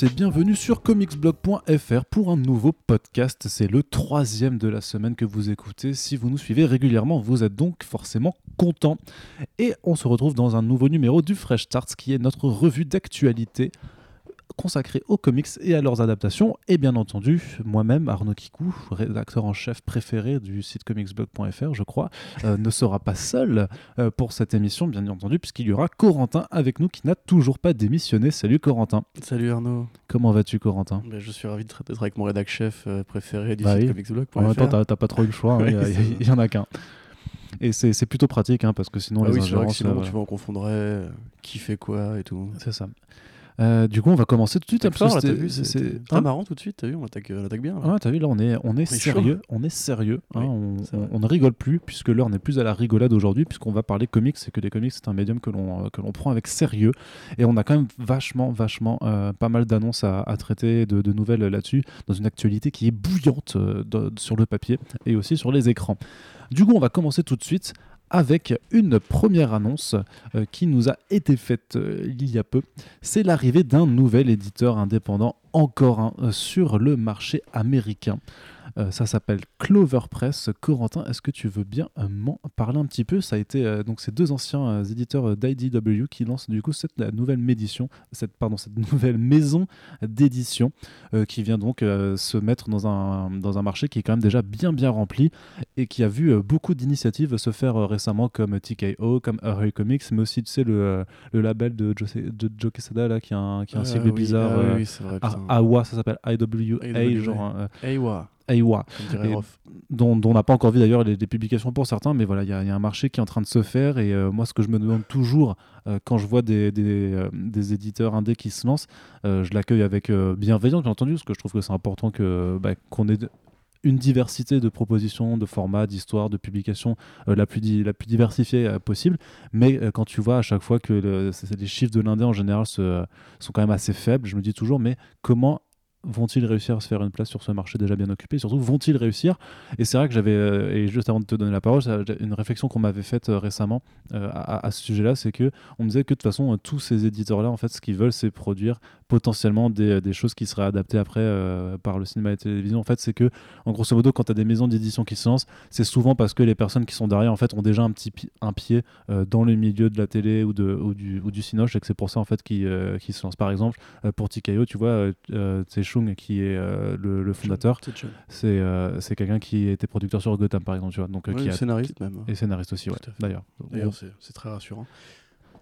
et bienvenue sur comicsblog.fr pour un nouveau podcast. C'est le troisième de la semaine que vous écoutez. Si vous nous suivez régulièrement, vous êtes donc forcément content. Et on se retrouve dans un nouveau numéro du Fresh Starts qui est notre revue d'actualité consacré aux comics et à leurs adaptations. Et bien entendu, moi-même, Arnaud Kikou, rédacteur en chef préféré du site comicsblog.fr, je crois, euh, ne sera pas seul euh, pour cette émission, bien entendu, puisqu'il y aura Corentin avec nous qui n'a toujours pas démissionné. Salut Corentin. Salut Arnaud. Comment vas-tu Corentin? Ben, Je suis ravi d'être avec mon rédacteur chef euh, préféré du bah site comicsblog.fr. En même temps, t'as pas trop eu le choix, hein, il n'y en a qu'un. Et c'est plutôt pratique hein, parce que sinon ah les oui, ingérences. Sinon, tu vois, on confondrait qui fait quoi et tout. C'est ça. Euh, du coup, on va commencer tout de suite. c'est très marrant tout de suite. T'as vu, on attaque, on attaque bien. Là. t'as vu, là, on est, on est, sérieux. On est sérieux. Hein, on, ne rigole plus, puisque l'heure n'est plus à la rigolade aujourd'hui, puisqu'on va parler comics. C'est que les comics, c'est un médium que l'on que l'on prend avec sérieux. Et on a quand même vachement, vachement euh, pas mal d'annonces à, traiter, de, de nouvelles là-dessus, dans une actualité qui est bouillante euh, sur le papier et aussi sur les écrans. Du coup, on va commencer tout de suite avec une première annonce euh, qui nous a été faite euh, il y a peu. C'est l'arrivée d'un nouvel éditeur indépendant, encore un, euh, sur le marché américain. Euh, ça s'appelle Clover Press. Corentin, est-ce que tu veux bien euh, m'en parler un petit peu? Ça a été euh, donc ces deux anciens éditeurs d'IDW qui lancent du coup cette nouvelle médition, cette pardon cette nouvelle maison d'édition qui vient donc se mettre dans un dans un marché qui est quand même déjà bien bien rempli et qui a vu beaucoup d'initiatives se faire récemment comme TKO, comme Hurry Comics, mais aussi tu sais le, le label de Joe, de Joe Quesada là qui a un, qui a un sigle bizarre. Ah, oui, vrai, Awa, ça s'appelle IWA, genre. Awa. Aiwa, dont, on n'a pas encore vu d'ailleurs les, publications pour certains, mais voilà, il y, a un marché qui est en train de se faire. Et euh, moi, ce que je me demande toujours euh, quand je vois des, des, euh, des, éditeurs indés qui se lancent, je l'accueille avec bienveillance, bien entendu, parce que je trouve que c'est important que, bah, qu'on ait une diversité de propositions, de formats, d'histoires, de publications la, plus la plus diversifiée possible. Mais quand tu vois à chaque fois que les chiffres de l'indé en général sont quand même assez faibles, je me dis toujours, mais comment vont-ils réussir à se faire une place sur ce marché déjà bien occupé? Surtout, vont-ils réussir? Et c'est vrai que j'avais, euh, et juste avant de te donner la parole, une réflexion qu'on m'avait faite euh, récemment euh, à, ce sujet-là, c'est que on me disait que de toute façon, tous ces éditeurs-là, en fait, ce qu'ils veulent, c'est produire potentiellement des, choses qui seraient adaptées après par le cinéma et la télévision. En fait, c'est que, en grosso modo, quand tu as des maisons d'édition qui se lancent, c'est souvent parce que les personnes qui sont derrière, en fait, ont déjà un petit un pied dans le milieu de la télé ou, du, ou du cinoche, et que c'est pour ça, en fait, qu'ils se lancent. Par exemple, pour TKO, tu vois, c'est qui est euh, le, fondateur, euh, c'est quelqu'un qui était producteur sur Gotham, par exemple. Tu vois, donc, euh, qui est scénariste même. Et scénariste aussi, d'ailleurs. D'ailleurs, c'est très rassurant.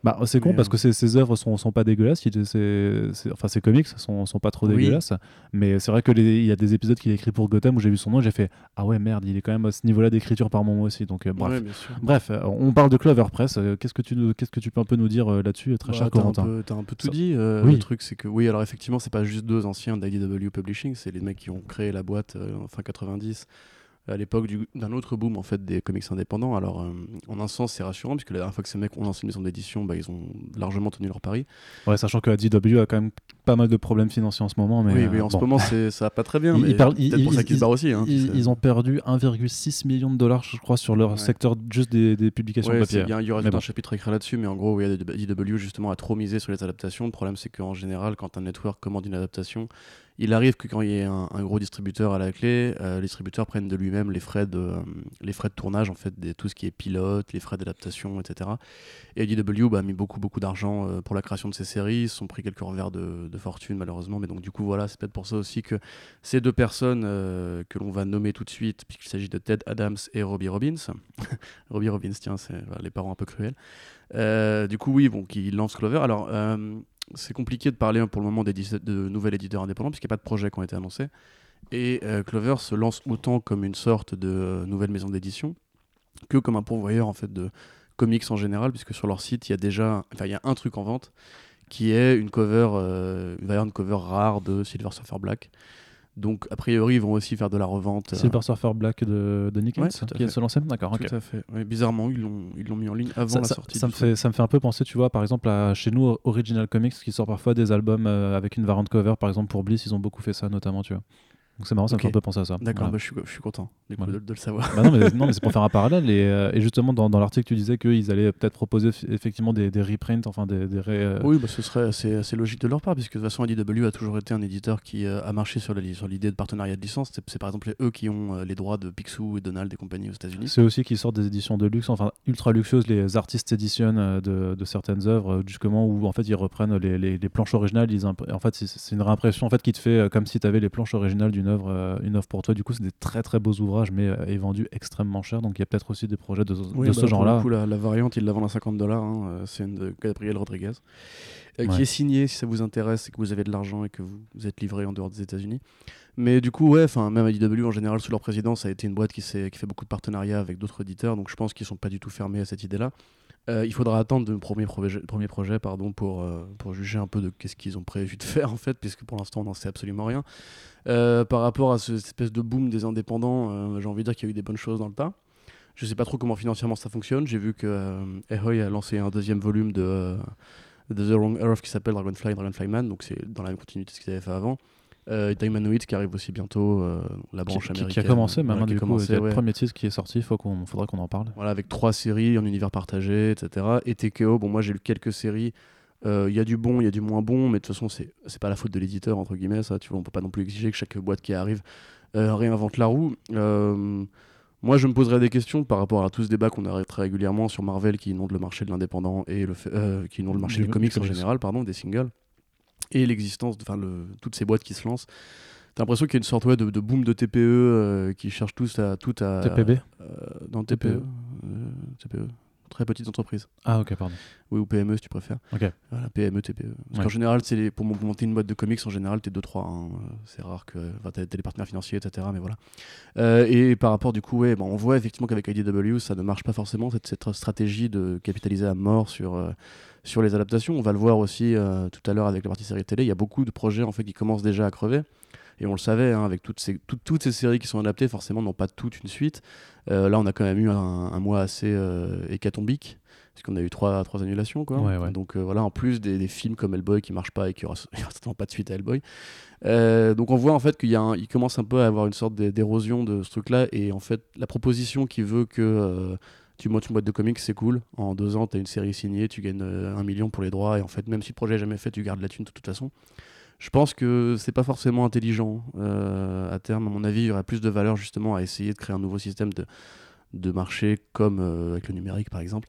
Bah, c'est con parce que ses, ses, œuvres sont, sont pas dégueulasses. enfin, ses comics sont, sont pas trop dégueulasses. Mais c'est vrai qu'il y a des épisodes qu'il a écrit pour Gotham où j'ai vu son nom et j'ai fait Ah ouais, merde, il est quand même à ce niveau-là d'écriture par moment aussi. Donc, euh, bref. bref, euh, on parle de Clover Press. Euh, qu'est-ce, que tu, qu'est-ce que tu peux un peu nous dire là-dessus, très bah, cher Corentin? T'as un peu tout dit. Le truc, c'est que oui, alors effectivement, c'est pas juste deux anciens d'IDW Publishing, c'est les mecs qui ont créé la boîte en fin 90 à l'époque d'un autre boom en fait des comics indépendants. Alors euh, en un sens c'est rassurant puisque la dernière fois que ces mecs ont lancé une maison d'édition, bah, ils ont largement tenu leur pari. Ouais, sachant que la DW a quand même pas mal de problèmes financiers en ce moment. Mais oui, oui, en ce moment ça va pas très bien. Ils, mais pour ça qu'ils aussi. Hein, ils, ont perdu 1,6 million de dollars, je crois, sur leur secteur juste des, des publications papier. il y aura un chapitre écrit là-dessus, mais en gros, oui, DW justement a trop misé sur les adaptations. Le problème c'est qu'en général, quand un network commande une adaptation, il arrive que quand il y ait un, gros distributeur à la clé, euh, les distributeurs prennent de lui-même les frais de euh, les frais de tournage en fait, tout ce qui est pilote, les frais d'adaptation, etc. Et IDW bah, a mis beaucoup beaucoup d'argent euh, pour la création de ces séries, ils se sont pris quelques revers de, fortune malheureusement, mais donc du coup voilà, c'est peut-être pour ça aussi que ces deux personnes que l'on va nommer tout de suite, puisqu'il s'agit de Ted Adams et Robbie Robbins, Robbie Robbins, tiens, c'est les parents un peu cruels. du coup oui, bon, qui lancent Clover. Alors c'est compliqué de parler pour le moment des de nouvel éditeur indépendant puisqu'il n'y a pas de projets qui ont été annoncés. Et euh, Clover se lance autant comme une sorte de nouvelle maison d'édition que comme un pourvoyeur en fait de comics en général, puisque sur leur site il y a déjà, enfin il y a un truc en vente qui est une cover, euh, une cover rare de Silver Surfer Black. Donc, a priori, ils vont aussi faire de la revente. Silver euh... Surfer Black de, de Nick qui se lancé D'accord, Tout à fait. bizarrement, ils l'ont mis en ligne avant la sortie. Ça me, fait, ça me fait un peu penser, tu vois, par exemple, à chez nous, Original Comics, qui sort parfois des albums euh, avec une variante cover. Par exemple, pour Bliss, ils ont beaucoup fait ça, notamment, tu vois. Donc c'est marrant, ça me fait un peu penser à ça. D'accord, Voilà. bah, je, suis, je suis content du coup, de, de le savoir. Bah non, mais, non, mais c'est pour faire un parallèle. Et, euh, et justement, dans, dans l'article, tu disais qu'ils allaient peut-être proposer effectivement des, des reprints, enfin des, des ré- euh, Oui, bah, ce serait assez, assez logique de leur part, puisque de toute façon, IDW a toujours été un éditeur qui euh, a marché sur l'idée de partenariat de licence. C'est par exemple eux qui ont les droits de Picsou et Donald et compagnie aux États-Unis. C'est aussi qu'ils sortent des éditions de luxe, enfin ultra luxueuses, les artistes éditionnent euh, de, de certaines œuvres, justement où en fait ils reprennent les, les- les planches originales. Ils en fait, c'est- une réimpression en fait qui te fait comme si tu avais les planches originales d'une œuvre, euh, une œuvre pour toi. Du coup, c'est des très très beaux ouvrages, mais euh, est vendu extrêmement cher. Donc il y a peut-être aussi des projets de, Oui, de bah, ce genre-là. le coup, la, la variante, ils la vendent à 50 dollars. C'est une de Gabriel Rodriguez. euh, qui est signée si ça vous intéresse et que vous avez de l'argent et que vous, vous êtes livré en dehors des États-Unis. Mais du coup, ouais, enfin, même IDW en général, sous leur présidence, ça a été une boîte qui, qui fait beaucoup de partenariats avec d'autres éditeurs. Donc je pense qu'ils sont pas du tout fermés à cette idée-là. Euh, il faudra attendre le premier projet, premier pardon, pour, euh, pour juger un peu de qu'est-ce qu'ils ont prévu de faire en fait, puisque pour l'instant on n'en sait absolument rien. Euh, par rapport à ce- cette espèce de boom des indépendants, j'ai envie de dire qu'il y a eu des bonnes choses dans le tas. Je sais pas trop comment financièrement ça fonctionne. J'ai vu que Ahoy a lancé un deuxième volume de, de The Wrong Earth qui s'appelle Dragonfly Dragonfly Man, donc c'est dans la même continuité de ce qu'ils avaient fait avant. Euh, Time Anoid qui arrive aussi bientôt, euh, la branche qui- qui américaine. a commencé maintenant a du coup, ouais. le premier titre qui est sorti, faut qu'on, faudra qu'on en parle. Voilà, avec trois séries en univers partagé, etc. Et TKO, bon, moi j'ai lu quelques séries. Euh, Il y a du bon, il y a du moins bon, mais de toute façon, c'est c'est pas la faute de l'éditeur, entre guillemets, ça. Tu vois, on peut pas non plus exiger que chaque boîte qui arrive euh, réinvente la roue. Moi, je me poserais des questions par rapport à tout ce débat qu'on a très régulièrement sur Marvel qui inonde le marché de l'indépendant et le fait- qui inonde le marché Du- des comics du en général, pardon, des singles, et l'existence, de- enfin, le- toutes ces boîtes qui se lancent. T'as l'impression qu'il y a une sorte ouais, de, de boom de TPE euh, qui cherchent tous à tout à TPB euh, non, TPE. TPE. Euh. Très petites entreprises. Ah ok, pardon. Oui, ou PME si tu préfères. Ok. Voilà, PME, TPE. Parce Ouais. qu'en général, c'est les- pour mon- monter une boîte de comics, en général, t'es 2-3. c'est rare que. Enfin, t'as des partenaires financiers, etc. Mais voilà. Euh, et par rapport, du coup, ouais, bon, on voit effectivement qu'avec IDW, ça ne marche pas forcément, cette, cette stratégie de capitaliser à mort sur. euh, sur les adaptations, on va le voir aussi euh, tout à l'heure avec la partie série télé. Il y a beaucoup de projets en fait qui commencent déjà à crever. Et on le savait, hein, avec toutes ces, toutes- toutes ces séries qui sont adaptées, forcément, n'ont pas toutes une suite. Euh, là, on a quand même eu un, un mois assez euh, hécatombique, puisqu'on a eu trois, trois annulations. Quoi. Ouais, ouais. Donc euh, voilà, en plus des, des films comme Hellboy qui marchent pas et qui aura certainement pas de suite à Hellboy. Euh, donc on voit en fait qu'il commence un peu à avoir une sorte d'é- d'érosion de ce truc-là. Et en fait, la proposition qui veut que tu montes une boîte de comics, c'est cool. En deux ans, tu as une série signée, tu gagnes un million pour les droits. Et en fait, même si le projet est jamais fait, tu gardes la thune de toute façon. Je pense que c'est pas forcément intelligent euh, à terme. À mon avis, il y aurait plus de valeur justement à essayer de créer un nouveau système de, marché comme euh, avec le numérique par exemple.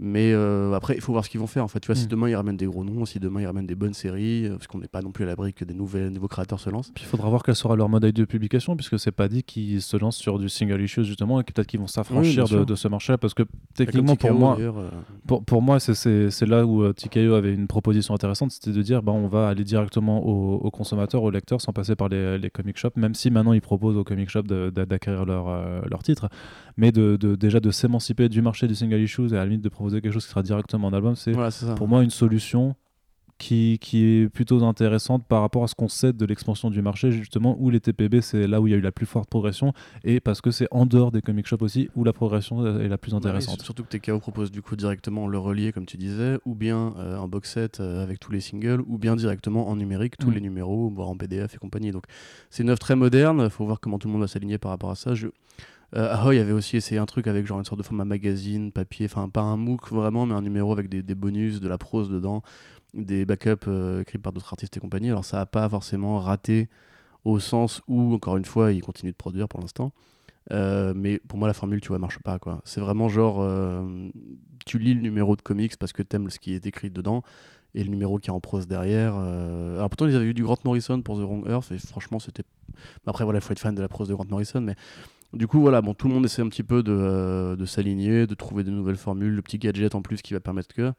Mais euh, après, il faut voir ce qu'ils vont faire. En fait, tu vois, si Mm. demain ils ramènent des gros noms, si demain ils ramènent des bonnes séries, euh, parce qu'on n'est pas non plus à l'abri que des nouvelles, nouveaux créateurs se lancent. Puis il faudra voir quel sera leur modèle de publication, puisque c'est pas dit qu'ils se lancent sur du single issue justement, et que peut-être qu'ils vont s'affranchir de, ce marché-là, parce que techniquement pour moi, euh, Pour, pour moi, c'est- là où TKO avait une proposition intéressante, c'était de dire bah, on va aller directement aux, consommateurs, aux lecteurs, sans passer par les, les comic shops, même si maintenant ils proposent aux comic shops d'acquérir leur, euh, leur titre, mais de, de- déjà de s'émanciper du marché du single issue et à la limite de proposer quelque chose qui sera directement en album, c'est voilà, pour moi une solution qui, qui est plutôt intéressante par rapport à ce qu'on sait de l'expansion du marché, justement, où les TPB, c'est là où il y a eu la plus forte progression, et parce que c'est en dehors des comic shops aussi où la progression est la plus Ouais, intéressante. surtout que TKO propose du coup directement le relier, comme tu disais, ou bien euh, un box set euh, avec tous les singles, ou bien directement en numérique, tous Mm. les numéros, voire en PDF et compagnie. Donc c'est une œuvre très moderne, il faut voir comment tout le monde va s'aligner par rapport à ça. Je... Euh, Ahoy avait aussi essayé un truc avec genre une sorte de format magazine, papier, enfin pas un MOOC vraiment, mais un numéro avec des, bonus, de la prose dedans, des backups euh, écrits par d'autres artistes et compagnie. Alors ça a pas forcément raté au sens où, encore une fois, il continue de produire pour l'instant. Euh, mais pour moi, la formule, tu vois, marche pas. quoi. C'est vraiment genre, euh, tu lis le numéro de comics parce que t'aimes ce qui est écrit dedans et le numéro qui est en prose derrière. euh, Alors pourtant, ils avaient eu du Grant Morrison pour The Wrong Earth et franchement, c'était. Après, voilà, il faut être fan de la prose de Grant Morrison, mais du coup, voilà, bon, tout le monde essaie un petit peu de, euh, de s'aligner, de trouver de nouvelles formules, le petit gadget en plus qui va permettre que.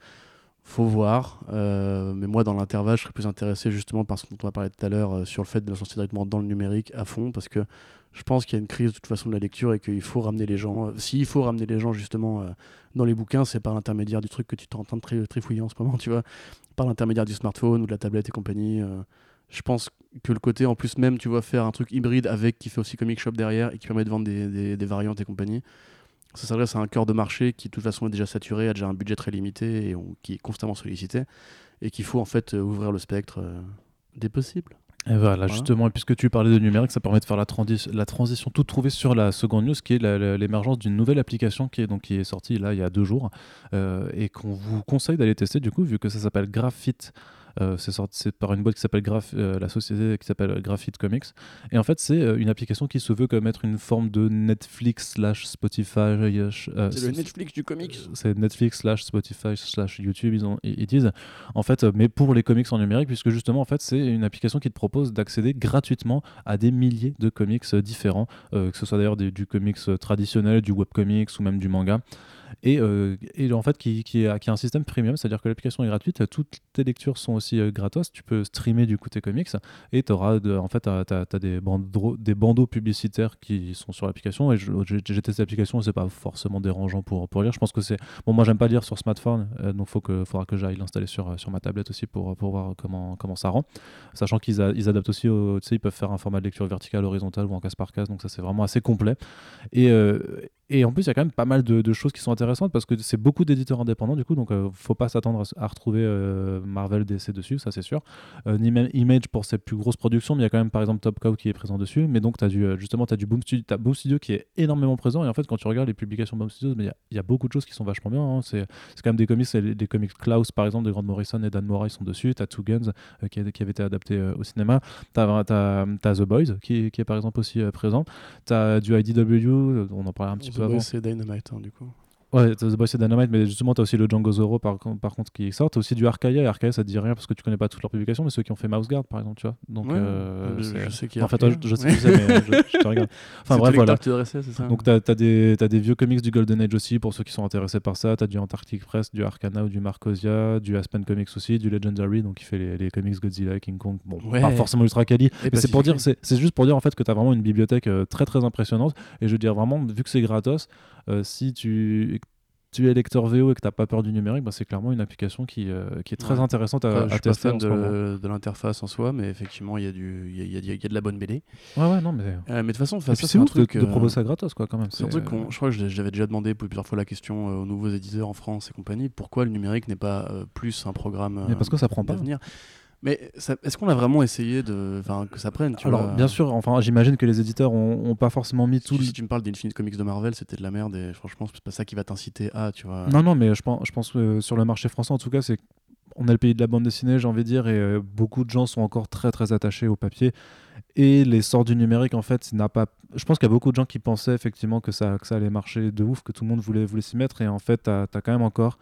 Faut voir, euh, mais moi dans l'intervalle, je serais plus intéressé justement par ce dont on a parlé tout à l'heure euh, sur le fait de la sortir directement dans le numérique à fond, parce que je pense qu'il y a une crise de toute façon de la lecture et qu'il faut ramener les gens. S'il faut ramener les gens justement dans les bouquins, c'est par l'intermédiaire du truc que tu es en train de tri- trifouiller en ce moment, tu vois, par l'intermédiaire du smartphone ou de la tablette et compagnie. Je pense que le côté en plus même, tu vois, faire un truc hybride avec qui fait aussi comic shop derrière et qui permet de vendre des, des- des variantes et compagnie. Ça s'adresse à un cœur de marché qui de toute façon est déjà saturé, a déjà un budget très limité et on- qui est constamment sollicité et qu'il faut en fait euh, ouvrir le spectre euh, des possibles. Et voilà, justement, et puisque tu parlais de numérique, ça permet de faire la, la transition toute trouvée sur la seconde news, qui est l'émergence d'une nouvelle application qui est, donc, qui est sortie là il y a deux jours, euh, et qu'on vous conseille d'aller tester du coup, vu que ça s'appelle Graphite euh, c'est par une boîte qui s'appelle Graph, euh, la société qui s'appelle Graphite Comics. Et en fait, c'est euh, une application qui se veut comme être une forme de Netflix slash Spotify. c'est le Netflix du comics. C'est Netflix slash Spotify slash YouTube, ils, ont, ils, disent. En fait, mais pour les comics en numérique, puisque justement, en fait, c'est une application qui te propose d'accéder gratuitement à des milliers de comics différents, que ce soit d'ailleurs du comics traditionnel, du webcomics ou même du manga et, euh, et en fait qui, qui, a, qui, a, un système premium, c'est-à-dire que l'application est gratuite, toutes tes lectures sont aussi euh, gratos, tu peux streamer du coup tes comics et tu auras en fait as, des, bandeaux, des bandeaux publicitaires qui sont sur l'application et j'ai testé l'application, c'est pas forcément dérangeant pour, pour lire. Je pense que c'est bon, moi j'aime pas lire sur smartphone, euh, donc faut que faudra que j'aille l'installer sur, sur ma tablette aussi pour, pour voir comment, comment ça rend, sachant qu'ils ils adaptent aussi, au, ils peuvent faire un format de lecture verticale, horizontale ou en case par case, donc ça c'est vraiment assez complet et et en plus, il y a quand même pas mal de, choses qui sont intéressantes parce que c'est beaucoup d'éditeurs indépendants, du coup, donc euh, faut pas s'attendre à, retrouver euh, Marvel DC dessus, ça c'est sûr. Euh, ni même Image pour ses plus grosses productions, mais il y a quand même par exemple Top Cow qui est présent dessus. Mais donc, as du, justement, tu as du Boom Studio, as qui est énormément présent. Et en fait, quand tu regardes les publications Boom Studio, il y, a beaucoup de choses qui sont vachement bien. Hein. C'est quand même des comics, des comics Klaus par exemple, de Grant Morrison et Dan Mora, sont dessus. Tu as Two Guns qui, avait été adapté au cinéma. Tu as, The Boys qui, qui, est par exemple aussi présent. Tu as du IDW, on en parlait un petit peu avant. C'est Dynamite, hein, du coup. Ouais, The Boys et Dynamite, mais justement, tu as aussi le Django Zero par, par contre qui sort. Tu as aussi du Arcaia, et Arcaia ça te dit rien parce que tu connais pas toutes leurs publications, mais ceux qui ont fait Mouse Guard par exemple, tu vois. Donc, euh, je, sais qu'il En fait, je, sais qui c'est, mais je, te regarde. Enfin bref, voilà. Ça Donc, tu as, as, des, as des vieux comics du Golden Age aussi pour ceux qui sont intéressés par ça. Tu as du Antarctic Press, du Arcana ou du Marcosia, du Aspen Comics aussi, du Legendary, donc qui fait les, les comics Godzilla, King Kong. Bon, pas forcément ultra quali, mais c'est pour dire, c'est juste pour dire en fait que tu as vraiment une bibliothèque euh, très très impressionnante. Et je veux dire, vraiment, vu que c'est gratos, euh, si tu tu es lecteur VO et que tu n'as pas peur du numérique, bah, c'est clairement une application qui, euh, qui est très intéressante à, je suis tester. Pas fan de, de l'interface en soi, mais effectivement, il y, a du, y, a, y, a, de la bonne BD. Ouais, ouais, non, mais. Euh, mais de toute façon, c'est un truc. De, de proposer ça gratos, quoi, quand même. C'est un truc je crois que j'avais déjà demandé plusieurs fois la question euh, aux nouveaux éditeurs en France et compagnie pourquoi le numérique n'est pas plus un programme. mais parce que ça prend pas. Mais est-ce qu'on a vraiment essayé de, que ça prenne tu Alors, bien sûr, enfin, j'imagine que les éditeurs ont, pas forcément mis tout. Si, tu me parles d'Infinite Comics de Marvel, c'était de la merde et franchement, c'est pas ça qui va t'inciter à, tu vois. Non, non, mais je pense, je pense que sur le marché français, en tout cas, c'est on a le pays de la bande dessinée, j'ai envie de dire, et euh, beaucoup de gens sont encore très très attachés au papier. Et l'essor du numérique, en fait, n'a pas. Je pense qu'il y a beaucoup de gens qui pensaient effectivement que ça, que ça allait marcher de ouf, que tout le monde voulait, voulait s'y mettre, et en fait, tu as, quand même encore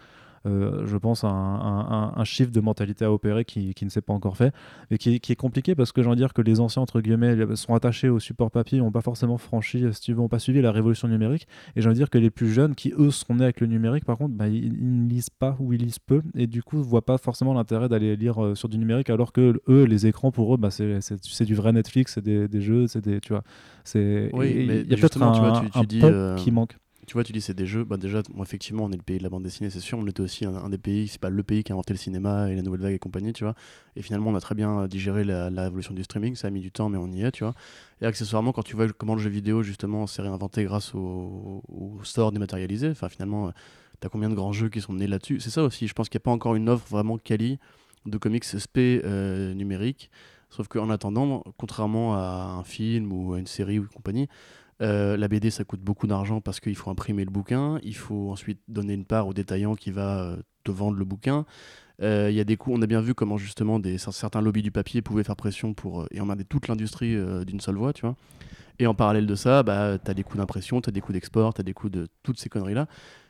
euh, je pense, un, un, un, chiffre de mentalité à opérer qui, qui ne s'est pas encore fait et qui, qui, est compliqué parce que j'ai envie de dire que les anciens, entre guillemets, sont attachés au support papier, n'ont pas forcément franchi, si tu veux, n'ont pas suivi la révolution numérique. Et j'ai envie de dire que les plus jeunes, qui eux sont nés avec le numérique, par contre, bah, ils, ne lisent pas ou ils lisent peu et du coup, ne voient pas forcément l'intérêt d'aller lire euh, sur du numérique alors que eux, les écrans pour eux, bah, c'est du vrai Netflix, c'est des, des, jeux, c'est des. Tu vois, c'est. Oui, mais il y a peut-être un, tu vois, tu, tu dis, euh, qui manque tu vois, tu dis c'est des jeux. Bah déjà, effectivement, on est le pays de la bande dessinée, c'est sûr. On était aussi un, des pays, c'est pas le pays qui a inventé le cinéma et la nouvelle vague et compagnie, tu vois. Et finalement, on a très bien digéré la, révolution du streaming. Ça a mis du temps, mais on y est, tu vois. Et accessoirement, quand tu vois comment le jeu vidéo, justement, s'est réinventé grâce au, store dématérialisé, enfin, finalement, t'as combien de grands jeux qui sont nés là-dessus? C'est ça aussi. Je pense qu'il n'y a pas encore une offre vraiment quali de comics SP euh, numérique. Sauf qu'en attendant, contrairement à un film ou à une série ou compagnie, euh, la BD, ça coûte beaucoup d'argent parce qu'il faut imprimer le bouquin. Il faut ensuite donner une part au détaillant qui va euh, te vendre le bouquin. Euh, il y a des coûts, on a bien vu comment justement des, certains lobbies du papier pouvaient faire pression pour et emmerder toute l'industrie d'une seule voix, tu vois. Et en parallèle de ça, bah, tu as des coûts d'impression, tu as des coûts d'export, tu as des coûts de toutes ces conneries-là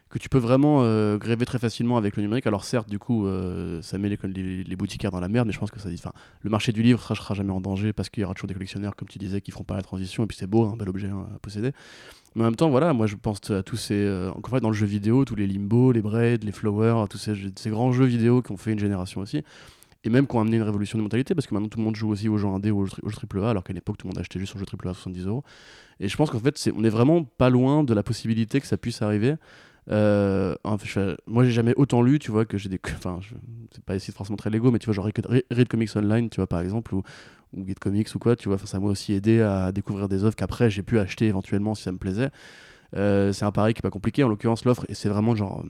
que tu peux vraiment euh, gréver très facilement avec le numérique. Alors certes, du coup, euh, ça met les, les, dans la merde, mais je pense que ça dit, le marché du livre ne sera jamais en danger parce qu'il y aura toujours des collectionneurs, comme tu disais, qui feront pas la transition. Et puis c'est beau, un bel objet hein, à posséder. Mais en même temps, voilà, moi je pense à tous ces, euh, encore une dans le jeu vidéo, tous les Limbo, les Braid, les Flower, tous ces, grands jeux vidéo qui ont fait une génération aussi. Et même qui ont amené une révolution de mentalité, parce que maintenant tout le monde joue aussi aux jeux indé ou aux jeux AAA, alors qu'à l'époque tout le monde achetait juste son jeu AAA à 70 euros. Et je pense qu'en fait, on est vraiment pas loin de la possibilité que ça puisse arriver. Euh, moi, j'ai jamais autant lu, tu vois, que j'ai des. Enfin, c'est pas ici forcément très légaux, mais tu vois, genre Read Comics Online, tu vois, par exemple, ou, ou Get Comics ou quoi, tu vois, ça m'a aussi aidé à découvrir des œuvres qu'après j'ai pu acheter éventuellement si ça me plaisait. Euh, c'est un pari qui est pas compliqué, en l'occurrence, l'offre, et c'est vraiment genre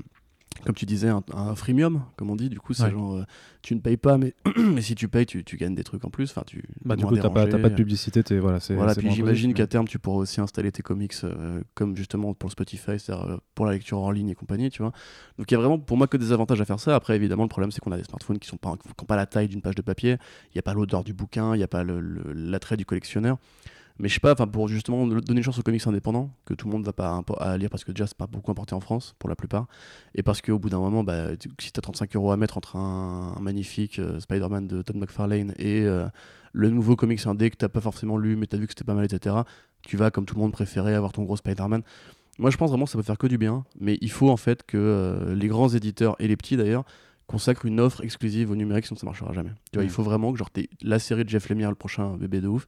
comme tu disais, un, un freemium, comme on dit. Du coup, c'est Ouais. genre, euh, tu ne payes pas, mais, mais si tu payes, tu, tu gagnes des trucs en plus. Enfin, tu, Bah, du coup, t'as pas, t'as dérangé. pas de publicité. t'es- Voilà, Voilà, puis j'imagine qu'à terme, tu pourras aussi installer tes comics euh, comme justement pour le Spotify, c'est-à-dire euh, pour la lecture en ligne et compagnie, tu vois. Donc il y a vraiment pour moi que des avantages à faire ça. Après, évidemment, le problème, c'est qu'on a des smartphones qui sont pas, qui ont pas la taille d'une page de papier, il n'y a pas l'odeur du bouquin, il n'y a pas l'attrait du collectionneur. Mais je sais pas, pour justement donner une chance aux comics indépendants, que tout le monde va pas à lire parce que déjà c'est pas beaucoup importé en France pour la plupart, et parce qu'au bout d'un moment, bah, si tu as 35 euros à mettre entre un, un magnifique euh, Spider-Man de Todd McFarlane et euh, le nouveau comics indé que t'as pas forcément lu mais t'as vu que c'était pas mal, etc., tu vas comme tout le monde préférer avoir ton gros Spider-Man. Moi je pense vraiment que ça peut faire que du bien, mais il faut en fait que euh, les grands éditeurs et les petits d'ailleurs consacrent une offre exclusive au numérique, sinon ça marchera jamais. Tu vois, il faut vraiment que genre t'aies la série de Jeff Lemire, le prochain bébé de ouf,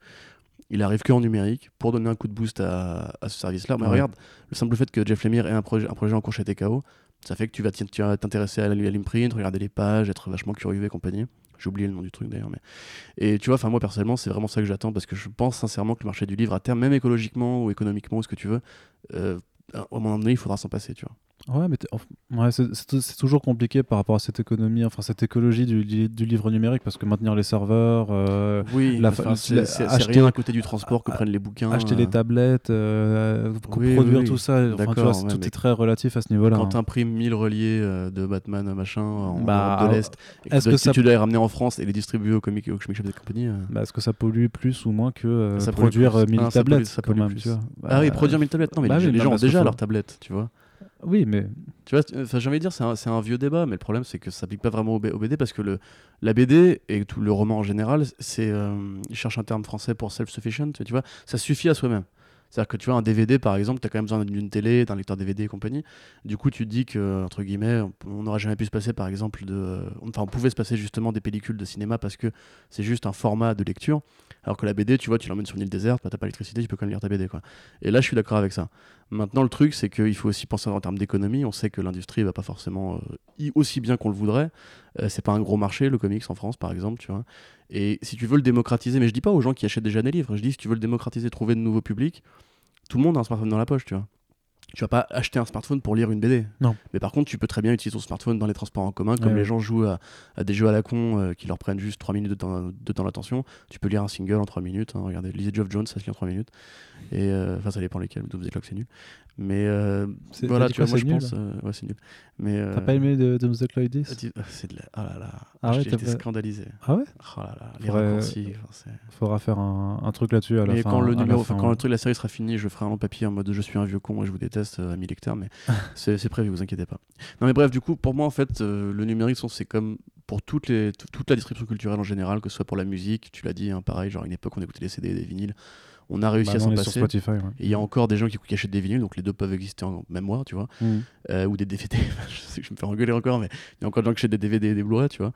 il arrive que en numérique pour donner un coup de boost à, à ce service-là. Mais Ouais. regarde, le simple fait que Jeff Lemire ait un projet, un projet en cours chez TKO, ça fait que tu vas t'intéresser à l'imprint, regarder les pages, être vachement curieux et compagnie. J'ai oublié le nom du truc d'ailleurs. Mais... Et tu vois, enfin moi personnellement, c'est vraiment ça que j'attends parce que je pense sincèrement que le marché du livre, à terme, même écologiquement ou économiquement, ou ce que tu veux, euh, à un moment donné, il faudra s'en passer, tu vois. Ouais, mais ouais, c'est- toujours compliqué par rapport à cette économie, enfin cette écologie du, du livre numérique, parce que maintenir les serveurs, euh, Oui, la enfin, la- acheter- rien à côté du transport que prennent les bouquins. acheter euh, les tablettes, euh, oui, produire oui, tout ça, enfin, tu vois, ouais, tout est très relatif à ce niveau-là. Quand hein. t'imprimes 1000 reliés euh, de Batman machin en Bah, Europe de l'Est, et que tu que si ça- tu dois les ramener en France et les distribuer aux comic, shops et compagnie. Bah, Est-ce que ça pollue plus ou moins que Ça produire plus. euh, 1000 Ah, ça pollue- tablettes ça pollue plus. tu Ah oui, Bah, produire 1000 tablettes. Non, mais les, gens ont déjà leurs tablettes, tu vois. Oui, mais Tu vois, enfin, j'ai envie de dire, c'est un, vieux débat, mais le problème, c'est que ça s'applique pas vraiment au, B- au BD parce que le, la BD et tout le roman en général, c'est. euh, ils cherchent un terme français pour self-sufficient, tu vois, ça suffit à soi-même. C'est-à-dire que tu vois, un DVD par exemple, tu as quand même besoin d'une télé, d'un lecteur DVD et compagnie. Du coup, tu te dis que, entre guillemets, on- n'aurait jamais pu se passer par exemple de. Enfin, on pouvait se passer justement des pellicules de cinéma parce que c'est juste un format de lecture. Alors que la BD, tu vois, tu l'emmènes sur une île déserte, bah, t'as pas l'électricité, tu peux quand même lire ta BD, quoi. Et là, je suis d'accord avec ça. Maintenant, le truc, c'est qu'il faut aussi penser en termes d'économie. On sait que l'industrie va pas forcément euh, aussi bien qu'on le voudrait. Euh, c'est pas un gros marché, le comics en France, par exemple, tu vois. Et si tu veux le démocratiser, mais je dis pas aux gens qui achètent déjà des livres, je dis si tu veux le démocratiser, trouver de nouveaux publics, tout le monde a un smartphone dans la poche, tu vois. Tu vas pas acheter un smartphone pour lire une BD. Non. Mais par contre, tu peux très bien utiliser ton smartphone dans les transports en commun, comme Ouais, les ouais. gens jouent à, à des jeux à la con euh, qui leur prennent juste 3 minutes de temps, de temps d'attention. Tu peux lire un single en 3 minutes. hein. Regardez, lisez Geoff Jones, ça se lit en 3 minutes. Et euh, enfin, ça dépend lesquels. Double Clock, c'est nul. Mais euh, voilà, tu vois, quoi, moi je nul pense. euh, ouais, c'est nul. Mais euh, t'as pas aimé de, de The Cloud 10 ah, tu- ah, C'est de la. Oh là là. Ah ouais, J'ai été pas- scandalisé. Ah ouais? Oh là là. Les Faudrait- raccourcis. enfin, Faudra faire un, un truc là-dessus à la mais fin. quand le numéro, fin, quand le truc, la série sera finie, je ferai un long papier en mode je suis un vieux con et je vous déteste euh, à 1000 lecteurs, mais c'est prévu, vous inquiétez pas. Non mais bref, du coup, pour moi en fait, le numérique, c'est comme pour toutes les, tout- toute la distribution culturelle en général, que ce soit pour la musique, tu l'as dit, hein, pareil, genre à une époque on écoutait des CD, des vinyles, on a réussi Bah à s'en passer. Spotify. ouais. Et il y a encore des gens qui, qui achètent des vinyles, donc les deux peuvent exister en même mois, tu vois, Mhm. euh, ou des DVD. je sais que je me fais engueuler encore, mais il y a encore des gens qui achètent des DVD et des Blu-ray, tu vois.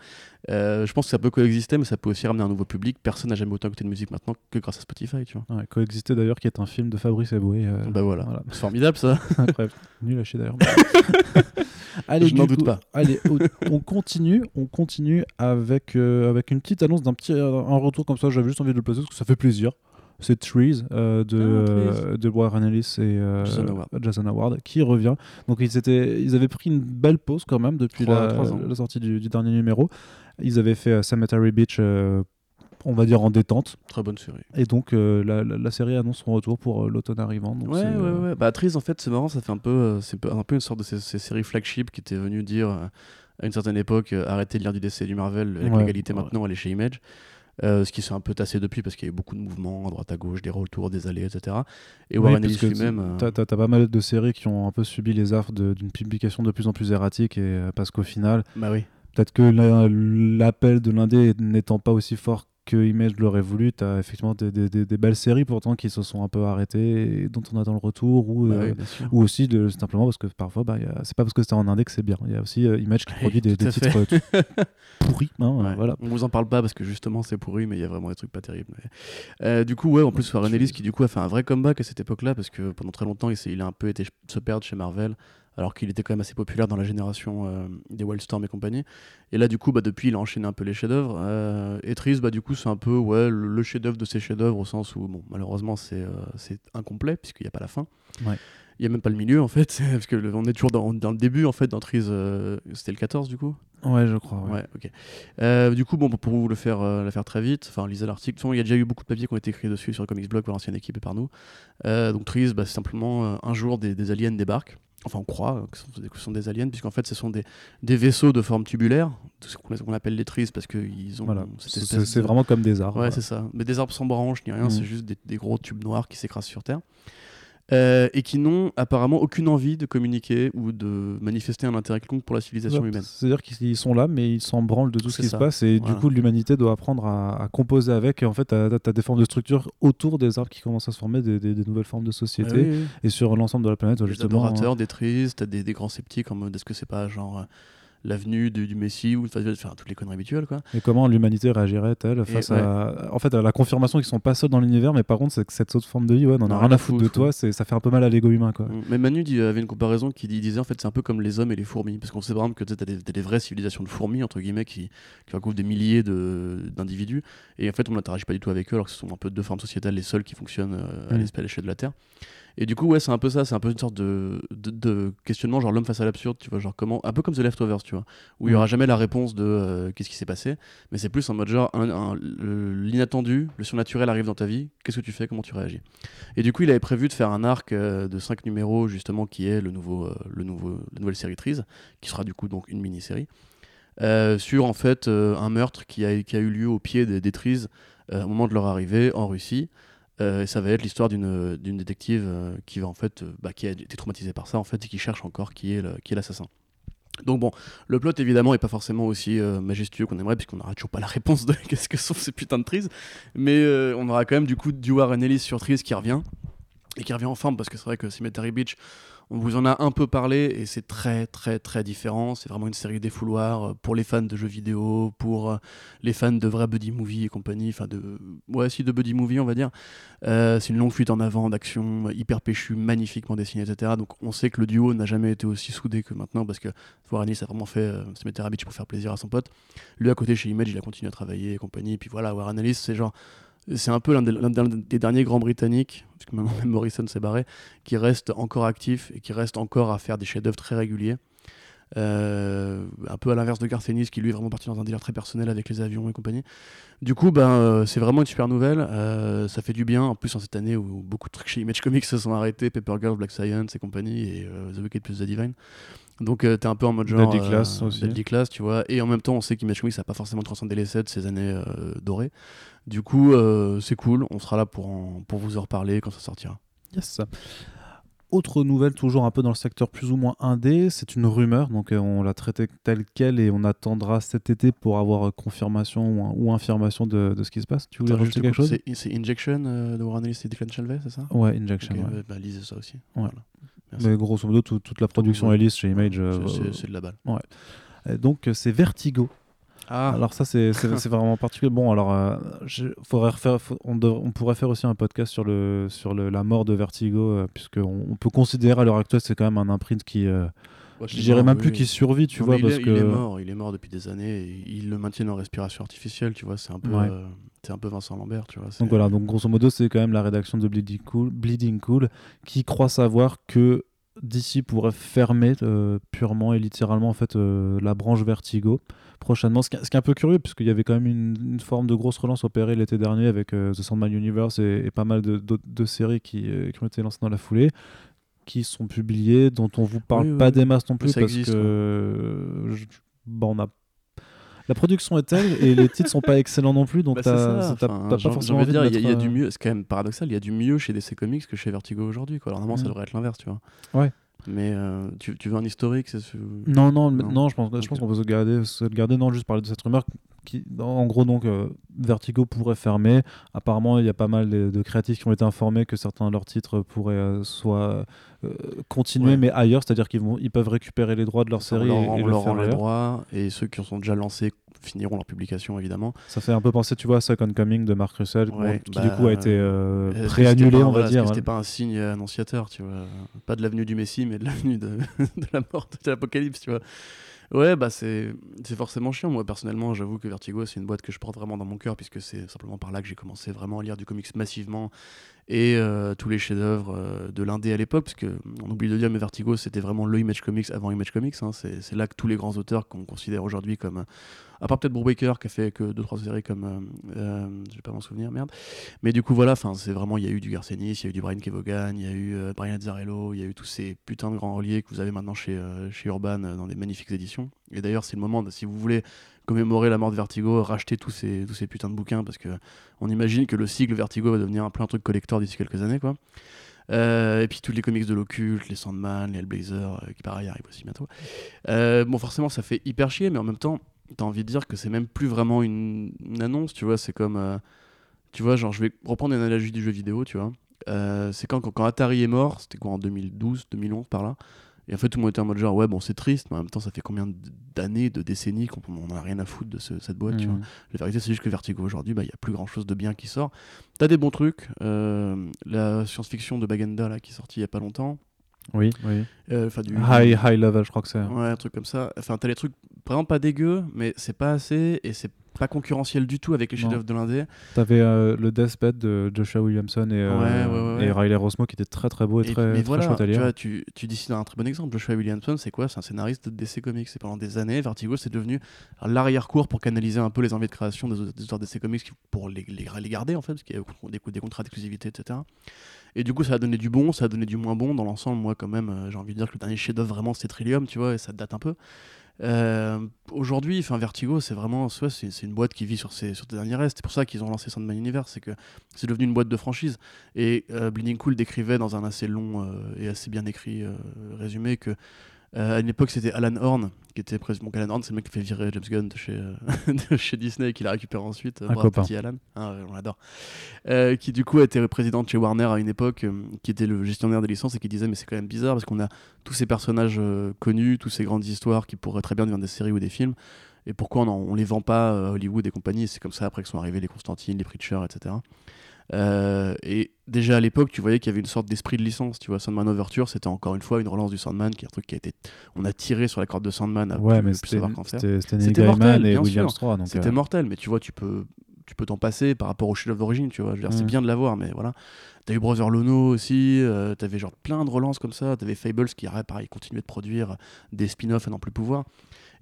Euh, je pense que ça peut coexister, mais ça peut aussi ramener un nouveau public. Personne n'a jamais autant écouté de musique maintenant que grâce à Spotify, tu vois. Ouais, Coexister d'ailleurs, qui est un film de Fabrice Eboué. euh, Bah voilà, voilà. c'est formidable ça. Incroyable. Nul à chier d'ailleurs. allez, Je n'en doute pas. Allez, on- on continue, on continue avec, euh, avec une petite annonce d'un petit un retour comme ça. J'avais juste envie de le placer parce que ça fait plaisir. C'est Trees euh, de, Ah, euh, de Warren Ellis et euh, Jason Howard. Jason Howard qui revient. Donc ils, étaient, ils avaient pris une belle pause quand même depuis la, sortie du, du dernier numéro. Ils avaient fait euh, Cemetery Beach, on va dire en détente. Très bonne série. Et donc la, la- la série annonce son retour pour l'automne arrivant. Donc Ouais, ouais, ouais. Bah, Trees, en fait, c'est marrant, ça fait un peu, c'est un peu une sorte de ces, ces séries flagship qui étaient venues dire à une certaine époque arrêtez de lire du DC et du Marvel, avec Ouais, l'égalité maintenant, elle est chez Image. Euh, ce qui s'est un peu tassé depuis parce qu'il y a eu beaucoup de mouvements à droite à gauche, des retours, des allées, etc. Et Oui, Warren Ellis lui-même. euh, T'as, t'as- t'as pas mal de séries qui ont un peu subi les affres d'une publication de plus en plus erratique et euh, parce qu'au final, Bah oui. peut-être que la- l'appel de l'indé n'étant pas aussi fort que Image l'aurait voulu, t'as effectivement des, des- des- des belles séries pourtant qui se sont un peu arrêtées et dont on attend le retour ou, Bah euh, oui, ou aussi de, simplement parce que parfois bah, c'est pas parce que c'était en indé que c'est bien. Il y a aussi euh, Image qui Oui, produit des, titres euh, pourris. hein, Ouais. voilà. On vous en parle pas parce que justement c'est pourri, mais il y a vraiment des trucs pas terribles. mais- du coup, ouais, en plus, Warren Ellis qui du coup a fait un vrai comeback à cette époque-là parce que pendant très longtemps il, a un peu été se perdre chez Marvel alors qu'il était quand même assez populaire dans la génération euh, des Wildstorm et compagnie. Et là, du coup, bah, depuis, il a enchaîné un peu les chefs-d'œuvre. Euh, et Trees, bah, du coup, c'est un peu ouais, le, le chef-d'œuvre de ses chefs-d'œuvre au sens où, bon, malheureusement, c'est euh, incomplet puisqu'il n'y a pas la fin. Ouais. Il n'y a même pas le milieu en fait, parce que on est toujours dans, dans, le début en fait, dans Trees, c'était le 14 du coup? Ouais, je crois. Ouais, ok. du coup, bon, pour vous le faire, la faire très vite, enfin, lisez l'article. Il y a déjà eu beaucoup de papiers qui ont été écrits dessus sur Comics Blog par l'ancienne équipe et par nous. donc, Trees, bah, c'est simplement un jour des, des aliens débarquent enfin on croit que ce sont des aliens, puisqu'en fait ce sont des, des, vaisseaux de forme tubulaire, ce qu'on appelle les tris, parce qu'ils ont. Voilà. C'est vraiment comme des arbres. Ouais, c'est ça. Mais des arbres sans branches ni rien, mmh. c'est juste des, des, gros tubes noirs qui s'écrasent sur Terre. Euh, et qui n'ont apparemment aucune envie de communiquer ou de manifester un intérêt quelconque pour la civilisation humaine. C'est-à-dire qu'ils sont là, mais ils s'en branlent de tout ce qui se passe, et du coup l'humanité doit apprendre à, composer avec, et en fait tu as, des formes de structure autour des arbres qui commencent à se former, des, des, nouvelles formes de société, ah et sur l'ensemble de la planète. Des justement, adorateurs, des tristes, des, des, grands sceptiques en mode est-ce que c'est pas genre l'avenue du, Messie ou toutes les conneries habituelles quoi. Et comment l'humanité réagirait-elle face à en fait à la confirmation qu'ils sont pas seuls dans l'univers mais par contre c'est que cette autre forme de vie ouais, on a rien à foutre de toi, c'est ça fait un peu mal à l'ego humain quoi. Mais Manu avait une comparaison qui disait en fait c'est un peu comme les hommes et les fourmis parce qu'on sait par exemple que tu as, des vraies civilisations de fourmis entre guillemets qui, qui recouvrent des milliers d'individus et en fait on n'interagit pas du tout avec eux alors que ce sont un peu deux formes sociétales les seules qui fonctionnent euh, à mmh. l'échelle de la Terre. Et du coup, ouais, c'est un peu ça, c'est un peu une sorte de, de, questionnement, genre l'homme face à l'absurde, tu vois, genre comment, un peu comme The Leftovers, tu vois, où il n'y aura jamais la réponse de euh, qu'est-ce qui s'est passé, mais c'est plus en mode genre l'inattendu, le surnaturel arrive dans ta vie, qu'est-ce que tu fais, comment tu réagis. Et du coup, il avait prévu de faire un arc euh, de 5 numéros, justement, qui est le nouveau, euh, le nouveau, la nouvelle série Trees, qui sera du coup donc une mini-série, sur en fait un meurtre qui a, qui a eu lieu au pied des, des au moment de leur arrivée en Russie. Euh, ça va être l'histoire d'une détective euh, qui va en fait, euh, bah, qui a été traumatisée par ça en fait et qui cherche encore qui est l'assassin. Donc bon, le plot évidemment est pas forcément aussi majestueux qu'on aimerait puisqu'on n'aura toujours pas la réponse de qu'est-ce que sont ces putains de trees, mais on aura quand même du coup du Warren Ellis sur trees qui revient et qui revient en forme parce que c'est vrai que Cemetery Beach on vous en a un peu parlé et c'est très très très différent. C'est vraiment une série défouloir euh, pour les fans de jeux vidéo, pour euh, les fans de vrais buddy movie et compagnie. Enfin de ouais si de buddy movie on va dire. Euh, c'est une longue fuite en avant d'action hyper péchu, magnifiquement dessinée etc. Donc on sait que le duo n'a jamais été aussi soudé que maintenant parce que Warren a vraiment fait mettre à Beach pour faire plaisir à son pote. Lui à côté chez Image il a continué à travailler et compagnie. Et puis voilà Warren c'est genre c'est un peu l'un des, derniers grands britanniques, parce que maintenant même Morrison s'est barré, qui reste encore actif et qui reste encore à faire des chefs-d'œuvre très réguliers. Euh, un peu à l'inverse de Garth Ennis qui lui est vraiment parti dans un délire très personnel avec les avions et compagnie. Du coup, ben, euh, c'est vraiment une super nouvelle. Euh, ça fait du bien, en plus en cette année où beaucoup de trucs chez Image Comics se sont arrêtés, Paper Girl, Black Science et compagnie, et The Wicked plus The Divine. Donc t'es un peu en mode genre Deadly Class aussi. Deadly Class, tu vois. Et en même temps, on sait qu'Image Comics n'a pas forcément transcendé les sets ces années dorées. Du coup, euh, c'est cool. On sera là pour, pour vous en reparler quand ça sortira. Yes. Autre nouvelle, toujours un peu dans le secteur plus ou moins indé, c'est une rumeur, donc euh, on l'a traité telle quelle et on attendra cet été pour avoir confirmation ou, infirmation de, de, ce qui se passe. Tu voulais rajouter quelque chose? C'est Injection de Warren Ellis et Declan Shalvey, c'est ça? Ouais, Injection. Bah, lisez ça aussi. Mais grosso modo, toute la production Ellis chez Image. c'est de la balle. Ouais. donc c'est Vertigo ah. Alors ça c'est vraiment particulier. Bon alors euh, faudrait refaire, on, on, pourrait faire aussi un podcast sur le sur le, la mort de Vertigo euh, puisque on, peut considérer à l'heure actuelle c'est quand même un imprint qui euh, je dirais même plus qu'il survit tu vois parce il, que il est mort il est mort depuis des années et ils le maintiennent en respiration artificielle tu vois c'est un peu c'est un peu Vincent Lambert tu vois donc voilà donc grosso modo c'est quand même la rédaction de Bleeding Cool Bleeding Cool qui croit savoir que d'ici pourrait fermer purement et littéralement en fait la branche Vertigo prochainement. Ce qui, est un peu curieux, puisqu'il y avait quand même une, forme de grosse relance opérée l'été dernier avec euh, The Sandman Universe et, pas mal de, de, séries qui, euh, qui, ont été lancées dans la foulée, qui sont publiées, dont on vous parle pas des masses non plus, parce que bon, on a la production est telle et les titres sont pas excellents non plus donc bah t'as pas forcément envie dire il y, a du euh, mieux c'est quand même paradoxal il y a du mieux chez DC Comics que chez Vertigo aujourd'hui alors normalement ça mm. devrait être l'inverse tu vois ouais mais euh, tu, tu, veux un historique non, non, non, je pense, je pense qu'on peut se garder, se garder. Non, juste parler de cette rumeur qui, en gros, donc, euh, Vertigo pourrait fermer. Apparemment, il y a pas mal de, créatifs qui ont été informés que certains de leurs titres pourraient euh, soit continuer, mais ailleurs, c'est-à-dire qu'ils ils peuvent récupérer les droits de leur série on et, leur, rend les droits, et ceux qui en sont déjà lancés finiront leur publication évidemment. Ça fait un peu penser, tu vois, à Second Coming de Mark Russell, qui du coup a bah, été euh, préannulé, on va dire. C'était pas un signe annonciateur, tu vois. Pas de l'avenue du Messie, mais de l'avenue de, de, la mort, de l'Apocalypse, tu vois. Ouais, bah c'est forcément chiant. Moi, personnellement, j'avoue que Vertigo, c'est une boîte que je porte vraiment dans mon cœur, puisque c'est simplement par là que j'ai commencé vraiment à lire du comics massivement et euh, tous les chefs-d'œuvre euh, de l'indé à l'époque, parce qu'on oublie de dire, mais Vertigo, c'était vraiment le Image Comics avant Image Comics. hein. c'est là que tous les grands auteurs qu'on considère aujourd'hui comme. à part peut-être Brubaker qui a fait que 2-3 séries comme. euh, euh, je vais pas m'en souvenir, merde. Mais du coup, voilà, enfin, c'est vraiment. Il y a eu du Garcenis, il y a eu du Brian Kevogan, il y a eu euh, Brian Azzarello, il y a eu tous ces putains de grands reliés que vous avez maintenant chez, chez Urban dans des magnifiques éditions. Et d'ailleurs, c'est le moment, si vous voulez commémorer la mort de Vertigo, racheter tous ces, tous ces putains de bouquins parce que on imagine que le cycle Vertigo va devenir un plein truc collector d'ici quelques années, quoi. Euh, et puis tous les comics de l'occulte, les Sandman, les Hellblazer, euh, qui pareil arrivent aussi bientôt. Euh, bon, forcément, ça fait hyper chier, mais en même temps, t'as envie de dire que c'est même plus vraiment une, annonce, tu vois. C'est comme, tu vois, genre, je vais reprendre une analogie du jeu vidéo, tu vois. C'est quand, quand Atari est mort, c'était quoi en 2012, 2011 par là. Et en fait, tout le monde était en mode genre, ouais, bon, c'est triste, mais en même temps, ça fait combien d'années, de décennies qu'on on a rien à foutre de ce- cette boîte, tu vois. Mhm. La vérité, c'est juste que Vertigo aujourd'hui, bah, il y a plus grand chose de bien qui sort. T'as des bons trucs. euh, la science-fiction de Bagenda, là, qui est sortie il y a pas longtemps. Oui, oui. Euh, du. High, high level, je crois que c'est. Ouais, un truc comme ça. Enfin, t'as les trucs vraiment pas dégueux, mais c'est pas assez et c'est pas concurrentiel du tout avec les chefs-d'œuvre de l'indé. T'avais euh, le Deathbed de Joshua Williamson et, euh, Ouais, ouais, ouais, et ouais. Riley Rosmo qui était très très beau et, Et- très, mais très voilà, chouette à tu lire. vois, tu, tu dis un très bon exemple. Joshua Williamson, c'est quoi? C'est un scénariste de DC Comics. Et pendant des années, Vertigo, c'est devenu l'arrière-cour pour canaliser un peu les envies de création des, des auteurs DC Comics pour les, les, les garder, en fait, parce qu'il y a des, des contrats d'exclusivité, etc. Et du coup, ça a donné du bon, ça a donné du moins bon. Dans l'ensemble, moi, quand même, euh, j'ai envie de dire que le dernier chef-d'œuvre, vraiment, c'est Trillium, tu vois, et ça date un peu. Euh, Aujourd'hui, enfin Vertigo, c'est vraiment, c'est une boîte qui vit sur ses, derniers restes. C'est pour ça qu'ils ont lancé Sandman Universe, c'est que c'est devenu une boîte de franchise. Et euh, Bleeding Cool décrivait dans un assez long euh, et assez bien écrit euh, résumé que à une époque c'était Alan Horn qui était président. Alan Horn, c'est le mec qui fait virer James Gunn de chez, euh, de chez Disney et qui l'a récupéré ensuite. euh, Un petit Alan, Ah, on l'adore. Euh, qui du coup a été président de chez Warner à une époque, euh, qui était le gestionnaire des licences et qui disait mais c'est quand même bizarre parce qu'on a tous ces personnages euh, connus, toutes ces grandes histoires qui pourraient très bien devenir des séries ou des films. Et pourquoi on, on les vend pas euh, à Hollywood et compagnie? C'est comme ça après que sont arrivés les Constantine, les Preacher, etc. Euh, et déjà à l'époque, tu voyais qu'il y avait une sorte d'esprit de licence. Tu vois, Sandman Overture, c'était encore une fois une relance du Sandman, qui est un truc qui a été. On a tiré sur la corde de Sandman à Ouais, plus- mais c'était mortel, et C'était euh, mortel, mais tu vois, tu peux, tu peux t'en passer par rapport au chef-d'œuvre d'origine, tu vois. Je veux dire, C'est Mm. bien de l'avoir, mais voilà. T'as eu Brother Lono aussi, euh, t'avais genre plein de relances comme ça, t'avais Fables qui, pareil, continuait de produire des spin-offs à n'en plus pouvoir.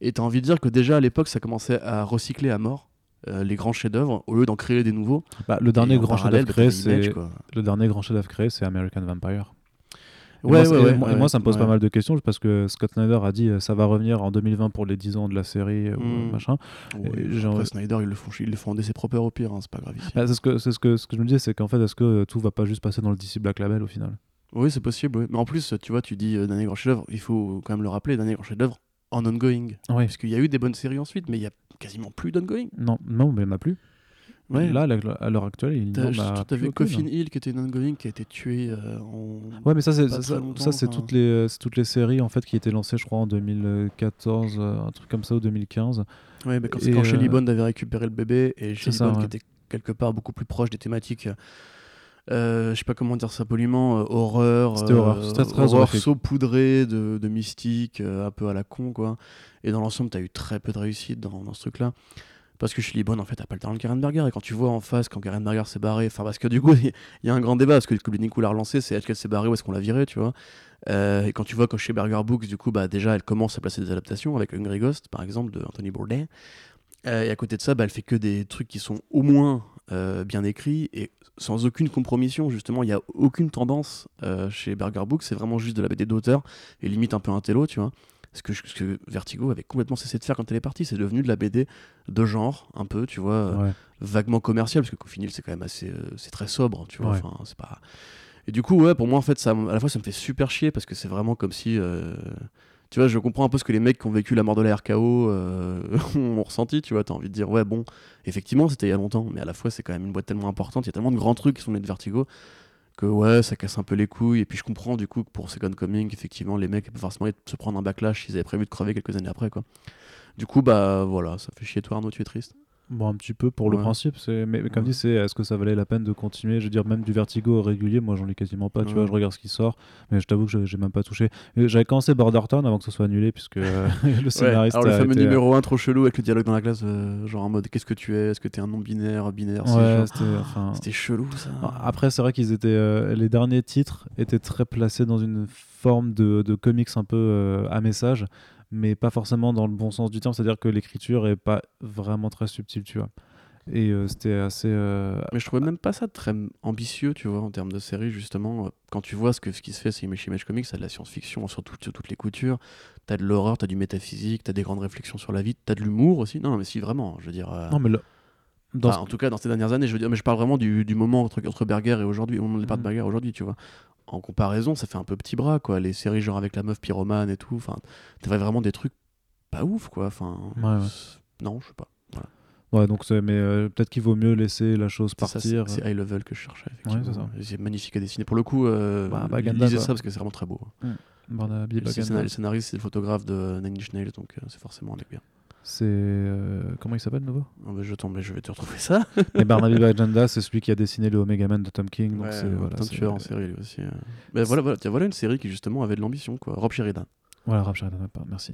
Et t'as envie de dire que déjà à l'époque, ça commençait à recycler à mort euh, les grands chefs-d'œuvre au lieu d'en créer des nouveaux. bah, le dernier grand chef-d'œuvre créé, c'est quoi. le dernier grand chef-d'œuvre créé, c'est American Vampire. Et Ouais, moi, ouais, et ouais, moi- et moi, ça me pose pas mal de questions parce que Scott Snyder a dit euh, ça va revenir en 2020 pour les 10 ans de la série euh, ou Mm. machin. Genre- Après, Snyder, ils le font, ils le font en DC proper au pire, hein, c'est pas grave. Bah, c'est ce que c'est ce que ce que je me disais, c'est qu'en fait, est-ce que tout va pas juste passer dans le DC Black Label au final? Oui, c'est possible, oui. mais en plus, tu vois, tu dis euh, dernier grand chef-d'œuvre, il faut quand même le rappeler, dernier grand chef-d'œuvre en ongoing. Oui. Parce qu'il y a eu des bonnes séries ensuite, mais il y a quasiment plus d'ongoing. Non, non, mais il n'y en a plus. Ouais. Là, à l'heure actuelle, il n'y en a T'avais. Coffin Hill qui était une ongoing qui a été tué euh, en. Ouais, mais ça, c'est ça, c'est toutes les toutes les séries en fait qui étaient lancées, je crois, en 2014, euh, un truc comme ça, ou 2015. Ouais, mais quand, quand Shelly euh, Bond avait récupéré le bébé et Shelly Bond ouais. qui était quelque part beaucoup plus proche des thématiques. Euh, je sais pas comment dire ça poliment, euh, horreur, horreur, horrifique. saupoudrée de, de mystique, euh, un peu à la con quoi. Et dans l'ensemble, t'as eu très peu de réussite dans, dans ce truc-là. Parce que Shelly Bond, en fait, a pas le talent de Karen Berger. Et quand tu vois en face, quand Karen Berger s'est barré, enfin, parce que du coup, il y a un grand débat, parce que Nico l'a relancé, c'est est-ce qu'elle s'est barrée ou est-ce qu'on l'a virée, tu vois. Euh, et quand tu vois que chez Berger Books, du coup, bah, déjà, elle commence à placer des adaptations avec Hungry Ghost, par exemple, de Anthony Bourdain. Euh, et à côté de ça, bah, elle fait que des trucs qui sont au moins euh, bien écrits et sans aucune compromission. Justement, il n'y a aucune tendance euh, chez Berger Books, c'est vraiment juste de la BD d'auteur et limite un peu un télo, tu vois. Ce que, ce que Vertigo avait complètement cessé de faire quand elle est partie, c'est devenu de la BD de genre, un peu, tu vois, Ouais. vaguement commercial, parce que Coffin Hill, c'est quand même assez. c'est très sobre, tu vois. Ouais. Enfin, c'est pas. Et du coup, ouais, pour moi, en fait, ça, à la fois, ça me fait super chier parce que c'est vraiment comme si. Tu vois, je comprends un peu ce que les mecs qui ont vécu la mort de la RKO euh, ont ressenti, tu vois. T'as envie de dire, ouais, bon, effectivement, c'était il y a longtemps, mais à la fois, c'est quand même une boîte tellement importante, il y a tellement de grands trucs qui sont nés de Vertigo que, ouais, ça casse un peu les couilles. Et puis, je comprends, du coup, que pour Second Coming, effectivement, les mecs peuvent forcément se prendre un backlash s'ils avaient prévu de crever quelques années après, quoi. Du coup, bah voilà, ça fait chier toi, Arnaud, tu es triste. Bon, un petit peu pour le Ouais. principe, c'est mais, mais comme Ouais. dit, c'est est-ce que ça valait la peine de continuer? Je veux dire, même du Vertigo régulier, moi j'en lis quasiment pas, tu vois, je regarde ce qui sort, mais je t'avoue que je- j'ai même pas touché. Et J'avais commencé Bordertown avant que ce soit annulé, puisque euh, le scénariste. alors le fameux été, euh, numéro 1 trop chelou avec le dialogue dans la classe, euh, genre en mode qu'est-ce que tu es? Est-ce que t'es un non-binaire, binaire? Genre- c'était. Enfin... C'était chelou ça. Après, c'est vrai qu'ils étaient. euh, les derniers titres étaient très placés dans une forme de, de comics un peu euh, à message, mais pas forcément dans le bon sens du terme, c'est-à-dire que l'écriture est pas vraiment très subtile, tu vois. Et euh, c'était assez. euh, Mais je trouvais même pas ça très ambitieux, tu vois, en termes de série, justement. Quand tu vois ce, que, ce qui se fait, c'est Image Image Comics, t'as de la science-fiction sur, tout- sur toutes les coutures, t'as de l'horreur, t'as du métaphysique, t'as des grandes réflexions sur la vie, t'as de l'humour aussi. Non, mais si, vraiment, je veux dire. euh, Non, mais dans enfin, ce- En tout cas, dans ces dernières années, je veux dire, mais je parle vraiment du, du moment entre, entre Berger et aujourd'hui, au moment du départ de Mhm. Berger aujourd'hui, tu vois. En comparaison, ça fait un peu petit bras, quoi. Les séries genre avec la meuf pyromane et tout, enfin, t'avais vraiment des trucs pas ouf, quoi. Enfin, Ouais, ouais. c'est- non, je sais pas. Ouais, donc mais euh, peut-être qu'il vaut mieux laisser la chose partir. C'est high level que je cherchais, effectivement. c'est magnifique à dessiner. Pour le coup, euh, Bah, Baganda, lisez quoi. ça parce que c'est vraiment très beau. Le le scénariste, c'est le photographe de Nine Inch Nails, donc euh, c'est forcément un mec bien. C'est euh, comment il s'appelle nouveau? Ah bah, je tombe, mais je vais te retrouver ça. Et Barnaby Baganda, c'est celui qui a dessiné le Omega Man de Tom King. Donc Ouais, c'est voilà, tueur en série lui aussi. euh. Mais voilà, voilà, tiens, voilà une série qui justement avait de l'ambition, quoi. Rob Sheridan. Voilà, Rap Sheridan, merci.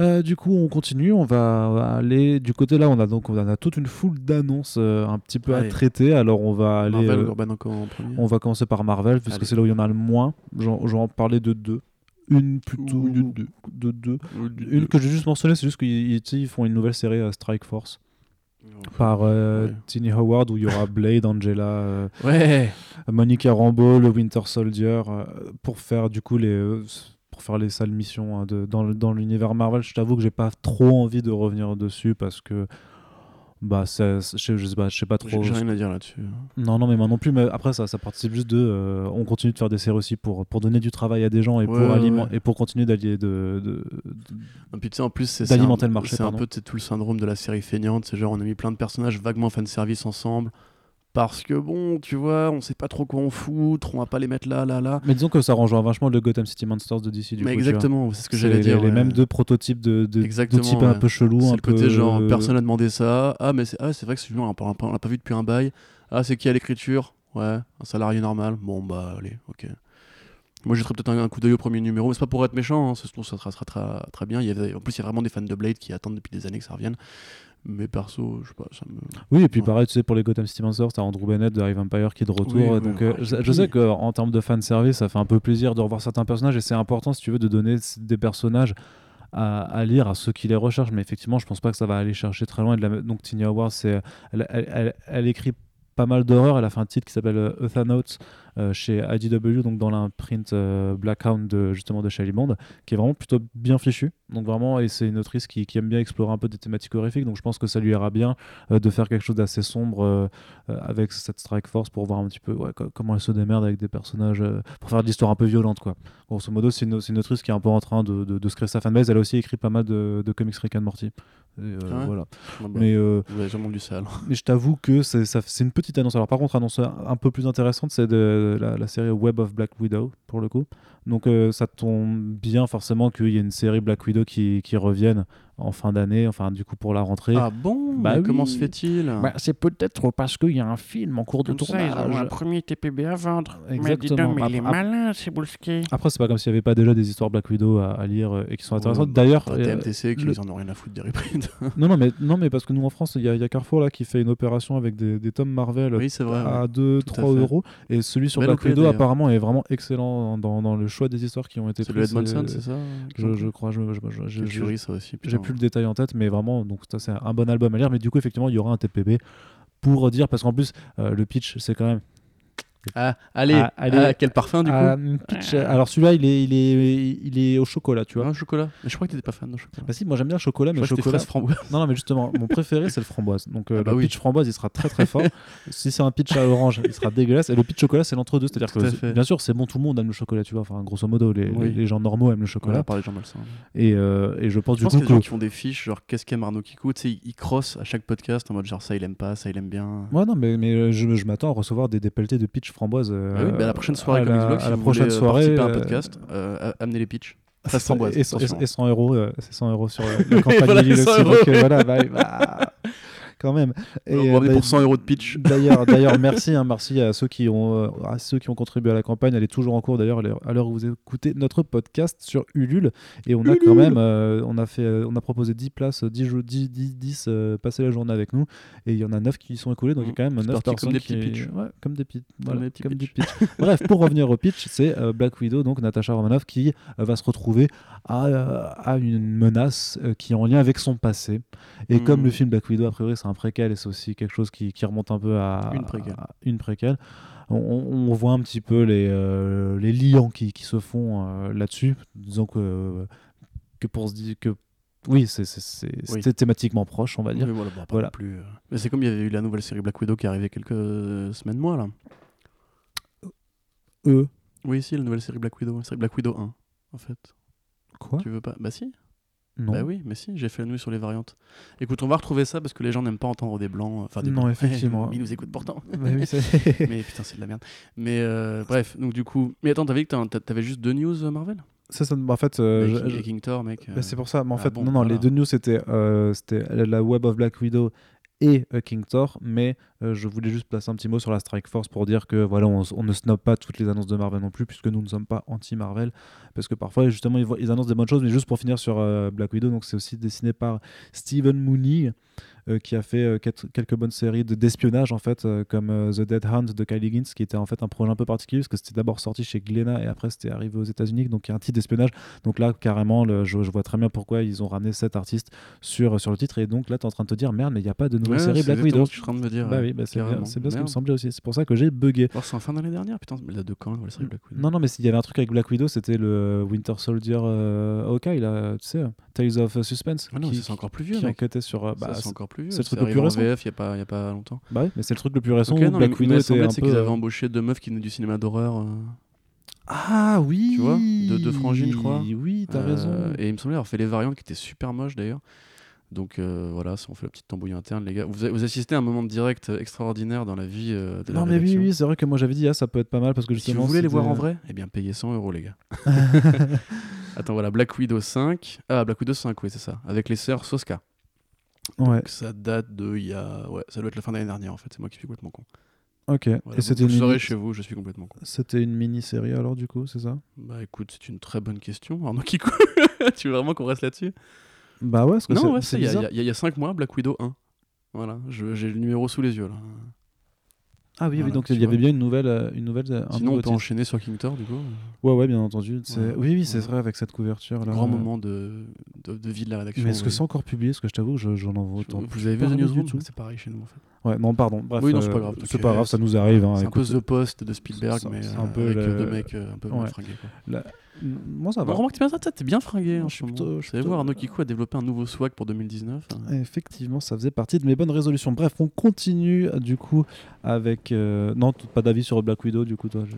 Euh, du coup, on continue. On va, aller du côté là. On a donc on a toute une foule d'annonces euh, un petit peu à traiter. Alors on va aller. Marvel, euh, Urban encore en premier? on va commencer par Marvel puisque c'est là où il y en a le moins. J'en parlais de deux. Une plutôt une de, de deux. Ou- Une que j'ai juste mentionnée, c'est juste qu'ils ils- font une nouvelle série à Strike Force par euh, Ouais. Tini Howard où il y aura Blade, Angela, euh, Ouais. Monica Rambeau, le Winter Soldier euh, pour faire du coup les euh, pour faire les sales missions hein, de, dans, dans l'univers Marvel. Je t'avoue que j'ai pas trop envie de revenir dessus parce que bah ça- je, sais- je sais pas, je sais pas trop. j'ai rien à dire là-dessus. Non non mais moi non plus. Mais après ça ça participe juste de euh, on continue de faire des séries aussi pour pour donner du travail à des gens et Ouais, pour ouais, aliment- ouais. et pour continuer d'allier de, puis en plus, c'est D'alimenter c'est un- le marché, C'est un peu tout le syndrome de la série feignante. C'est genre, on a mis plein de personnages vaguement fanservice ensemble. Parce que bon, tu vois, on sait pas trop quoi en foutre, on va pas les mettre là, là, là. Mais disons que ça rejoint vachement le Gotham City Monsters de DC du Mais coup, exactement, c'est ce que C'est j'allais dire. les ouais. mêmes deux prototypes de, de, de Exactement, types ouais. un peu chelous, C'est un le côté peu genre, euh, personne n'a demandé ça. Ah, mais c'est ah, c'est vrai que celui-là, on l'a pas, on l'a pas vu depuis un bail. Ah, c'est qui à l'écriture? Ouais, un salarié normal. Bon, bah, allez, ok. Moi, jetterais peut-être un, un coup d'œil au premier numéro, mais c'est pas pour être méchant, hein, ça se trouve, ça sera, sera très, très bien. Il y avait, en plus, il y a vraiment des fans de Blade qui attendent depuis des années que ça revienne. Mais perso, je sais pas, ça me. Oui, et puis Ouais. pareil, tu sais, pour les Gotham City Monsters, t'as Andrew Bennett de High Vampire qui est de retour. Oui, donc, ouais, euh, ouais, je, sais qu'en termes de fanservice, ça fait un peu plaisir de revoir certains personnages et c'est important, si tu veux, de donner des personnages à, à lire à ceux qui les recherchent. Mais effectivement, je pense pas que ça va aller chercher très loin. Et de la- Donc, Tiny Howard, c'est, elle, elle- elle- elle écrit pas mal d'horreur. Elle a fait un titre qui s'appelle euh, Euthanaut euh, chez IDW, donc dans l'imprint euh, Blackhound de, justement de Shelley Bond, qui est vraiment plutôt bien fichu. Donc vraiment, et c'est une autrice qui, qui aime bien explorer un peu des thématiques horrifiques. Donc je pense que ça lui ira bien euh, de faire quelque chose d'assez sombre euh, euh, avec cette Strike Force pour voir un petit peu ouais, comment elle se démerde avec des personnages, euh, pour faire de l'histoire un peu violente quoi. Grosso modo, c'est une, autrice qui est un peu en train de, de, de se créer sa fanbase. Elle a aussi écrit pas mal de, de comics Rick and Morty. Et, euh, Ah ouais voilà. Ah bah, Mais euh, Vous avez jamais lu ça alors. mais je t'avoue que c'est une petite annonce. Alors par contre, annonce un peu plus intéressante, c'est de la, série Web of Black Widow pour le coup. Donc euh, ça tombe bien forcément qu'il y ait une série Black Widow qui revienne en fin d'année, enfin du coup pour la rentrée. Ah bon? Bah mais Comment se fait-il? Bah, c'est peut-être parce qu'il y a un film en cours de Comme ça, ils auront un tournage. premier TPB à vendre. Mais dis Exactement. donc, mais il est malin, Cebulski. Après, c'est pas comme s'il n'y avait pas déjà des histoires Black Widow à, à lire euh, et qui sont intéressantes. Ouais, D'ailleurs, bah, euh, TMTC, qui le- ils en ont rien à foutre des reprints. non, non, mais, non, mais parce que nous en France, il y, a- il y a Carrefour là qui fait une opération avec des, des tomes Marvel oui, c'est vrai. à ouais. 2-3 tout à fait. euros. Et celui sur Belle Black Widow d'ailleurs. apparemment est vraiment excellent dans, dans le choix des histoires qui ont été C'est le. Edmondson, C'est- c'est ça? Je, je crois, je, je- je- ça aussi. j'ai. Le détail en tête, mais vraiment, donc ça c'est un bon album à lire. Mais du coup, effectivement, il y aura un TPB pour dire, parce qu'en plus, euh, le pitch, c'est quand même. Ah, allez, Ah, allez. Ah, quel parfum du coup Ah, pitch, euh, alors celui-là, il est, il, est, il est au chocolat, tu vois. Un chocolat. Mais je crois que t'étais pas fan de chocolat. Bah si, moi j'aime bien le chocolat, mais le que chocolat. framboise. Non, non, mais justement, mon préféré c'est le framboise. Donc euh, Ah bah le oui. pitch framboise, il sera très très fort. si c'est un pitch à orange, il sera dégueulasse. Et le pitch chocolat, c'est l'entre-deux. C'est-à-dire que, bien sûr, c'est bon, tout le monde aime le chocolat, tu vois. Enfin, grosso modo, les, Oui. les, les gens normaux aiment le chocolat. à part les gens malsains. Et, euh, et je pense Je du pense coup a des gens que. qui font des fiches, genre qu'est-ce qu'aime Arnaud Kikou, tu sais, ils- crossent à chaque podcast en mode genre ça il aime pas, ça il aime bien. Ouais, non, mais, mais euh, je, m'attends à recevoir des, des de pitch framboise. euh, Ah oui, bah à la prochaine soirée à Comics la, Blog, à si la vous prochaine voulez, euh, soirée. à un euh, podcast, amenez les pitchs. Fraise framboise, Et, cent- attention. et- et 100 euros, c'est 100 euros sur la campagne Voilà, Lily 100 aussi. euros. Donc voilà, bah, bah, quand même. Et on euh, pour 100 euros de pitch. D'ailleurs, d'ailleurs, merci, hein, merci à ceux qui ont, euh, à ceux qui ont contribué à la campagne. Elle est toujours en cours d'ailleurs à l'heure- où vous écoutez notre podcast sur Ulule. Et on a quand même, euh, on a fait, on a proposé 10 places, 10 jeux, 10, 10, 10 euh, passer la journée avec nous. Et il y en a 9 qui sont écoulés, donc il y a quand même Mmh. C'est 9 parti comme personnes des qui, petits pitchs. ouais, comme des petits, voilà, des petits comme des pitchs. pitchs. Bref, pour revenir au pitch, c'est Black Widow, donc Natasha Romanoff, qui va se retrouver à, à une menace qui est en lien avec son passé. Et Mhm. comme le film Black Widow, a priori, c'est un préquel et c'est aussi quelque chose qui, qui remonte un peu à Une préquelle. à une préquelle. On, on voit un petit peu les, euh, les liens qui, qui se font euh, là-dessus. Disons que, que pour se dire que. Oui, c'est Oui. thématiquement proche, on va dire. Oui, voilà, bon, plus. euh. Mais c'est comme il y avait eu la nouvelle série Black Widow qui est arrivée quelques euh, semaines, mois là. Eux, Oui, si, la nouvelle série Black Widow, la série Black Widow 1, en fait. quoi? Tu veux pas? Bah si. Non. Bah oui, mais si, j'ai fait la nuit sur les variantes. Écoute, on va retrouver ça parce que les gens n'aiment pas entendre des blancs. Enfin, des Non, blancs. effectivement. Ils nous écoutent pourtant. Bah oui, mais putain, c'est de la merde. Mais euh, bref, donc du coup. Mais attends, t'avais t'avais juste deux news euh, Marvel? Ça, ça, en fait, euh, King, je- King Thor, mec. euh, Bah, c'est pour ça. Mais en ah fait, bon, non, non, voilà. les deux news, c'était euh, c'était la Web of Black Widow et euh, King Thor. Mais euh, je voulais juste placer un petit mot sur la Strike Force pour dire que voilà, on, ne snob pas toutes les annonces de Marvel non plus, puisque nous ne sommes pas anti-Marvel. Parce que parfois, justement, ils, ils annoncent des bonnes choses. Mais juste pour finir sur euh, Black Widow, donc c'est aussi dessiné par Steven Mooney. Euh, qui a fait euh, quel- quelques bonnes séries de- d'espionnage en fait euh, comme The Dead Hunt de Kylie Higgins qui était en fait un projet un peu particulier parce que c'était d'abord sorti chez Glénat et après c'était arrivé aux États-Unis donc il y a un titre d'espionnage donc là, carrément, le- je, je vois très bien pourquoi ils ont ramené cet artiste sur, sur le titre. Et donc là, tu es en train de te dire, merde, mais il n'y a pas de nouvelle Ouais, série Black Widow. ce que je suis en train de me dire. Bah oui, bah c'est bien, ce qui me semblait aussi. C'est pour ça que j'ai bugué. Oh, c'est en fin d'année dernière, putain, mais date de quand la série Black Widow? Non, non, mais s'il y avait un truc avec Black Widow, c'était le Winter Soldier euh, Hawkeye, là, tu sais, Tales of Suspense. Ah non, c'est encore plus vieux, qui mec. enquêtait sur. euh, Ça, bah, c'est c'est encore plus vieux. c'est le truc C'est le plus en récent. VF il y a a pas longtemps. bah oui, mais c'est le truc le plus récent Ok, où non, Black mais- Widow mais c'est peu. qu'ils avaient euh, embauché deux meufs qui venaient du cinéma d'horreur. euh, Ah oui Tu vois, de- de Frangine, je crois. Oui, t'as euh, raison. Et il me semblait avoir fait les variantes qui étaient super moches d'ailleurs. Donc euh, voilà, ça on fait la petite tambouille interne, les gars. Vous, vous assistez à un moment de direct euh, extraordinaire dans la vie euh, de la Non, mais oui, rédaction. oui, c'est vrai que moi j'avais dit, ah, ça peut être pas mal parce que Si justement. vous voulez les voir en vrai, eh bien payez 100 euros les gars. Attends, voilà, Black Widow 5. Ah, Black Widow 5, oui, c'est ça. Avec les sœurs Soska. Ouais, Donc, ça date de il y a. Ouais, ça doit être la fin d'année dernière en fait. C'est moi qui suis complètement con. ok. Voilà, Et c'était une, mini- chez vous, je suis complètement con. c'était une mini-série alors, du coup, c'est ça? Bah écoute, c'est une très bonne question. Arnaud Kikou, tu veux vraiment qu'on reste là-dessus? Bah ouais, parce que c'est- Non, ouais, il y, y a 5 mois, Black Widow 1. Voilà, j'ai le numéro sous les yeux là. Ah oui, donc il y avait bien une nouvelle, euh, une nouvelle, euh, un Sinon, on peut titre. enchaîner sur King Thor du coup. Ouais, ouais, bien entendu. Ouais, oui, oui, c'est ouais. vrai avec cette couverture là. Grand moment de, de, de vie de la rédaction. Mais est-ce que c'est encore publié? Parce que je t'avoue, je- j'en en vois autant. Vous avez vu The Newsroom? C'est pareil chez nous en fait. Ouais, non, pardon. Bref, Oui, non, c'est euh, pas grave, C'est pas grave, ça nous arrive. hein, c'est un peu. The Post de Spielberg, mais un peu avec deux mecs un peu fringués. Moi, ça va. Bon, remarque, t'es bien t'es bien fringué Non, en je suis plutôt- Vous je suis savez plutôt- voir, Arnaud Kikou a développé un nouveau swag pour 2019. Effectivement, ça faisait partie de mes bonnes résolutions. Bref, on continue euh, du coup avec. euh, Non, pas d'avis sur Black Widow, du coup, toi. je-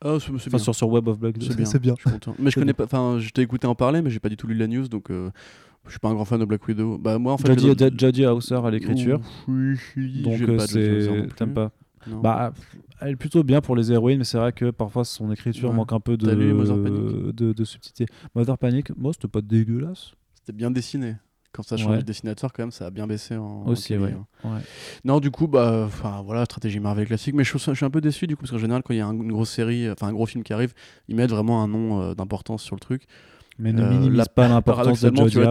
Ah, c'est c'est Enfin, bien. sur, sur Web of Black Widow. C'est bien. C'est bien. Je suis content. Mais je connais pas. Enfin, je t'ai écouté en parler, mais j'ai pas du tout lu la news, donc euh, je suis pas un grand fan de Black Widow. Bah moi, en fait, Jodie, Hauser à l'écriture. Oui, oui, Donc, euh, c'est. T'aimes pas Non. Bah, elle est plutôt bien pour les héroïnes, mais c'est vrai que parfois son écriture Ouais. manque un peu de, Panic de, de subtilité. Mother Panic, moi, c'était pas dégueulasse. C'était bien dessiné. Quand ça Ouais. de dessinateur, quand même, ça a bien baissé en. en Aussi, ouais. hein. Ouais. Non, du coup, bah, enfin voilà, stratégie Marvel classique. Mais je, suis un peu déçu du coup, parce qu'en général, quand il y a un- une grosse série, enfin un gros film qui arrive, ils mettent vraiment un nom euh, d'importance sur le truc. Mais ne Euh, minimise là, pas l'importance de tu vois,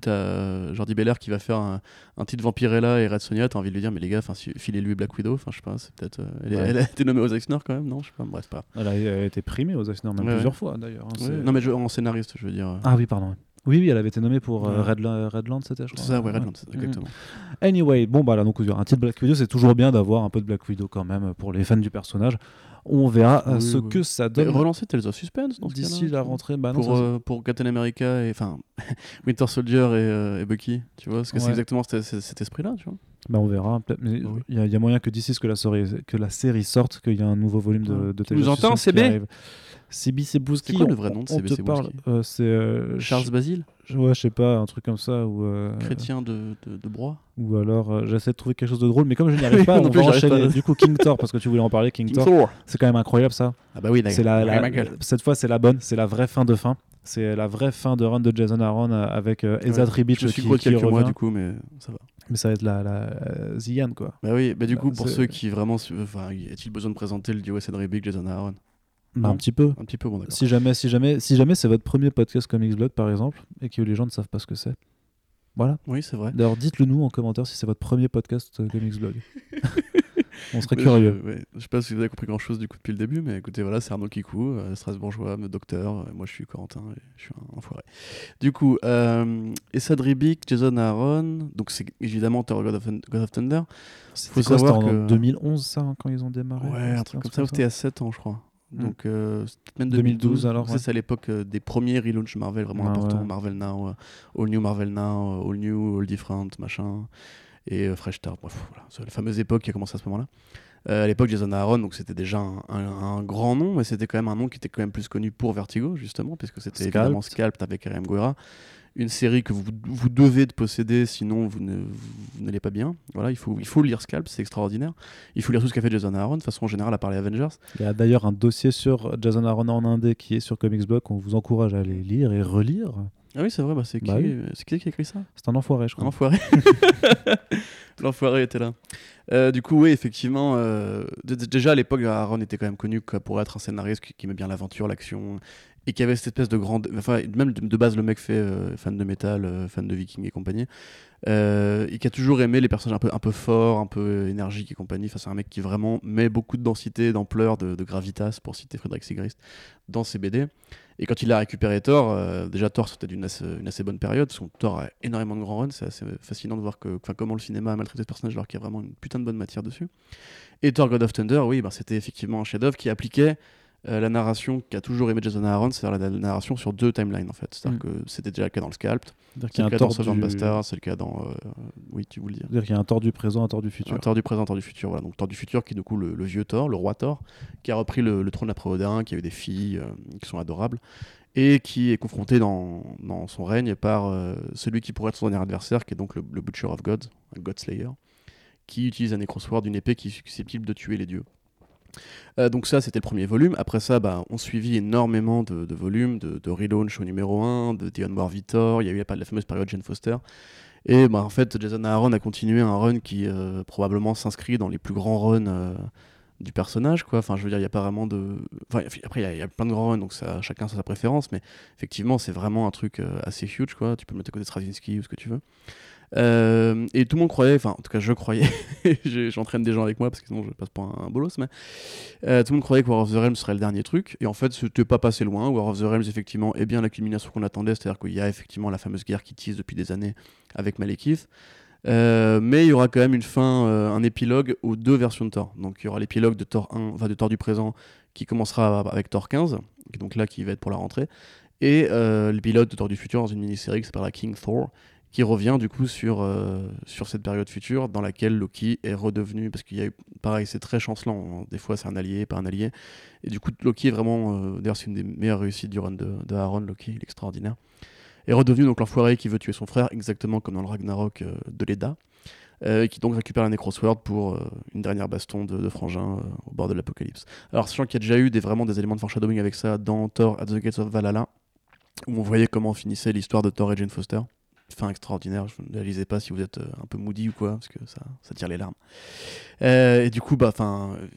t'as- Jordi Belair qui va faire un, un titre Vampirella et Red Sonia, t'as envie de lui dire, mais les gars, filez-lui Black Widow, enfin, je sais pas, c'est peut-être. euh, elle, est- Ouais. elle a été nommée aux Eisner quand même, non Je sais pas, bref, pas. Elle a, été primée aux Eisner même Ouais, plusieurs ouais. fois d'ailleurs. hein, Non, mais je- en scénariste, je veux dire. euh, Ah oui, pardon. Oui, oui, elle avait été nommée pour euh. Redland, Redland, c'était, je crois. c'est ça, ouais, Redland, Ouais. exactement. Anyway, bon, bah là, donc, un titre Black Widow, c'est toujours bien d'avoir un peu de Black Widow quand même pour les fans du personnage. On verra euh, Oui, ce oui. que ça donne relancer Tales of Suspense d'ici la rentrée. Bah, non, pour, euh, pour Captain America et enfin Winter Soldier et, euh, et Bucky, tu vois, parce que c'est exactement cet, esprit-là, tu vois. bah, on verra. Il Oui. y, y a moyen que d'ici ce que la, série, que la série sorte, qu'il y a un nouveau volume de, de Tales nous of Suspense qui CB? Arrive. CB Sebouski. C'est quoi le vrai nom de on CB te Sebouski parle, euh, C'est euh, Charles Ch- Basile, Ouais, je sais pas, un truc comme ça. Ou, euh, chrétien de, de, de Broye. ou alors, euh, j'essaie de trouver quelque chose de drôle, mais comme je n'y arrive pas, Non on plus, va enchaîner. pas. Du coup, King Thor, parce que tu voulais en parler, King, Thor. C'est quand même incroyable ça. Ah bah oui, la, C'est la, cette fois, c'est la bonne, c'est la vraie fin de fin. C'est la vraie fin de run de Jason Aaron avec euh, Ezra Ouais. Tribich Je suis qui, qui quelques mois revient. du coup, mais ça va. Mais ça va être la, la euh, Zian, quoi. Bah oui, bah du Bah, coup, pour ceux qui vraiment. Enfin, y a-t-il besoin de présenter le duo Cedric Big, Jason Aaron? Non. un petit peu. Un petit peu, bon. Si jamais, si jamais, si jamais c'est votre premier podcast Comics Blog, par exemple, et que les gens ne savent pas ce que c'est. Voilà. Oui, c'est vrai. D'ailleurs, dites-le nous en commentaire si c'est votre premier podcast euh, Comics Blog. On serait Mais curieux. Je, ouais, je sais pas si vous avez compris grand chose du coup depuis le début, mais écoutez, voilà, c'est Arnaud Kikou, euh, Strasbourgeois, docteur. euh, moi, je suis Corentin et je suis un enfoiré. Du coup, euh, Essad Ribic, Jason Aaron, donc c'est évidemment Thor God of, God of Thunder. Faut quoi, savoir en que- 2011, ça, hein, quand ils ont démarré Ouais, un truc comme ça, c'était à 7 ans, je crois. Mm. Donc, euh, même 2012, 2012. alors, ouais. C'est à l'époque euh, des premiers relaunchs Marvel vraiment Ah, importants. ouais. Marvel Now, euh, All New Marvel Now, euh, All New, All Different, machin. Et Fresh Start. Bref, voilà. C'est la fameuse époque qui a commencé à ce moment-là. À l'époque, Jason Aaron, donc c'était déjà un, un- un grand nom, mais c'était quand même un nom qui était quand même plus connu pour Vertigo, justement, puisque c'était évidemment Scalp avec R.M. Guerra. Une série que vous, vous devez de posséder, sinon vous n'allez pas bien. Voilà, il faut, il faut lire Scalp, c'est extraordinaire. Il faut lire tout ce qu'a fait Jason Aaron, de façon en général, à part les Avengers. Il y a d'ailleurs un dossier sur Jason Aaron en indé qui est sur Comics Blog qu'on vous encourage à aller lire et relire. Ah oui, c'est vrai, bah c'est qui, Bah oui. c'est qui qui a écrit ça? C'est un enfoiré, je crois. L'enfoiré. L'enfoiré était là. Euh, du coup, oui, effectivement, euh, déjà à l'époque, Aaron était quand même connu pour être un scénariste qui, qui aimait bien l'aventure, l'action, et qui avait cette espèce de grande. Enfin, même de, base, le mec fait euh, fan de métal, euh, fan de Viking et compagnie, euh, et qui a toujours aimé les personnages un peu, forts, un peu énergiques et compagnie. Enfin, c'est un mec qui vraiment met beaucoup de densité, d'ampleur, de, de gravitas, pour citer Frédéric Sigrist, dans ses BD. Et quand il a récupéré Thor, déjà Thor c'était assez, une assez bonne période, que Thor a énormément de grands runs, c'est assez fascinant de voir que, comment le cinéma a maltraité ce personnage alors qu'il y a vraiment une putain de bonne matière dessus. Et Thor God of Thunder, oui, ben, c'était effectivement un chef-d'œuvre qui appliquait euh, la narration qu'a toujours aimé Jason Aaron, c'est-à-dire la, la narration sur deux timelines en fait. C'est-à-dire Mm. que c'était déjà le cas dans le Scalp, C'est-à-dire qu'il c'est y a le cas dans tort Southern du... Bastard, c'est le cas dans. euh, oui, tu voulais dire. C'est-à-dire qu'il y a un tort du présent, un tort du futur. Un Thor du présent, un Thor du futur. Voilà. Donc Thor du futur qui est du coup le, le vieux Thor, le roi Thor, qui a repris le, le trône après Odin, qui a eu des filles euh, qui sont adorables, et qui est confronté dans, dans son règne par euh, celui qui pourrait être son dernier adversaire, qui est donc le, le Butcher of Gods, un God Slayer, qui utilise un Necrosword, une épée qui est susceptible de tuer les dieux. Euh, donc ça, c'était le premier volume. Après ça, bah, on suivit énormément de, volumes, de, de relaunch au numéro 1, de Dion War Victor, il y a eu la, la fameuse période Jane Foster. Et bah, en fait, Jason Aaron a continué un run qui euh, probablement s'inscrit dans les plus grands runs euh, du personnage. Quoi. Enfin, je veux dire, il a pas vraiment de... Après, il y a- plein de grands runs, donc chacun a sa préférence, mais effectivement, c'est vraiment un truc assez huge. Quoi. Tu peux le mettre à côté de Straczynski ou ce que tu veux. Euh, et tout le monde croyait, enfin en tout cas je croyais, j'entraîne des gens avec moi parce que sinon je passe pour un, un bolos, mais euh, tout le monde croyait que War of the Realms serait le dernier truc, et en fait c'était pas passé loin. War of the Realms effectivement est bien la culmination qu'on attendait, c'est-à-dire qu'il y a effectivement la fameuse guerre qui tease depuis des années avec Malekith. Euh, mais il y aura quand même une fin, un épilogue aux deux versions de Thor. Donc il y aura l'épilogue de Thor 1, enfin de Thor du présent, qui commencera avec Thor 15, qui est donc là qui va être pour la rentrée, et l'épilogue de Thor du futur dans une mini-série qui s'appellera King Thor, qui revient du coup sur, euh, sur cette période future dans laquelle Loki est redevenu, parce qu'il y a eu, pareil, c'est très chancelant, hein. des fois c'est un allié, pas un allié, et du coup Loki est vraiment, euh, d'ailleurs c'est une des meilleures réussites du run de, de Aaron, Loki, est extraordinaire, est redevenu donc l'enfoiré qui veut tuer son frère, exactement comme dans le Ragnarok euh, de Leda, qui donc récupère la Necrosword pour une dernière baston de, Frangin au bord de l'apocalypse. Alors sachant qu'il y a déjà eu des, vraiment des éléments de foreshadowing avec ça dans Thor at the Gates of Valhalla, où on voyait comment finissait l'histoire de Thor et Jane Foster. Fin extraordinaire, je ne la lisez pas si vous êtes euh, un peu moody ou quoi, parce que ça, ça tire les larmes. Euh, et du coup, bah,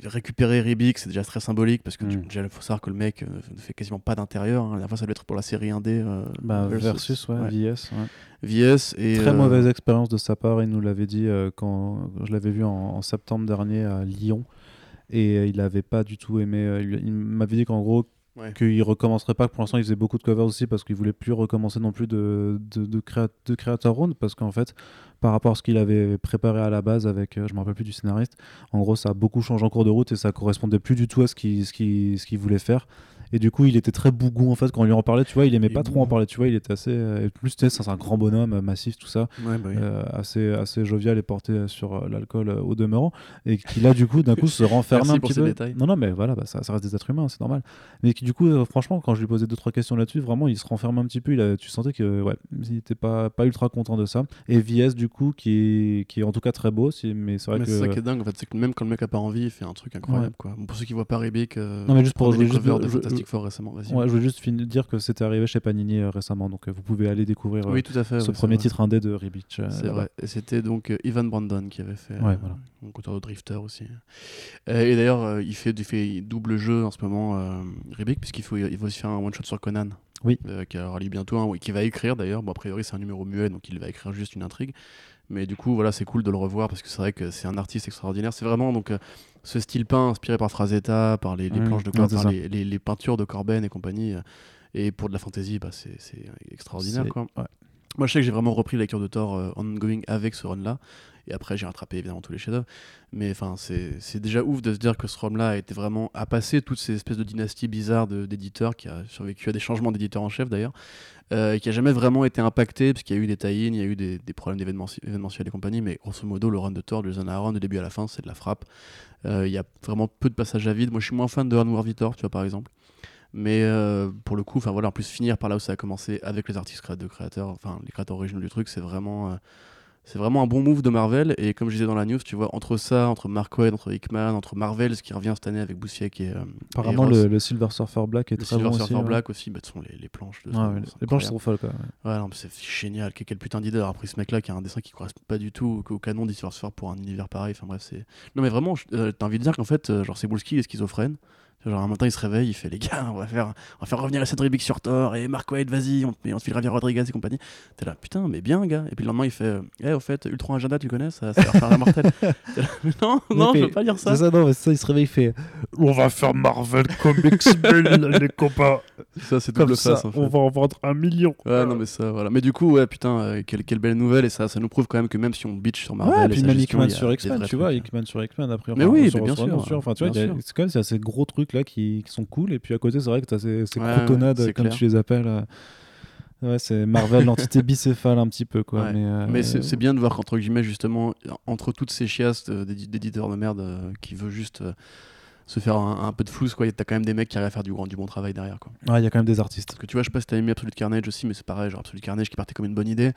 récupérer Ribik, c'est déjà très symbolique, parce que Mm. déjà, il faut savoir que le mec euh, ne fait quasiment pas d'intérieur. hein. La fois, ça doit être pour la série 1D. euh, Bah, versus, ouais, ouais. VS. ouais. VS. Et, Très euh, mauvaise expérience de sa part, il nous l'avait dit quand je l'avais vu en, en septembre dernier à Lyon. Et il n'avait pas du tout aimé. il m'avait dit qu'en gros, Ouais. qu'il recommencerait pas. Pour l'instant, il faisait beaucoup de covers aussi parce qu'il voulait plus recommencer non plus de, de, de, créa- de Creator Round. Parce qu'en fait, par rapport à ce qu'il avait préparé à la base avec, euh, je me rappelle plus du scénariste, en gros, ça a beaucoup changé en cours de route et ça correspondait plus du tout à ce qu'il voulait faire. Et du coup, il était très bougon en fait quand on lui en parlait. Tu vois, il aimait pas trop en parler. Tu vois, il était assez. euh, et plus, tu sais, c'est un grand bonhomme, euh, massif, tout ça. Ouais, bah oui. Euh, assez, assez jovial et porté sur l'alcool au demeurant, et qui là du coup d'un coup se renferme un petit peu. détails. Non non mais voilà, bah, ça, ça reste des êtres humains, c'est normal. Mais qui du coup euh, franchement quand je lui posais deux trois questions là-dessus, vraiment il se renferme un petit peu. Il a, tu sentais que ouais, il était pas pas ultra content de ça. Et VS du coup qui est qui est en tout cas très beau, mais c'est vrai Mais que c'est ça qui est dingue, en fait, c'est que même quand le mec a pas envie, il fait un truc incroyable. Quoi. Bon, pour ceux qui voient pas Ribik, euh, non mais juste pour, juste, je- Fantastic Fantastic Four récemment. vas-y. Ouais, je voulais juste finir- dire que c'était arrivé chez Panini euh, récemment, donc euh, vous pouvez aller découvrir euh, Oui, tout à fait. ce premier titre indé de Ribic. euh, C'est là-bas. vrai. Et c'était donc euh, Ivan Brandon qui avait fait. Ouais, euh, voilà. Donc auteur de Drifter aussi. Euh, et d'ailleurs, euh, il fait, il fait double jeu en ce moment, euh, Rubik, puisqu'il faut, il va aussi faire un one shot sur Conan. Oui. Euh, qui aura lieu bientôt, hein, qui va écrire d'ailleurs. Bon, a priori, c'est un numéro muet, donc il va écrire juste une intrigue. Mais du coup, voilà, c'est cool de le revoir parce que c'est vrai que c'est un artiste extraordinaire. C'est vraiment donc euh, ce style peint inspiré par Frazetta, par les, les Mmh, planches de Corben, par les, les- les peintures de Corben et compagnie. euh, et pour de la fantasy, bah, c'est extraordinaire. C'est- Quoi. ouais. Moi, je sais que j'ai vraiment repris la lecture de Thor euh, ongoing avec ce run-là. Et après, j'ai rattrapé évidemment tous les chefs-d'œuvre. Mais enfin, c'est déjà ouf de se dire que ce run-là a été vraiment à passer toutes ces espèces de dynasties bizarres d'éditeurs qui a survécu à des changements d'éditeurs en chef d'ailleurs, euh, et qui a jamais vraiment été impacté parce qu'il y a eu des tie-in, il y a eu des, des problèmes événementiels et compagnie. Mais grosso modo, le run de Thor, de Jason Aaron, du début à la fin, c'est de la frappe. Euh, Il y a vraiment peu de passages à vide. Moi, je suis moins fan de War Vitor, tu vois par exemple. Mais euh, pour le coup, enfin voilà, en plus finir par là où ça a commencé avec les artistes de créateurs, enfin les créateurs originaux du truc, c'est vraiment, c'est vraiment un bon move de Marvel. Et comme je disais dans la news, tu vois, entre ça, entre Mark Waid, entre Hickman, entre Marvel, ce qui revient cette année avec Boussiek et, euh, Apparemment, et le, le Silver Surfer Black est le très Silver bon Surfer aussi. ouais. Black aussi, bah, ce sont les, les planches. De Ouais, ce- ouais, les planches sont folles, quoi. ouais. Non, mais c'est génial. Quel, quel putain d'idée d'avoir pris ce mec-là qui a un dessin qui correspond pas du tout au, canon d'Histoire faire pour un univers pareil. Enfin bref, c'est. Non, mais vraiment, euh, t'as envie de dire qu'en fait, euh, genre, Cebulski il est schizophrène. Genre, un matin, il se réveille, il fait les gars, on va faire, on va faire revenir la scène Rubik sur Thor et Mark Waid, vas-y, on, on te filera Javier Rodriguez et compagnie. T'es là, putain, mais bien, gars. Et puis le lendemain, il fait, euh, eh, au fait, Ultron Agenda, tu connais, ça, ça va faire un mortel. T'es là, non, non, Mais je veux pas dire ça. C'est ça, non, mais ça, il se réveille, il fait On va faire Marvel Comics les copains. Ça, c'est double ça, face. en fait. on va en vendre un million. Ouais, non, mais ça, voilà. Mais du coup, ouais, putain, euh, quelle, quelle belle nouvelle. Et ça, ça nous prouve quand même que même si on bitch sur Marvel, Ouais, et puis sa même gestion, sur X-Men, tu vois, trucs, hein. Sur X-Men, après. Mais oui, bien sûr, Enfin, tu vois, c'est quand même ces gros trucs là qui, qui sont cool. Et puis à côté, c'est vrai que tu as ces, ces Ouais, c'est comme clair. tu les appelles. euh, Ouais, c'est Marvel, l'entité bicéphale un petit peu, quoi. Ouais. Mais, euh, Mais c'est bien de voir qu'entre guillemets, justement, entre toutes ces chiasses euh, d'édi- d'éditeurs de merde euh, qui veut juste se faire un, un peu de flouze, quoi, t'as quand même des mecs qui arrivent à faire du, grand, du bon travail derrière, quoi. ouais, il y a quand même des artistes. Parce que tu vois, je sais pas si t'as aimé Absolute Carnage aussi, mais c'est pareil, genre Absolute Carnage qui partait comme une bonne idée.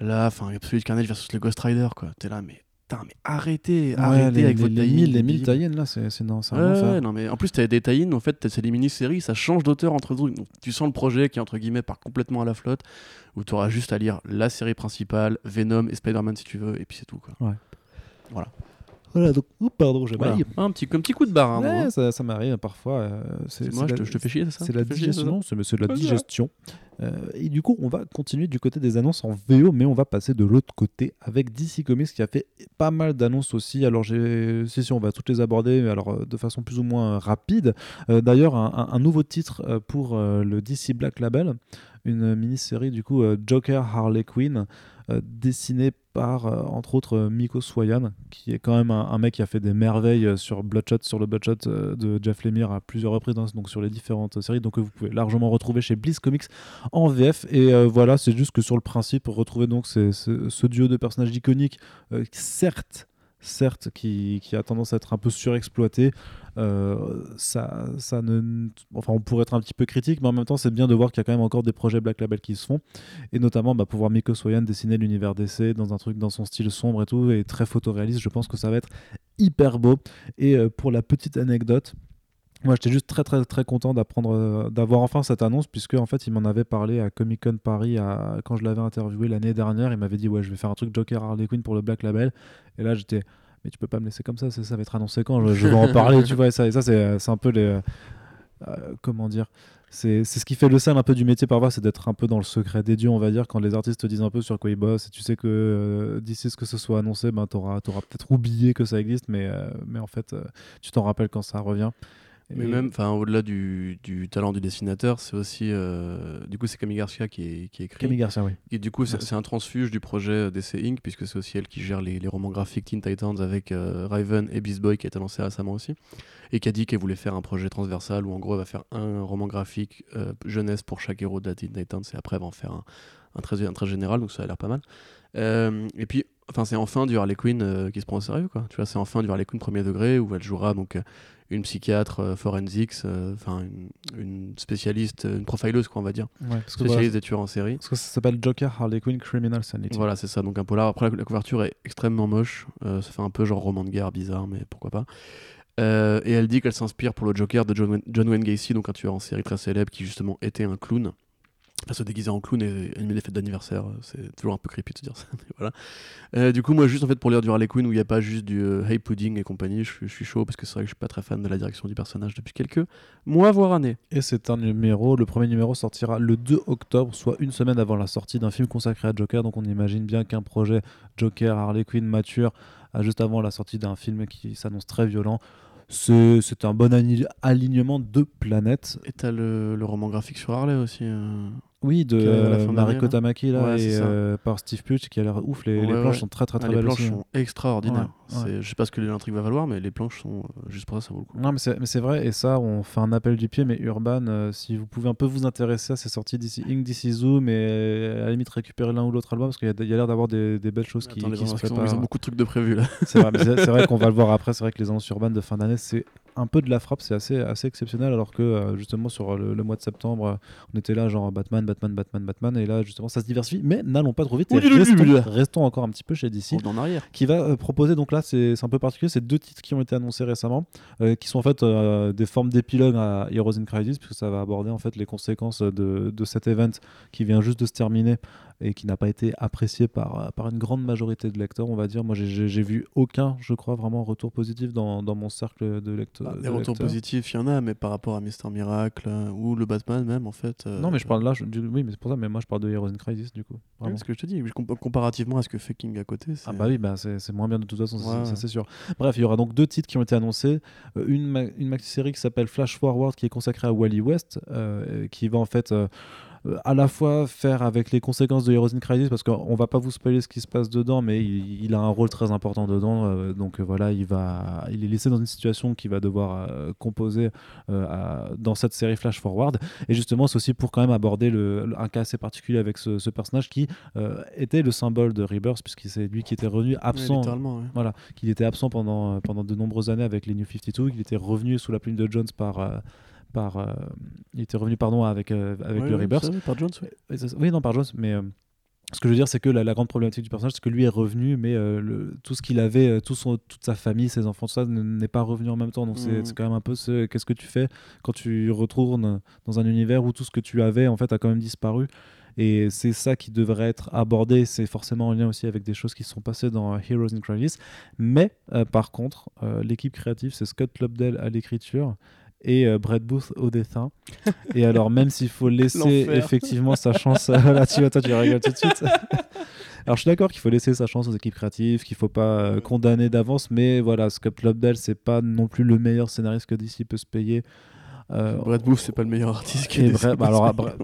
Là, enfin, Absolute Carnage versus le Ghost Rider, quoi. T'es là, mais putain, mais arrêtez, Ouais, arrêtez les, avec les, votre les 1000 les 1000 débile. tie là, c'est c'est non, c'est Ouais, ouais, non, mais en plus, t'as des tie en fait, c'est des mini-séries, ça change d'auteur entre trucs. Donc, tu sens le projet qui, entre guillemets, part complètement à la flotte, où tu auras juste à lire la série principale, Venom et Spider-Man si tu veux, et puis c'est tout, quoi. Voilà, donc, oups, pardon, j'ai Voilà. mal. Un, petit, un petit coup de barre, hein, Ouais, bon, ça, ça m'arrive parfois. euh, c'est moi, je te, la- je te fais chier, c'est ça? C'est la digestion, c'est la Ouais, ça. digestion. Euh, et du coup, on va continuer du côté des annonces en VO, mais on va passer de l'autre côté avec DC Comics qui a fait pas mal d'annonces aussi. Alors, si, si, on va toutes les aborder, mais alors euh, de façon plus ou moins rapide. Euh, D'ailleurs, un, nouveau titre pour le DC Black Label, une mini-série du coup Joker Harley Quinn, dessinée par entre autres Miko Swayan, qui est quand même un, mec qui a fait des merveilles sur Bloodshot, sur le Bloodshot de Jeff Lemire à plusieurs reprises, hein, donc sur les différentes séries, donc euh, vous pouvez largement retrouver chez Bliss Comics en VF. Et euh, voilà, c'est juste que sur le principe, retrouver donc ce, duo de personnages iconiques, euh, certes, certes, qui, a tendance à être un peu surexploité. Euh, ça, ça ne, enfin, on pourrait être un petit peu critique, mais en même temps, c'est bien de voir qu'il y a quand même encore des projets Black Label qui se font, et notamment bah, pouvoir Miko Soyan dessiner l'univers d'essai dans un truc dans son style sombre et tout, et très photoréaliste. Je pense que ça va être hyper beau. Et pour la petite anecdote. Moi, j'étais juste très très très content d'apprendre, euh, d'avoir enfin cette annonce, puisque en fait, il m'en avait parlé à Comic Con Paris à- quand je l'avais interviewé l'année dernière. Il m'avait dit ouais, je vais faire un truc Joker Harley Quinn pour le Black Label. Et là, j'étais mais tu peux pas me laisser comme ça, ça, ça va être annoncé quand? Je, je vais en parler, tu vois. Et ça, et ça c'est, euh, un peu les euh, comment dire. C'est, c'est ce qui fait le sel un peu du métier parfois, c'est d'être un peu dans le secret des dieux, on va dire, quand les artistes te disent un peu sur quoi ils bossent, et tu sais que euh, d'ici ce que ce soit annoncé, ben, t'auras, t'auras peut-être oublié que ça existe, mais, euh, mais en fait, tu t'en rappelles quand ça revient. Mais Et- même, enfin, au-delà du, du talent du dessinateur, c'est aussi, euh, du coup, c'est Camille Garcia qui, est, qui écrit. Camille Garcia, oui. Et du coup, c'est un transfuge du projet DC Inc., puisque c'est aussi elle qui gère les, les romans graphiques Teen Titans avec euh, Raven et Beast Boy qui a été lancé récemment aussi. Et qui a dit qu'elle voulait faire un projet transversal où en gros elle va faire un roman graphique euh, jeunesse pour chaque héros de la Teen Titans et après elle va en faire un, un, trait, un trait général, donc ça a l'air pas mal. Euh, et puis, enfin, c'est enfin du Harley Quinn euh, qui se prend au sérieux, quoi. Tu vois, c'est enfin du Harley Quinn premier degré où elle jouera donc euh, une psychiatre euh, forensics, euh, enfin une, une spécialiste, une profileuse, quoi, on va dire, Ouais, spécialiste des tueurs en série. parce que ça s'appelle Joker Harley Quinn Criminal Sanity. Voilà, c'est ça, donc un polar. Après, la, la couverture est extrêmement moche. Euh, ça fait un peu genre roman de guerre bizarre, mais pourquoi pas. Euh, et elle dit qu'elle s'inspire pour le Joker de John Wayne, John Wayne Gacy, donc un tueur en série très célèbre qui justement était un clown. Se déguiser en clown et animer des fêtes d'anniversaire, euh, c'est toujours un peu creepy de se dire ça. mais voilà. Euh, du coup, moi, juste en fait pour lire du Harley Quinn où il n'y a pas juste du euh, Hey Pudding et compagnie, je, suis- je suis chaud parce que c'est vrai que je suis pas très fan de la direction du personnage depuis quelques mois, voire années. Et c'est un numéro, le premier numéro sortira le 2 octobre, soit une semaine avant la sortie d'un film consacré à Joker. Donc on imagine bien qu'un projet Joker, Harley Quinn mature, euh, juste avant la sortie d'un film qui s'annonce très violent. C'est un bon alignement de planètes. Et t'as le, le roman graphique sur Harley aussi. euh. Oui, de Qui euh, Mariko. Tamaki là, Ouais, et euh, par Steve Putz qui a l'air ouf. Les, les planches ouais. sont très très Ah, très les belles planches aussi. sont extraordinaires. Je sais pas ce que l'intrigue va valoir, mais les planches sont euh, juste pour ça, ça vaut le coup. Non, mais c'est vrai, et ça, on fait un appel du pied, mais Urban, euh, si vous pouvez un peu vous intéresser à ces sorties d'ici Inc, d'ici Zoom, et à la limite récupérer l'un ou l'autre album, parce qu'il y a, l'air d'avoir des, des belles choses qui, Attends, les qui se gens, ils ont- préparent. ils ont beaucoup de trucs de prévu là. C'est vrai, vrai qu'on va le voir après. C'est vrai que les annonces urbaines de fin d'année, c'est un peu de la frappe, c'est assez, assez exceptionnel. Alors que euh, justement, sur le, le mois de septembre, euh, on était là, genre Batman, Batman, Batman, Batman. Et là, justement, ça se diversifie. Mais n'allons pas trop vite. Oui, oui, oui, restons, encore un petit peu chez DC en arrière. qui va euh, proposer donc là c'est c'est un peu particulier c'est deux titres qui ont été annoncés récemment qui sont en fait des formes d'épilogue à Heroes in Crisis puisque ça va aborder en fait les conséquences de, de cet event qui vient juste de se terminer et qui n'a pas été apprécié par, euh, par une grande majorité de lecteurs on va dire moi j'ai- vu aucun je crois vraiment retour positif dans, dans mon cercle de, lecte- Bah, de les retours lecteurs. positifs, il y en a, mais par rapport à Mister Miracle euh, ou le Batman même, en fait. euh, non mais je parle là je- du- oui mais c'est pour ça mais moi je parle de Heroes in Crisis du coup vraiment. ce que je te dis, compa- comparativement à ce que fait King à côté. Ah bah oui, bah c'est moins bien de toute façon, ça- Ouais, ça ouais. c'est sûr. Bref, il y aura donc deux titres qui ont été annoncés. Euh, une, ma- une maxi-série qui s'appelle Flash Forward qui est consacrée à Wally West, qui va en fait à la fois faire avec les conséquences de Heroes in Crisis, parce qu'on va pas vous spoiler ce qui se passe dedans, mais il, il a un rôle très important dedans. euh, donc euh, voilà, il, va, il est laissé dans une situation qu'il va devoir euh, composer euh, à- dans cette série Flash Forward. Et justement, c'est aussi pour quand même aborder le, le- un cas assez particulier avec ce, ce personnage qui euh, était le symbole de Rebirth, puisque c'est lui qui était revenu absent ouais. voilà, qu'il était absent pendant, euh, pendant de nombreuses années avec les New 52, qu'il était revenu sous la plume de Jones par. Par euh, il était revenu pardon avec, euh, avec Ouais, le ouais, Rebirth. ça, par Jones, ouais. Oui, c'est- Oui, non, par Jones, mais euh, ce que je veux dire, c'est que la, la grande problématique du personnage, c'est que lui est revenu, mais euh, le- tout ce qu'il avait, euh, tout son, toute sa famille, ses enfants, tout ça, n- n'est pas revenu en même temps. Donc c'est Mhm. c'est quand même un peu ce qu'est-ce que tu fais quand tu retournes dans un univers où tout ce que tu avais, en fait, a quand même disparu. Et c'est ça qui devrait être abordé. C'est forcément en lien aussi avec des choses qui se sont passées dans euh, Heroes in Crisis. Mais euh, par contre, euh, l'équipe créative, c'est Scott Lobdell à l'écriture et euh, Brett Booth au dessin. et alors, même s'il faut laisser effectivement sa chance, là tu vois, toi tu rigoles tout de suite. alors, je suis d'accord qu'il faut laisser sa chance aux équipes créatives, qu'il faut pas euh, condamner d'avance, mais voilà, Scott Lobdell, c'est pas non plus le meilleur scénariste que DC peut se payer. Euh, Brad Booth, c'est pas le meilleur artiste qui et ait Brett- dessiné bah alors, Brett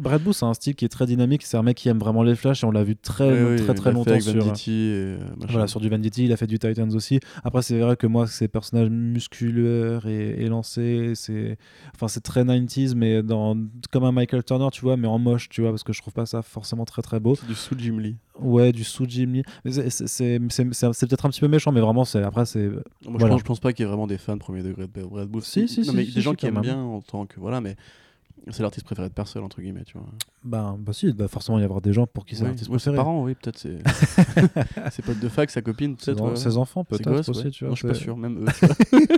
Brett Booth, c'est un style qui est très dynamique. C'est un mec qui aime vraiment les flashs et on l'a vu très, Ouais, très, très longtemps sur. et, euh. Voilà, sur du Venditti, il a fait du Titans aussi. Après, c'est vrai que moi, ces personnages musculaires et élancés, c'est enfin, c'est très 90s, mais dans... comme un Michael Turner, tu vois, mais en moche, tu vois, parce que je trouve pas ça forcément très très beau. C'est du sous Jim Lee. Ouais, du. Mais c'est- peut-être un petit peu méchant, mais vraiment, c'est après, c'est. Moi, je, pense, je pense pas qu'il y ait vraiment des fans premier degré de Brad Booth. Si, si, non, si, mais si, des gens qui aiment même. bien en tant que. Voilà, mais c'est l'artiste préféré de personne, entre guillemets, tu vois. Ben, bah si, il doit forcément y avoir des gens pour qui c'est l'artiste ouais, ses préféré. parents, oui, peut-être. C'est ses potes de fac, sa copine, peut-être. ouais. ses enfants, peut-être aussi, tu vois. Non, je suis pas sûr, même eux.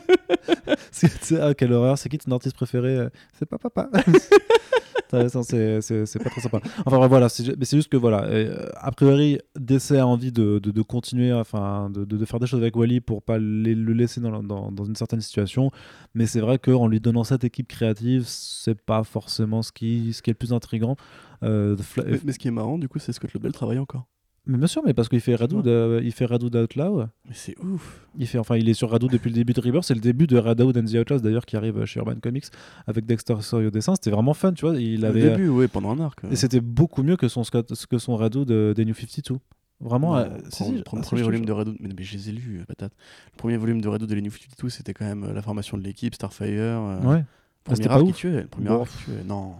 C'est- ah, quelle horreur, c'est qui ton artiste préféré euh, C'est pas papa. C'est pas très sympa. Enfin voilà, c'est juste que voilà, euh, a priori, DC a envie de, de- continuer, enfin, de, de- faire des choses avec Wally pour pas le laisser dans, dans- dans une certaine situation. Mais c'est vrai qu'en lui donnant cette équipe créative, c'est pas forcément ce qui, ce qui est le plus intrigant. Euh, mais ce qui est marrant, du coup, c'est Scott Lobel travaille encore. Mais bien sûr, mais parce qu'il fait Radoud, euh, il fait Radoud Outlaw. Mais c'est ouf. Il fait, enfin, il est sur Radoud depuis le début de Rebirth. C'est le début de Radoud and the Outlaws d'ailleurs qui arrive chez Urban Comics avec Dexter Sawyer au dessin. C'était vraiment fun, tu vois. Il Au avait, euh, début, ouais, pendant un arc. et c'était beaucoup mieux que son Scott, que son Radoud de- des New 52. Vraiment. euh, si, si, le ah, premier volume de Redout, mais, mais je les ai lus, euh, patate. Le premier volume de Redout de New 52, c'était quand même euh, la formation de l'équipe, Starfire. euh, Ouais. Premier c'était arc qui tuait. Premier Bon. arc qui tuait. Non.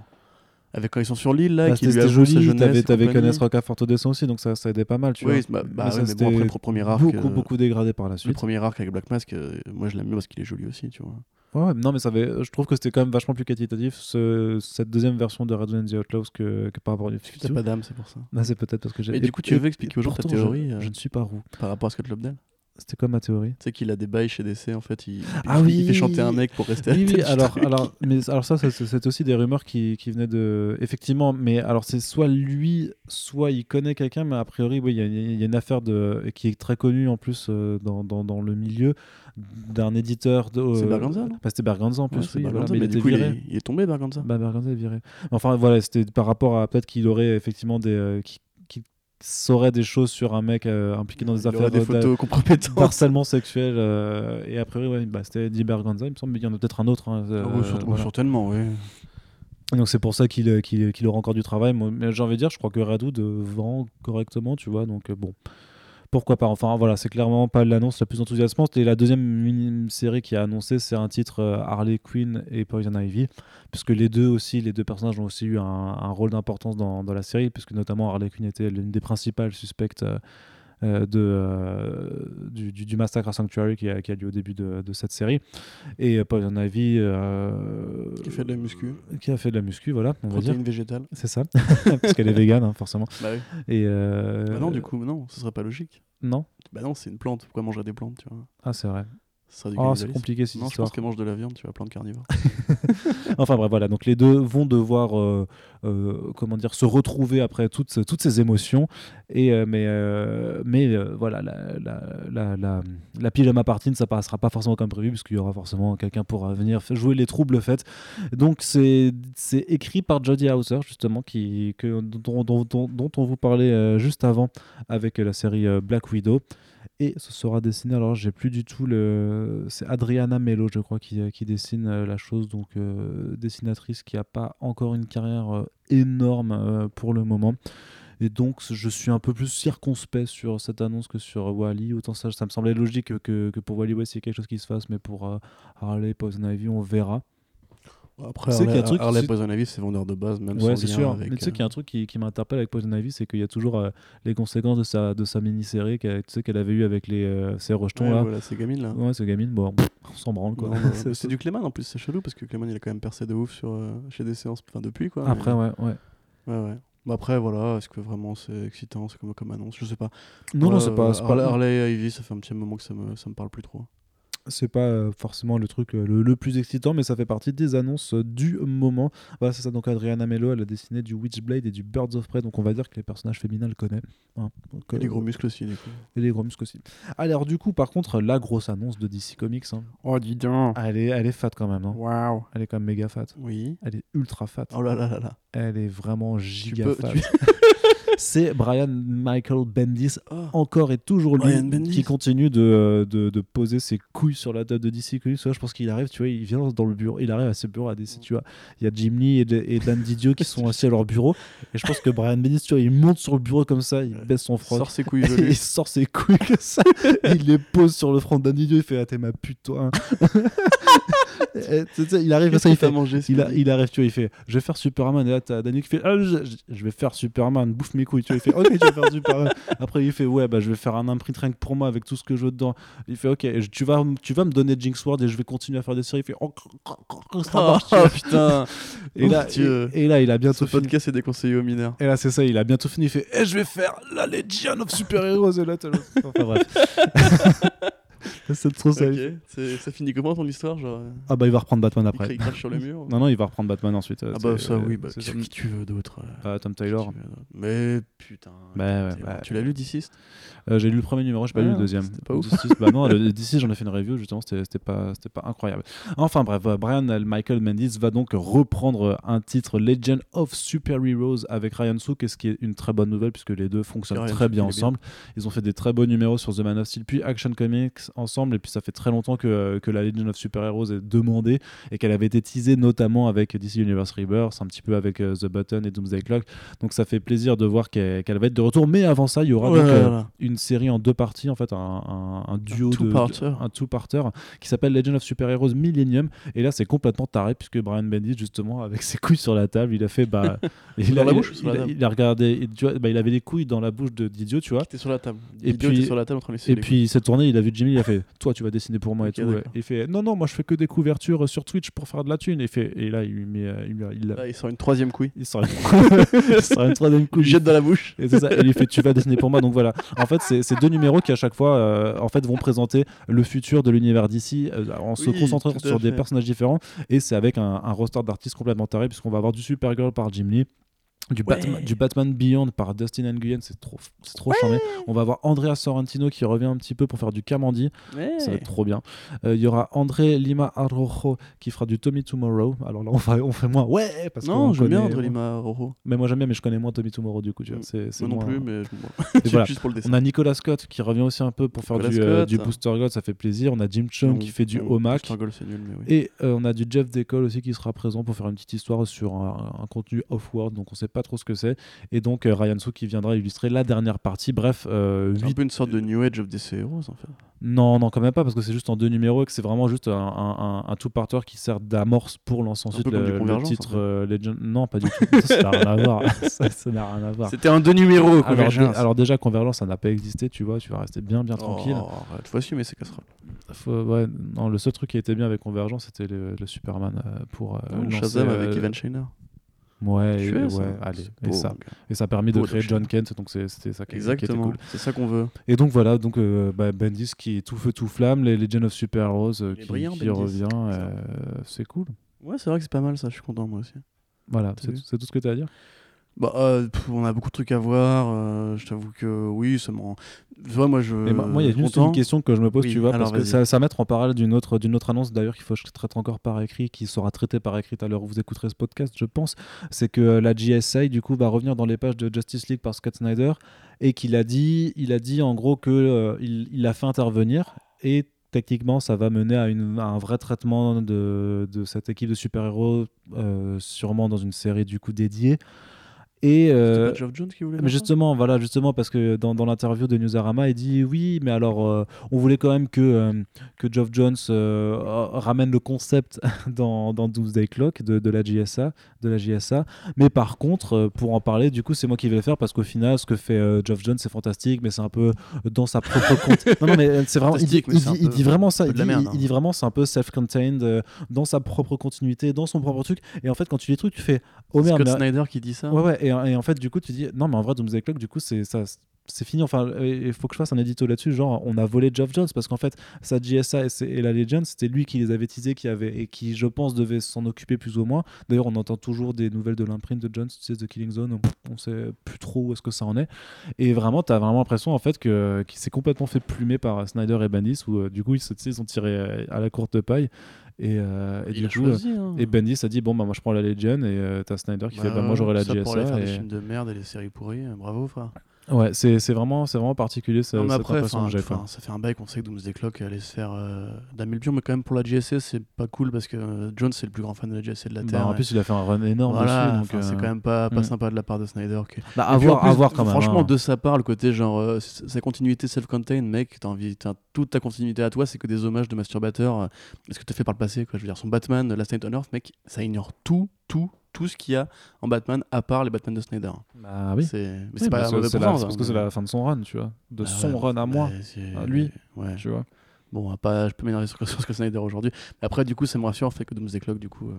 Avec quand ils sont sur l'île, là, Bah, qui lui sa joli. jeunesse T'avais. Kenneth Rocafort au dessin aussi, donc ça, ça aidait pas mal, tu Oui, vois. bah, bah Mais ouais, ça, mais bon, après le premier arc. beaucoup, euh, beaucoup dégradé par la Le suite. premier arc avec Black Mask, euh, moi je l'aime mieux parce qu'il est joli aussi, tu vois. Ouais, ouais, non, mais ça avait, je trouve que c'était quand même vachement plus qualitatif ce- cette deuxième version de Radoud and the Outlaws que, que par rapport à T'as 52. pas d'âme, c'est pour ça. Ah, c'est peut-être parce que j'ai. Et du coup, tu veux expliquer aux gens ta je- théorie, euh, Je, ne suis pas roux. Par rapport à Scott Lobdell? C'était quoi ma théorie? Tu sais qu'il a des bails chez DC, en fait. Il, Ah il- oui. il fait chanter un mec pour rester à la Oui, oui, tête du alors, truc. alors, mais, alors ça, c'est c'est aussi des rumeurs qui, qui venaient de... Effectivement, mais alors c'est soit lui, soit il connaît quelqu'un, mais a priori, oui, il y, a- il y a une affaire de, qui est très connue en plus euh, dans, dans, dans le milieu d'un éditeur. de- C'est euh, Berganza, non? bah, C'était Berganza en plus, Ouais, c'est oui, voilà, Berganza, mais il du coup, il viré. est, il est tombé, Berganza. Bah, Berganza est viré. Enfin, voilà, c'était par rapport à peut-être qu'il aurait effectivement des. euh, qui, qui saurait des choses sur un mec euh, impliqué dans des il affaires des de- photos d'harcèlement sexuel. euh, et a priori, ouais, bah, c'était Eddie Berganza, il me semble, mais il y en a peut-être un autre. hein, Ah euh, voilà. Certainement, oui. Donc c'est pour ça qu'il qu'il- aura encore du travail. Mais j'ai envie de dire, je crois que Radoud vend correctement, tu vois. Donc bon, pourquoi pas. Enfin voilà, c'est clairement pas l'annonce la plus enthousiasmante. Et la deuxième mini-série qui a annoncé, c'est un titre euh, Harley Quinn et Poison Ivy, puisque les deux aussi, les deux personnages ont aussi eu un, rôle d'importance dans, dans la série, puisque notamment Harley Quinn était l'une des principales suspectes. euh, euh, de, euh, du, du- massacre à Sanctuary qui a, qui a lieu au début de, de cette série et euh, Ivy euh, Qui fait de la muscu. qui a fait de la muscu voilà on va dire végétales. c'est ça, parce qu'elle est végane, hein, forcément. Bah oui. Et Bah non, du coup, non, ce serait pas logique. Non Bah non, c'est une plante. Pourquoi manger des plantes, tu vois? Ah, c'est vrai. Oh, c'est compliqué cette Non, je pense qu'elle mange de la viande, tu vois, plante carnivore. Enfin bref, voilà. Donc les deux vont devoir, euh, comment dire, se retrouver après toutes, toutes ces émotions. Et euh, mais euh, mais euh, voilà, la, la, la, la, pyjama party, ça passera pas forcément comme prévu, parce qu'il y aura forcément quelqu'un pour euh, venir jouer les troubles faits. Donc c'est écrit par Jodie Hauser justement, qui que, dont, dont, dont, on vous parlait euh, juste avant avec la série euh, Black Widow. Et ce sera dessiné, alors j'ai plus du tout le. C'est Adriana Mello, je crois, qui, qui dessine euh, la chose. Donc, euh, dessinatrice qui n'a pas encore une carrière euh, énorme pour le moment. Et donc, je suis un peu plus circonspect sur cette annonce que sur Wally. Autant ça, ça me semblait logique que, que, pour Wally West, il y quelque chose qui se fasse. Mais pour euh, Harley Poison Ivy, on verra. Après, Tu sais Harley, truc- Harley Poison Ivy, c'est vendeur de base, même Ouais, c'est sûr. avec, Mais tu sais euh, qu'il y a un truc qui, qui m'interpelle avec Poison Ivy, c'est qu'il y a toujours euh, les conséquences de sa, de sa mini-série qu'elle tu sais, qu'elle avait eu avec les, euh, ses rejetons. ouais, là. voilà, c'est gamine là. Ouais, ce gamine, bon, on s'en branle quoi. Non, C'est- du Clément en plus, c'est chelou parce que Clément il a quand même percé de ouf sur, euh, chez des séances, enfin depuis quoi. Après, mais- ouais, ouais. Ouais, ouais. Bah après, voilà, est-ce que vraiment c'est excitant, c'est comme, comme annonce, je sais pas. Non, non, Ouais, c'est pas, Harley, pas, Harley Ivy, ça fait un petit moment que ça me, ça me parle plus trop. C'est pas euh, forcément le truc euh, le, le plus excitant, mais ça fait partie des annonces euh, du moment. Voilà, c'est ça. Donc, Adriana Mello, elle a dessiné du Witchblade et du Birds of Prey, donc on va dire que les personnages féminins le connaissent. hein. Donc, Et euh, les gros muscles aussi, du coup. et les gros muscles aussi. Alors, du coup, par contre, la grosse annonce de DC Comics, hein, Oh, dis donc. elle, est, elle est fat quand même. hein. Waouh. Elle est quand même méga fat. Oui. Elle est ultra fat. Oh là là là là. Elle est vraiment giga peux- fat. tu- C'est Brian Michael Bendis Oh. encore et toujours lui qui continue de, de, de poser ses couilles sur la table de DC Comics. Je pense qu'il arrive, tu vois, il vient dans le bureau, il arrive à ce bureau à DC, tu vois. Il y a Jim Lee et, de- et Dan Didio qui sont assis à leur bureau. Et je pense que Brian Bendis, tu vois, il monte sur le bureau comme ça, il baisse son froc. Sors ses couilles Et il sort ses couilles comme ça, il les pose sur le front de Dan Didio, il fait Ah, t'es ma pute, toi. hein. Et, tu sais, il arrive ça, il fait mangé ce il, a- il arrive, tu vois, il fait Je vais faire Superman. Et là, t'as Daniel qui fait Ah, je, je- je vais faire Superman, bouffe mes couilles. Tu vois, il fait Ok, je vais faire Superman. Après, il fait Ouais, bah, je vais faire un imprint que pour moi avec tout ce que je veux dedans. Il fait Ok, je- tu vas, tu vas me donner Jinx Ward et je vais continuer à faire des séries. Il fait Oh, ça marche. tu Oh vois. putain et, là, Dieu. et, et là, il a Ce bientôt fini. podcast est déconseillé aux mineurs. Et là, c'est ça, il a bientôt fini. Il fait Eh, je vais faire la Legion of Super Heroes. Et là, t'as le- Enfin, bref. c'est trop ça. Ok, c'est- ça finit comment ton histoire genre, euh, Ah, bah, il va reprendre Batman après. il crache sur le mur Non, non, il va reprendre Batman ensuite. euh, Ah bah ça oui, bah, qui, qui tu veux d'autre euh, Ah, Tom Taylor. veux Mais putain. Bah, ouais, bah, tu l'as lu d'ici Euh, j'ai lu le premier numéro, j'ai pas Ah, lu le deuxième. c'était pas ouf. D'ici, bah non, le- d'ici j'en ai fait une review justement, c'était pas, c'était pas incroyable. Enfin bref, euh, Brian Michael Mendes va donc reprendre un titre Legend of Super Heroes avec Ryan Sook, et ce qui est une très bonne nouvelle puisque les deux fonctionnent Ryan très bien. ensemble. Ils ont fait des très beaux numéros sur The Man of Steel puis Action Comics ensemble, et puis ça fait très longtemps que, que la Legend of Super Heroes est demandée et qu'elle avait été teasée notamment avec DC Universe Rebirth, un petit peu avec euh, The Button et Doomsday Clock. Donc ça fait plaisir de voir qu'elle va être de retour. Mais avant ça, il y aura donc, euh, une série en deux parties, en fait, un, un- un duo de, two-parter. de- un two-parter qui s'appelle Legend of Super Heroes Millennium. Et là, c'est complètement taré puisque Brian Bendis, justement, avec ses couilles sur la table, il a fait bah, il Dans a, la il- bouche ou sur la il a- table il a regardé, et tu vois, bah, il avait les couilles dans la bouche de Didio, tu vois. T'es sur la table. Et puis était sur la table Et puis il s'est tourné, il a vu Jimmy, il a fait toi tu vas dessiner pour moi et tout. il fait non non moi je fais que des couvertures sur Twitch pour faire de la thune. Et, il fait, et là il lui met, euh, il, lui- il, Là, il sort une troisième couille. il sort une, il sort une troisième Il couille. jette dans la bouche. Et ça, et il fait tu vas dessiner pour moi donc voilà en fait c'est deux numéros qui à chaque fois euh, en fait vont présenter le futur de l'univers d'ici en se concentrant sur des personnages différents et c'est avec un, un roster d'artistes complètement taré puisqu'on va avoir du Supergirl par Jim Lee du, Batman, du Batman Beyond par Dustin Nguyen, c'est trop, c'est trop charmé. On va avoir Andrea Sorrentino qui revient un petit peu pour faire du Kamandi, ça va être trop bien. Euh, Il y aura André Lima Arrojo qui fera du Tommy Tomorrow. Alors là, on, va, on fait moins ouais parce Non, qu'on j'aime bien André Lima Roro. Mais moi j'aime bien, mais je connais moins Tommy Tomorrow du coup. Tu vois. Mm. C'est, c'est Moi non plus, mais Et voilà. juste pour le dessin. On a Nicolas Scott qui revient aussi un peu pour faire Nicolas du, euh, Scott. du Booster Gold, ça fait plaisir. On a Jim Chung Non, qui fait du non, Omac. Gold, nul, oui. Et euh, on a du Jeff Decole aussi qui sera présent pour faire une petite histoire sur un, un contenu off-world, donc on sait pas trop ce que c'est. Et donc euh, Ryan Soo qui viendra illustrer la dernière partie. Bref, euh, un peu une sorte de New Age of DC Heroes en fait. Non, non, quand même pas, parce que c'est juste en deux numéros et que c'est vraiment juste un, un, un- un two-parter qui sert d'amorce pour lancer ensuite le, titre en fait. euh, Legend. Non, pas du tout. ça n'a rien à voir. ça ça n'a rien à voir. C'était un deux numéros, Alors, Convergence. dé- alors déjà, Convergence, ça n'a pas existé, tu vois, tu vas rester bien, bien tranquille. Oh, arrête, faut assumer ces casseroles. Faut- ouais, non, le seul truc qui était bien avec Convergence, c'était le, le Superman euh, pour euh, Non, lancer, Shazam euh, avec Evan Shiner. Ouais, et- ouais, ça. allez, et ça, et ça a permis de créer John. Kent, donc c'était ça qui, qui était Exactement, cool. c'est ça qu'on veut. Et donc voilà, donc euh, bah, Bendis qui est tout feu tout flamme, les Legend of Super Heroes euh, qui, brillant, qui revient, euh, c'est cool. Ouais, c'est vrai que c'est pas mal ça, je suis content moi aussi. Voilà, c'est tout ce que tu as à dire? Bah, euh, pff, on a beaucoup de trucs à voir. euh, je t'avoue que oui, ça m'en. Tu vois, moi je. Et moi, il y a juste une question que je me pose, Oui, tu vois, parce que ça, ça va mettre en parallèle d'une autre, d'une autre annonce d'ailleurs qu'il faut que je traite encore par écrit, qui sera traitée par écrit à l'heure où vous écouterez ce podcast, je pense. C'est que euh, la GSA, du coup, va revenir dans les pages de Justice League par Scott Snyder et qu'il a dit, il a dit en gros que euh, il, il a fait intervenir et techniquement, ça va mener à, une- à un vrai traitement de, de cette équipe de super-héros, euh, sûrement dans une série du coup dédiée. Et euh, pas Geoff Jones qui voulait. mais justement, voilà, justement, parce que dans, dans l'interview de Newsarama, il dit oui, mais alors, euh, on voulait quand même que, euh, que Geoff Jones euh, ramène le concept dans, dans Doomsday Clock de, de la GSA, de la JSA. Mais par contre, euh, pour en parler, du coup, c'est moi qui vais le faire parce qu'au final, ce que fait euh, Geoff Jones, c'est fantastique, mais c'est un peu dans sa propre compte. Non, non, mais c'est vraiment. Il dit, il dit- il dit vraiment ça. Il dit, merde, hein. il dit vraiment, c'est un peu self-contained, dans sa propre continuité, dans son propre truc. Et en fait, quand tu lis le truc, tu fais oh merde, Scott Snyder qui dit ça. Ouais, ouais, et, et en fait, du coup, tu dis, non, mais en vrai, Doomsday Clock, du coup, c'est ça. C'est fini, enfin, il faut que je fasse un édito là-dessus. Genre, on a volé Geoff Jones parce qu'en fait, sa GSA et, la Legend, c'était lui qui les avait teasés, qui avait, et qui, je pense, devait s'en occuper plus ou moins. D'ailleurs, on entend toujours des nouvelles de l'imprint de Jones, tu sais, The Killing Zone, on, on sait plus trop où est-ce que ça en est. Et vraiment, tu as vraiment l'impression, en fait, que- qu'il s'est complètement fait plumer par Snyder et Bendis, où euh, du coup, ils se ils sont tirés euh, à la courte paille. Et, euh, et du coup, choisi. hein. et Bendis a dit, bon, bah, moi, je prends la Legend, et euh, t'as Snyder qui fait, bah, moi, j'aurai la ça pour aller GSA. faire des films de merde et des séries pourries. Bravo, frère. Ouais, c'est vraiment, c'est vraiment particulier Non, mais cette après, que j'ai. quoi. ça fait un bail qu'on sait que Doomsday Clock allait se faire euh, pions, mais quand même pour la GSA, c'est pas cool parce que euh, Jones c'est le plus grand fan de la GSA de la Bah, Terre. en et- plus, il a fait un run énorme voilà, dessus. C'est euh, quand même pas, pas mm. sympa de la part de Snyder. qui- bah, à voir, plus, à voir quand même. Franchement, hein. de sa part, le côté genre, euh, sa continuité self-contained, mec, t'as envie, t'as- toute ta continuité à toi, c'est que des hommages de masturbateurs. euh, ce que t'as fait par le passé, quoi. Je veux dire, son Batman, Last Night on Earth, mec, ça ignore tout, tout, tout ce qu'il y a en Batman, à part les Batman de Snyder. Bah oui. C'est, mais Oui, c'est pas bah, mauvais c'est la- c'est hein, parce que c'est mais- la fin de son run, tu vois. De Bah son ouais, run à moi, c'est- à lui. Ouais. tu vois. Bon, pas, je peux m'énerver sur, sur Scott Snyder aujourd'hui. Mais après, du coup, ça me rassure, fait que Doomsday Clock, du coup, euh,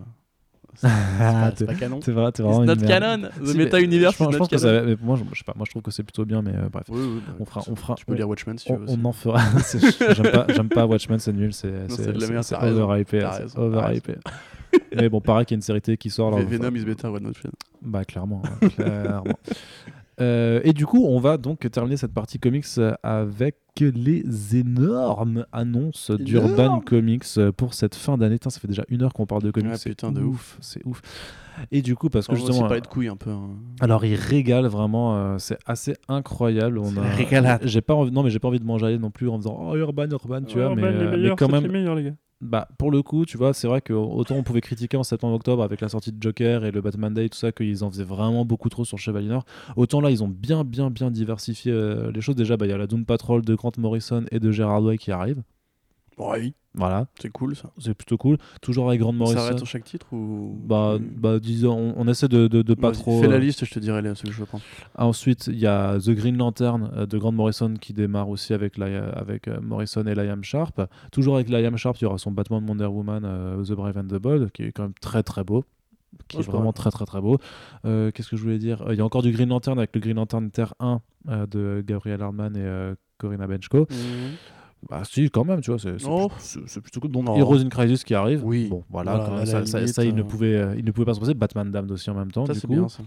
c'est c'est pas, c'est pas canon. C'est vrai, t'es It's vraiment not une merde. canon. The Si, Meta mais Universe je pense- is je not pense que canon. ça- mais moi, je, je sais pas, moi je trouve que c'est plutôt bien, mais euh, bref. Oui, oui, bah, On fera, on fera, Tu peux lire Watchmen si tu on, veux. on en fera. C'est- J'aime pas, j'aime pas Watchmen, c'est nul, c'est c'est c'est- de la merde, c'est overhypé, c'est overhypé. Mais bon, pareil qu'il y a une série télé qui sort là. Venom is better than Watchmen. Bah clairement, clairement. Euh, et du coup, on va donc terminer cette partie comics euh, avec les énormes annonces d'Urban. Comics euh, pour cette fin d'année. Ça fait déjà une heure qu'on parle de comics. Ouais, c'est putain, de ouf, c'est ouf. Et du coup, parce que On justement, parler de couilles un peu. hein. alors il régale vraiment, euh, c'est assez incroyable. On a, j'ai pas envie, non mais j'ai pas envie de manger non plus en faisant oh Urban, Urban, tu vois, mais, euh, mais quand même, meilleurs, les gars. Bah, pour le coup, tu vois, c'est vrai que autant on pouvait critiquer en septembre-octobre avec la sortie de Joker et le Batman Day, tout ça, qu'ils en faisaient vraiment beaucoup trop sur Chevalier. Autant là, ils ont bien, bien, bien diversifié euh, les choses. Déjà, bah, il y a la Doom Patrol de Grant Morrison et de Gerard Way qui arrive. Oui. Voilà, C'est cool ça. c'est plutôt cool. Toujours avec Grant Ça Morrison. s'arrête sur chaque titre ou Bah, bah disons, on, on essaie de, de, de pas trop. Fais la euh, liste, je te dirai les- ceux que je veux prendre. Ensuite, il y a The Green Lantern euh, de Grant Morrison qui démarre aussi avec, la, avec euh, Morrison et Liam Sharp. Toujours avec Liam Sharp, il y aura son Batman Wonder Woman The Brave and the Bold qui est quand même très très beau. Qui Oh, est vraiment très très très beau. Euh, Qu'est-ce que je voulais dire? Il y a encore du Green Lantern avec le Green Lantern Terre 1 euh, de Gabriel Hardman et euh, Corinna Benchko. Bah si, quand même, tu vois, c'est Oh. plutôt- cool. Donc Non. Heroes in Crisis qui arrive. Oui. Bon, voilà, ça, il, ne euh, pouvait, euh, il ne pouvait pas se passer. Batman Damned aussi en même temps. Ça du c'est coup. bien ça.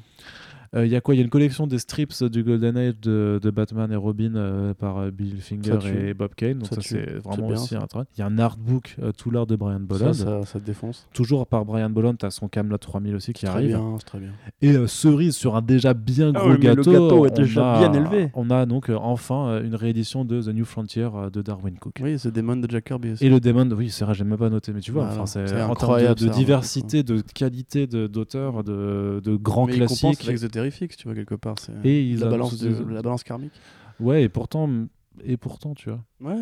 Euh, Il y a quoi? Il y a une collection des strips du Golden Age de, de Batman et Robin euh, par euh, Bill Finger et Bob Kane. Donc Ça c'est vraiment bien, aussi ça. un travail. Il y a un artbook euh, tout l'art de Brian Bolland. ça, ça te défonce. Toujours par Brian Bolland, tu as son Camelot 3000 aussi qui arrive. bien, c'est très bien. Et euh, cerise sur un déjà bien Ah gros oui, mais le gâteau. gâteau est on déjà a- bien élevé. On a donc euh, enfin euh, une réédition de The New Frontier euh, de Darwin Cook. Oui, c'est Demon de Jack Kirby aussi. Et le Demon, oui, c'est vrai, j'ai même pas noté, mais tu vois, Voilà. enfin, c'est C'est en termes incroyable, de, de ça, diversité, de qualité de- d'auteurs, de, de grands Mais classiques. Terrifics, tu vois, quelque part. c'est Et ils la, balance de- des- la balance karmique. Ouais, et pourtant, et pourtant, tu vois, Ouais.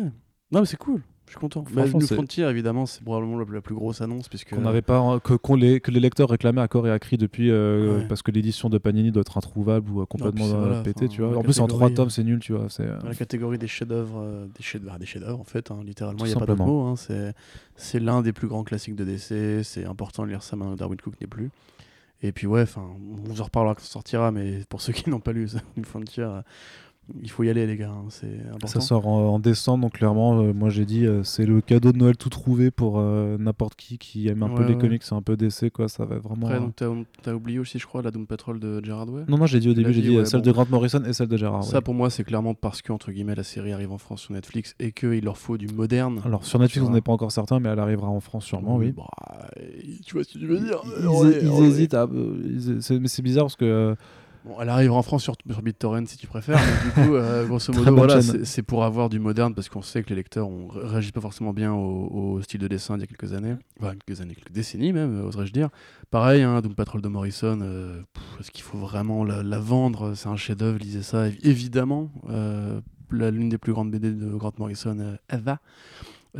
Non, mais c'est cool. Je suis content. Bah, New Frontier, évidemment, c'est probablement la, la plus grosse annonce. Puisque... qu'on n'avait pas, que, qu'on les, que les lecteurs réclamaient à corps et à cri depuis, euh, Ouais. parce que l'édition de Panini doit être introuvable ou euh, complètement euh, voilà, pété, tu vois. En plus, en trois tomes, c'est nul, tu vois. C'est, euh, la catégorie des chefs-d'œuvre, euh, des chefs-d'œuvre, des chefs-d'œuvre en fait, hein, littéralement, il n'y a pas d'autre simplement. mot. hein, c'est, c'est l'un des plus grands classiques de DC. C'est important de lire ça maintenant Darwin Cook n'est plus. Et puis, ouais, on vous en reparlera quand ça sortira, mais pour ceux qui n'ont pas lu New Frontier, euh, il faut y aller, les gars. hein, c'est important. ça sort en, en décembre, donc clairement, euh, moi j'ai dit, euh, c'est le cadeau de Noël tout trouvé pour euh, n'importe qui qui aime un peu les ouais. comics, c'est un peu DC, quoi. Ça va vraiment. Après, donc, t'as, oublié aussi, je crois, la Doom Patrol de Gerard Way. Non, non, j'ai dit au début, j'ai dit, ouais, celle bon. de Grant Morrison et celle de Gérard. Ça, pour moi, c'est clairement parce que, entre guillemets, la série arrive en France sur Netflix et qu'il leur faut du moderne. Alors sur Netflix, on n'est pas encore certain, mais elle arrivera en France sûrement, oui. Bah, tu vois ce que tu veux dire Ils, hésitent à- ils- c'est- mais c'est bizarre parce que Bon, elle arrivera en France sur, sur BitTorrent si tu préfères, mais du coup, euh, grosso modo, voilà, c'est pour avoir du moderne parce qu'on sait que les lecteurs ne réagissent pas forcément bien au, au style de dessin d'il y a quelques années, enfin quelques années, quelques décennies même, euh, oserais-je dire. Pareil, hein, Doom Patrol de Morrison, euh, est-ce qu'il faut vraiment la, la vendre? C'est un chef-d'œuvre, lisez ça, évi- évidemment. Euh, L'une des plus grandes BD de Grant Morrison, Eva.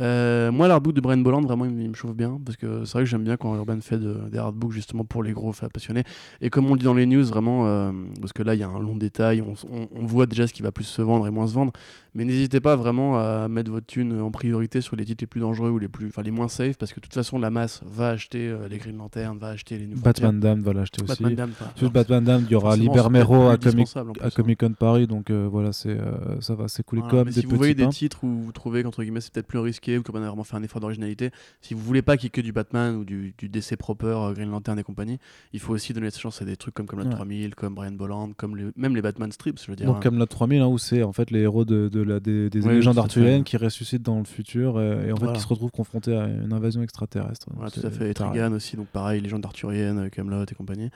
Euh, moi, l'artbook de Brian Bolland, vraiment, il, me- il me chauffe bien parce que c'est vrai que j'aime bien quand Urban fait de- des artbooks justement pour les gros fans passionnés. Et comme on le dit dans les news, vraiment, euh, parce que là, il y a un long détail, on, on- on voit déjà ce qui va plus se vendre et moins se vendre. Mais n'hésitez pas vraiment à mettre votre thune en priorité sur les titres les plus dangereux ou les, plus, enfin, les moins safe parce que de toute façon, la masse va acheter euh, les Green Lantern, va acheter les New Batman Dam va l'acheter aussi. Batman Sur Batman Dam, il y aura Libermero à Comic, à hein. Comic Con Paris, donc voilà, c'est ça va s'écouler Voilà, comme des si petits vous voyez des titres où vous trouvez qu'entre guillemets c'est peut-être plus risqué ou qu'on a vraiment fait un effort d'originalité, si vous voulez pas qu'il y ait que du Batman ou du, du DC proper, euh, Green Lantern et compagnie, il faut aussi donner sa chance à des trucs comme Camelot Ouais. 3000, comme Brian Bolland, comme les- même les Batman strips, je veux dire. Donc hein. Camelot 3000, hein, où c'est en fait les héros de, de la, des, légendes arthuriennes qui ressuscitent dans le futur euh, et en fait Voilà. qui se retrouvent confrontés à une invasion extraterrestre. Voilà, tout à fait. Et. Trigan aussi, donc pareil, légende arthurienne, Camelot et compagnie.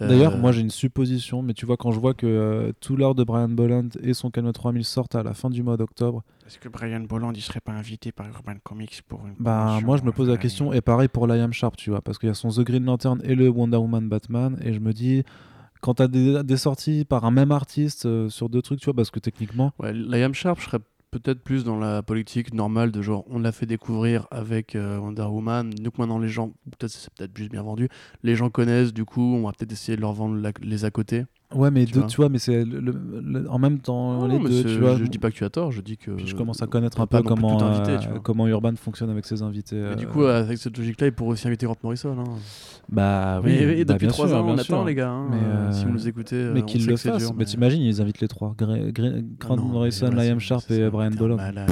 D'ailleurs, Euh, moi j'ai une supposition, mais tu vois, quand je vois que euh, tout l'art de Brian Bolland et son Camelot 3000 sortent à la fin du mois d'octobre, Est-ce que Brian Bolland il serait pas invité par Urban Comics pour une bah moi je me pose la question, et pareil pour Liam Sharp, tu vois, parce qu'il y a son The Green Lantern et le Wonder Woman Batman, et je me dis, quand t'as des, des sorties par un même artiste euh, sur deux trucs, tu vois, parce que techniquement, Ouais, Liam Sharp, je serais peut-être plus dans la politique normale de genre on l'a fait découvrir avec euh, Wonder Woman, donc maintenant les gens, peut-être c'est peut-être juste bien vendu, les gens connaissent, du coup on va peut-être essayer de leur vendre la- les à côté. Ouais, mais Tu deux- vois. tu vois, mais c'est le- le- le- en même temps Non, les deux, tu vois. je dis pas que tu as tort, je dis que Puis je commence à on connaître un peu comment, euh, comment Urban fonctionne avec ses invités. Euh, du coup, avec cette logique-là, il pourrait aussi inviter Grant Morrison. hein. bah oui, mais, mais bah, depuis trois ans, on attend, les gars. hein. Mais, Euh, si euh, vous nous écoutez, euh, mais qu'ils le fassent. mais t'imagines, ils invitent les trois Gra- Gra- Grant Ah Morrison, Liam Sharp et Brian Bolland. Malade,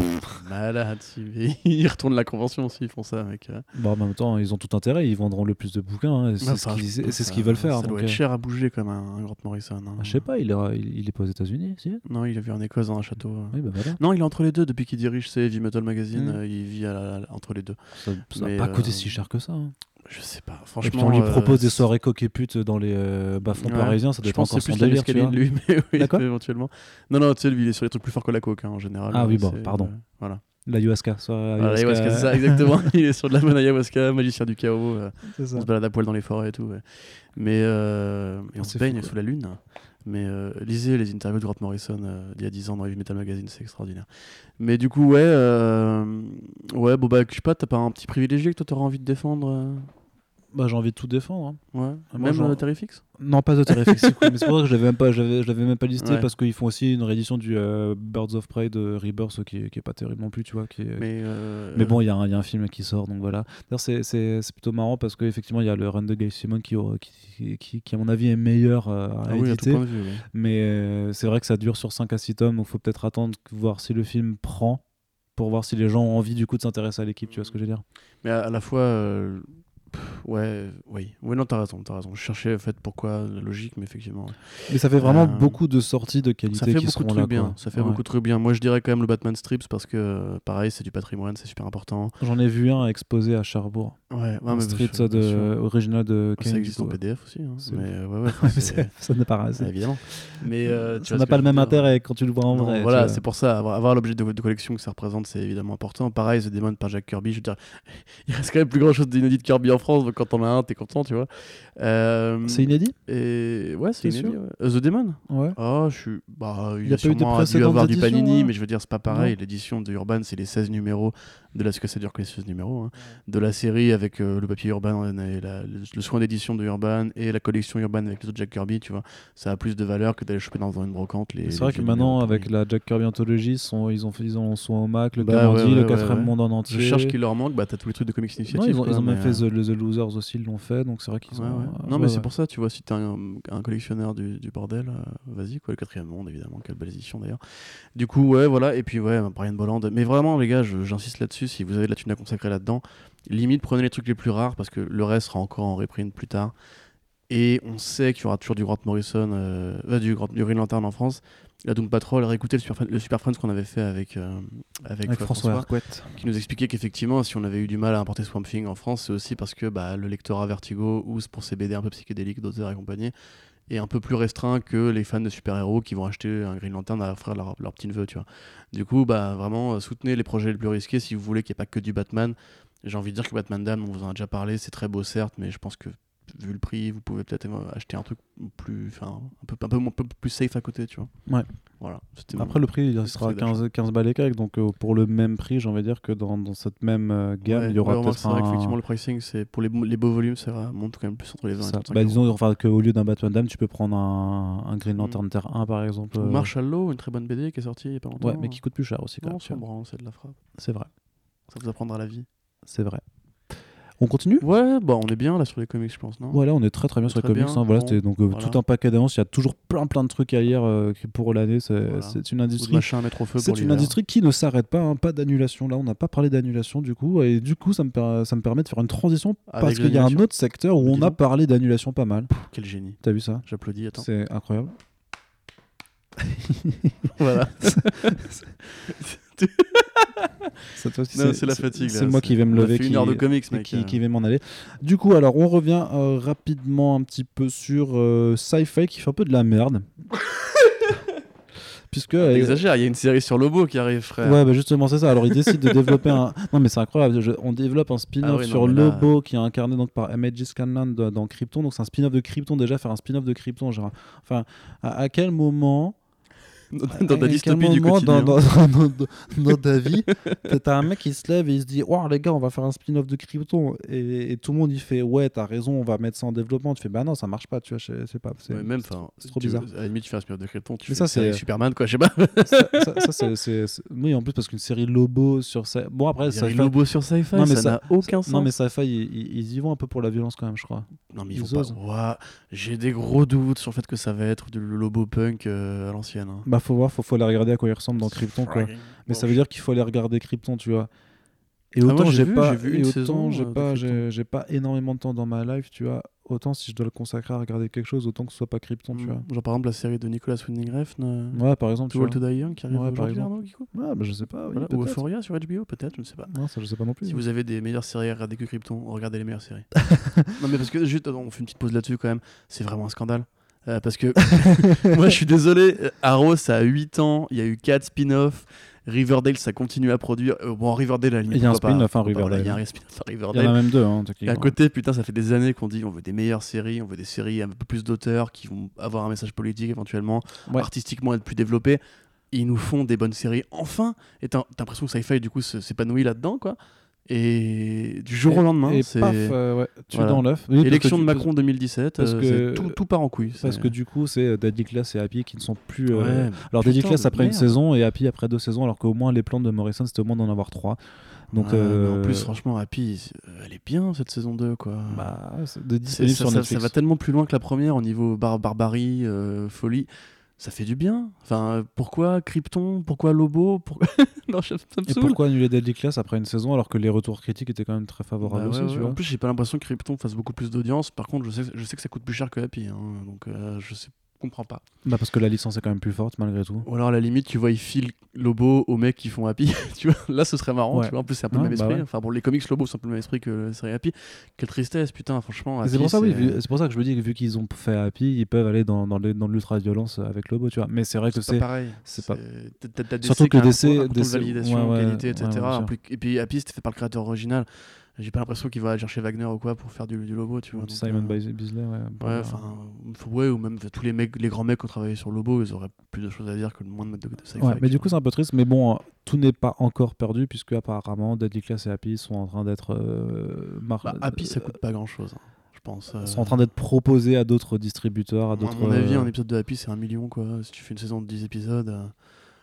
malade. Ils retournent la convention aussi, ils font ça, mec. euh. Bon, en même temps, ils ont tout intérêt, ils vendront le plus de bouquins, hein, et c'est ce qu'ils je- veulent faire. Ça doit euh, être cher à bouger comme un, un Grant Morrison. Hein. Je sais pas, il est, il, est pas aux États-Unis, si Non, il a vu en Écosse dans un château. euh. Oui, bah voilà. Non, il est entre les deux depuis qu'il dirige c'est Heavy Metal Magazine. Mm. euh, il vit à la- entre les deux. Ça n'a pas coûté euh, si cher que ça. hein. Je sais pas. Et Franchement, puis on lui euh, propose des soirées coq et pute dans les euh, bas-fonds Ouais. parisiens, ça doit Je être pense que c'est plus la délire, tu vois. lui, mais oui, éventuellement. Non, non, tu sais, lui, il est sur les trucs plus forts que la coke hein, en général. Ah oui, bon, pardon. voilà. L'ayahuasca, soirée Voilà, ayahuasca. ayahuasca, c'est ça, exactement. il est sur de la bonne ayahuasca, magicien du chaos. euh, on se balade à poil dans les forêts et tout. ouais. Mais euh, et on Ah, se c'est baigne fou, sous la lune. Mais euh, lisez les interviews de Grant Morrison d'il y a 10 ans dans Heavy Metal Magazine, c'est extraordinaire. Mais du coup, ouais, ouais, bon bah, je sais pas, t'as pas un petit privilégié que toi t'auras envie de défendre Bah, j'ai envie de tout défendre. hein. Ouais, Ah, moi, même genre- euh, Terrifix Non, pas de Terrifix, c'est cool, mais c'est pour ça que je l'avais même pas, j'avais- je l'avais même pas listé Ouais. parce qu'ils font aussi une réédition du euh, Birds of Prey de Rebirth qui qui est pas terrible non plus, tu vois. Qui est- mais, Mais, euh, bon, il y, a un- il y a un film qui sort, donc voilà. D'ailleurs, c'est- c'est c'est plutôt marrant parce qu'effectivement, il y a le run de Guy Simon qui, qui, qui, qui, à mon avis, est meilleur à ah oui, à tout éditer. vue, ouais. Mais c'est vrai que ça dure sur 5 à 6 tomes, donc faut peut-être attendre, voir si le film prend pour voir si les gens ont envie du coup de s'intéresser à l'équipe, tu vois ce que je veux dire Mais à, à la fois, euh, ouais, oui, ouais, non, t'as raison, t'as raison. Je cherchais en fait pourquoi la logique, mais effectivement, ouais. Mais ça fait vraiment Euh, beaucoup de sorties de qualité ça fait qui beaucoup de trucs là, bien. Ça fait Ouais. beaucoup de trucs bien. Moi, je dirais quand même le Batman Strips parce que, pareil, c'est du patrimoine, c'est super important. J'en ai vu un exposé à Cherbourg. Ouais, un street sûr, de, original de Ça Kane, existe du en. PDF aussi, hein. Mais euh, ouais, ouais, mais ça n'est pas assez. évidemment. Mais euh, tu ça n'a pas le même intérêt quand tu le vois en Non, vrai. voilà, c'est pour ça, avoir, avoir l'objet de, de collection que ça représente, c'est évidemment important. Pareil, The Demon par Jack Kirby, je veux dire, il reste quand même plus grand chose d'inédit de Kirby en France, donc quand on a un, t'es content, tu vois. Euh, C'est inédit Et ouais, c'est inédit. ouais. The Demon Ouais. Ah, je suis. Bah, il Y y a a, sûrement dû avoir du Panini, ouais mais je veux dire, c'est pas pareil. L'édition de Urban, c'est les 16 numéros de la. Parce que ça dure que les 16 numéros. hein. De la série avec euh, le papier Urban et la- le, soin d'édition de Urban et la collection Urban avec les autres Jack Kirby, tu vois. Ça a plus de valeur que d'aller choper dans une brocante. les- C'est vrai les que maintenant, avec la Jack Kirby Anthology, sont, ils, ont fait, ils ont sont au Mac, le Bah, Kamandi, ouais, le quatrième monde en entier. Je cherche qu'il leur manque, bah t'as tous les trucs de comics initiative. ils ont, même fait euh, The, le Aussi, l'ont fait, donc c'est vrai qu'ils ouais, ont. ouais. euh, Non, mais c'est pour ça, tu vois, si t'es un, un collectionneur du, du bordel, euh, vas-y, quoi, le quatrième monde, évidemment, quelle belle édition d'ailleurs. Du coup, ouais, voilà, et puis ouais, Brian Bolland. Mais vraiment, les gars, j'insiste là-dessus, si vous avez de la thune à consacrer là-dedans, limite prenez les trucs les plus rares parce que le reste sera encore en reprint plus tard. Et on sait qu'il y aura toujours du Grant Morrison, euh, euh, du, Grant, du Green Lantern en France. La Doom Patrol, réécoutez le Super, le Super Friends qu'on avait fait avec, euh, avec, Avec euh, François Arquette. qui nous expliquait qu'effectivement, si on avait eu du mal à importer Swamp Thing en France, c'est aussi parce que bah, le lectorat Vertigo, ou pour ces BD un peu psychédéliques d'auteurs et compagnie, est un peu plus restreint que les fans de super-héros qui vont acheter un Green Lantern à offrir leur, leur petit neveu, tu vois. Du coup, bah, vraiment, euh, soutenez les projets les plus risqués si vous voulez qu'il n'y ait pas que du Batman. J'ai envie de dire que Batman Dame, on vous en a déjà parlé, c'est très beau certes, mais je pense que vu le prix, vous pouvez peut-être acheter un truc plus, enfin, un peu, un peu, un peu plus safe à côté, tu vois. Ouais. Voilà. mon- Après, le prix, il sera à conseil d'achat. 15, 15 balles et quelques, donc euh, pour le même prix, j'ai envie de dire que dans, dans cette même euh, gamme, Ouais, il y aura ouais, peut-être un. qu'effectivement, le pricing, c'est pour les, les beaux volumes, ça monte quand même plus entre les 20 et ça. 35 Bah, disons enfin, qu'au lieu d'un Batman Dame, tu peux prendre un, un Mm. Green Lantern Terre 1 par exemple. Euh, Marshall une très bonne BD qui est sortie il y a pas longtemps. Ouais, mais qui coûte plus cher aussi. Quand Non, même, c'est de la frappe. C'est vrai. Ça vous apprendra la vie. C'est vrai. On continue Ouais, bah on est bien là sur les comics, je pense, non? Voilà, on est très très bien sur les comics. bien, hein. Voilà, bon, c'était donc euh, voilà. tout un paquet d'annonces. Il y a toujours plein plein de trucs à lire euh, pour l'année. C'est Voilà. une industrie. machin à mettre au feu C'est une industrie qui ne s'arrête pas, hein, pas d'annulation. Là, on n'a pas parlé d'annulation du coup, et du coup, ça me, per- ça me permet de faire une transition parce qu'il y a un autre secteur où on a parlé d'annulation pas mal. Quel génie. T'as vu ça? J'applaudis, attends. C'est incroyable. Voilà. C'est la fatigue, C'est moi qui vais me lever, qui, heure de comics, mec, qui, euh. qui vais m'en aller. Du coup, alors, on revient euh, rapidement un petit peu sur euh, Sci-Fi qui fait un peu de la merde. Puisque. euh, Exagère, il y a une série sur Lobo qui arrive, frère. Ouais, bah justement, c'est ça. Alors, ils décident de développer un. Non, mais c'est incroyable. Je- On développe un spin-off Ah oui, sur là- Lobo qui est incarné donc par M.H. Scanlan dans Krypton. Donc, c'est un spin-off de Krypton. Déjà, faire un spin-off de Krypton. Genre... Enfin, à, à quel moment. Dans, dans ta dystopie du quotidien. Dans, dans, dans, dans- dans ta vie, t'as un mec qui se lève et il se dit Waouh, les gars, on va faire un spin-off de Krypton. Et, et tout le monde, il fait Ouais, t'as raison, on va mettre ça en développement. Tu fais Bah non, ça marche pas. Tu vois, sais pas. c'est- Ouais, même, c'est trop tu- bizarre. À la limite, tu fais un spin-off de Krypton, tu Mais fais ça, c'est- Superman, quoi, je sais pas. ça, ça- ça, c'est- c'est. c'est- Oui, en plus, parce qu'une série Lobo sur ça. Bon, après, ça Lobo sur Sci-Fi, Non, mais ça n'a aucun sens. Non, mais Sci-Fi, ils, y vont un peu pour la violence quand même, je crois. Non, mais il Ils faut pas. J'ai des gros doutes sur le fait que ça va être du Lobo punk euh, à l'ancienne. hein. Bah, faut voir, faut, faut aller regarder à quoi il ressemble dans Krypton, quoi. Mais ça veut dire qu'il faut aller regarder Krypton, tu vois. Et Ah, autant j'ai j'ai pas, j'ai vu et une autant saison, j'ai euh, pas, Krypton. j'ai pas énormément de temps dans ma life, tu vois. Autant si je dois le consacrer à regarder quelque chose, autant que ce soit pas Krypton, tu vois. Mm. Genre par exemple la série de Nicolas Winding Refn, Ouais, par exemple, To tu vois. to Die Young, qui arrive Ouais, par exemple. Arnaud, Guico Ouais, bah, je sais pas. oui, Voilà. Ou peut-être. Euphoria sur HBO, peut-être, je ne sais pas. Non, ça je sais pas non plus. Si vous avez des meilleures séries à regarder que Krypton, regardez les meilleures séries. non mais parce que juste, on fait une petite pause là-dessus quand même, c'est vraiment un scandale. Euh, parce que moi je suis désolé, Arrow ça a 8 ans, il y a eu 4 spin-offs, Riverdale, ça continue à produire. Euh, bon, Riverdale, à Il y a un spin-off, hein, Riverdale. Il y a un spin-off à Il y en a Riverdale. même deux, hein, Et à côté, putain, ça fait des années qu'on dit on veut des meilleures séries, on veut des séries un peu plus d'auteurs qui vont avoir un message politique éventuellement, Ouais. artistiquement être plus développés. Ils nous font des bonnes séries enfin. Et t'as l'impression que Sci-Fi du coup s'épanouit là-dedans, quoi. Et du jour au lendemain, Et c'est paf, euh, ouais, tu Voilà. dans l'œuf. Oui, élection de Macron 2017. parce euh, que- c'est tout, tout part en couille. Parce que du coup, c'est Deadly Class et Happy qui ne sont plus. euh, Alors, Deadly Class après une saison et Happy après deux saisons, alors qu'au moins les plans de Morrison c'était au moins d'en avoir trois. Donc, Ouais, euh, en plus, franchement, Happy, elle est bien cette saison 2, quoi. bah, de- ça, sur ça- ça va tellement plus loin que la première au niveau bar- barbarie, euh, folie. Ça fait du bien. Enfin, pourquoi Krypton? Pourquoi Lobo? Pourquoi... Non, ça, ça me Et pourquoi annuler Deadly Class après une saison alors que les retours critiques étaient quand même très favorables Bah aussi, ouais, tu ouais. vois? En plus, j'ai pas l'impression que Krypton fasse beaucoup plus d'audience. Par contre, je sais, je sais que ça coûte plus cher que Happy. hein. donc, euh, je sais, comprends pas. Bah, parce que la licence est quand même plus forte malgré tout. Ou alors, à la limite, tu vois, ils filent Lobo aux mecs qui font Happy. tu vois, là, ce serait marrant. Ouais. Tu vois, en plus, c'est un peu Ouais, le même bah esprit. ouais. Enfin, bon, les comics Lobo sont un peu le même esprit que la série Happy. Quelle tristesse, putain, franchement. C'est pour ça, oui, vu- pour ça que je me dis que vu qu'ils ont fait Happy, ils peuvent aller dans, dans, l'ultra-violence avec Lobo, tu vois. Mais c'est vrai que C'est c'est. pas pareil. c'est pas- Surtout DC que DC validation, ouais, ouais, qualité, etc. et puis Happy, c'était fait par le créateur original. J'ai pas l'impression qu'il va aller chercher Wagner ou quoi pour faire du, du Lobo, tu vois. donc, Simon euh, Bis- Bisley, ouais. Ouais, enfin, faut- ouais, ou même tous les mecs, les grands mecs qui ont travaillé sur Lobo, ils auraient plus de choses à dire que le moins de mettre de, de sci-fi. Ouais, mais du coup, c'est un peu triste. Mais bon, euh, tout n'est pas encore perdu, puisque apparemment, Deadly Class et Happy sont en train d'être. euh, mar- Bah, Happy, ça euh, coûte pas grand chose, je pense. euh. sont en train d'être proposés à d'autres distributeurs, à à d'autres. mon avis, euh, un épisode de Happy, c'est un million, quoi. Si tu fais une saison de 10 épisodes. euh,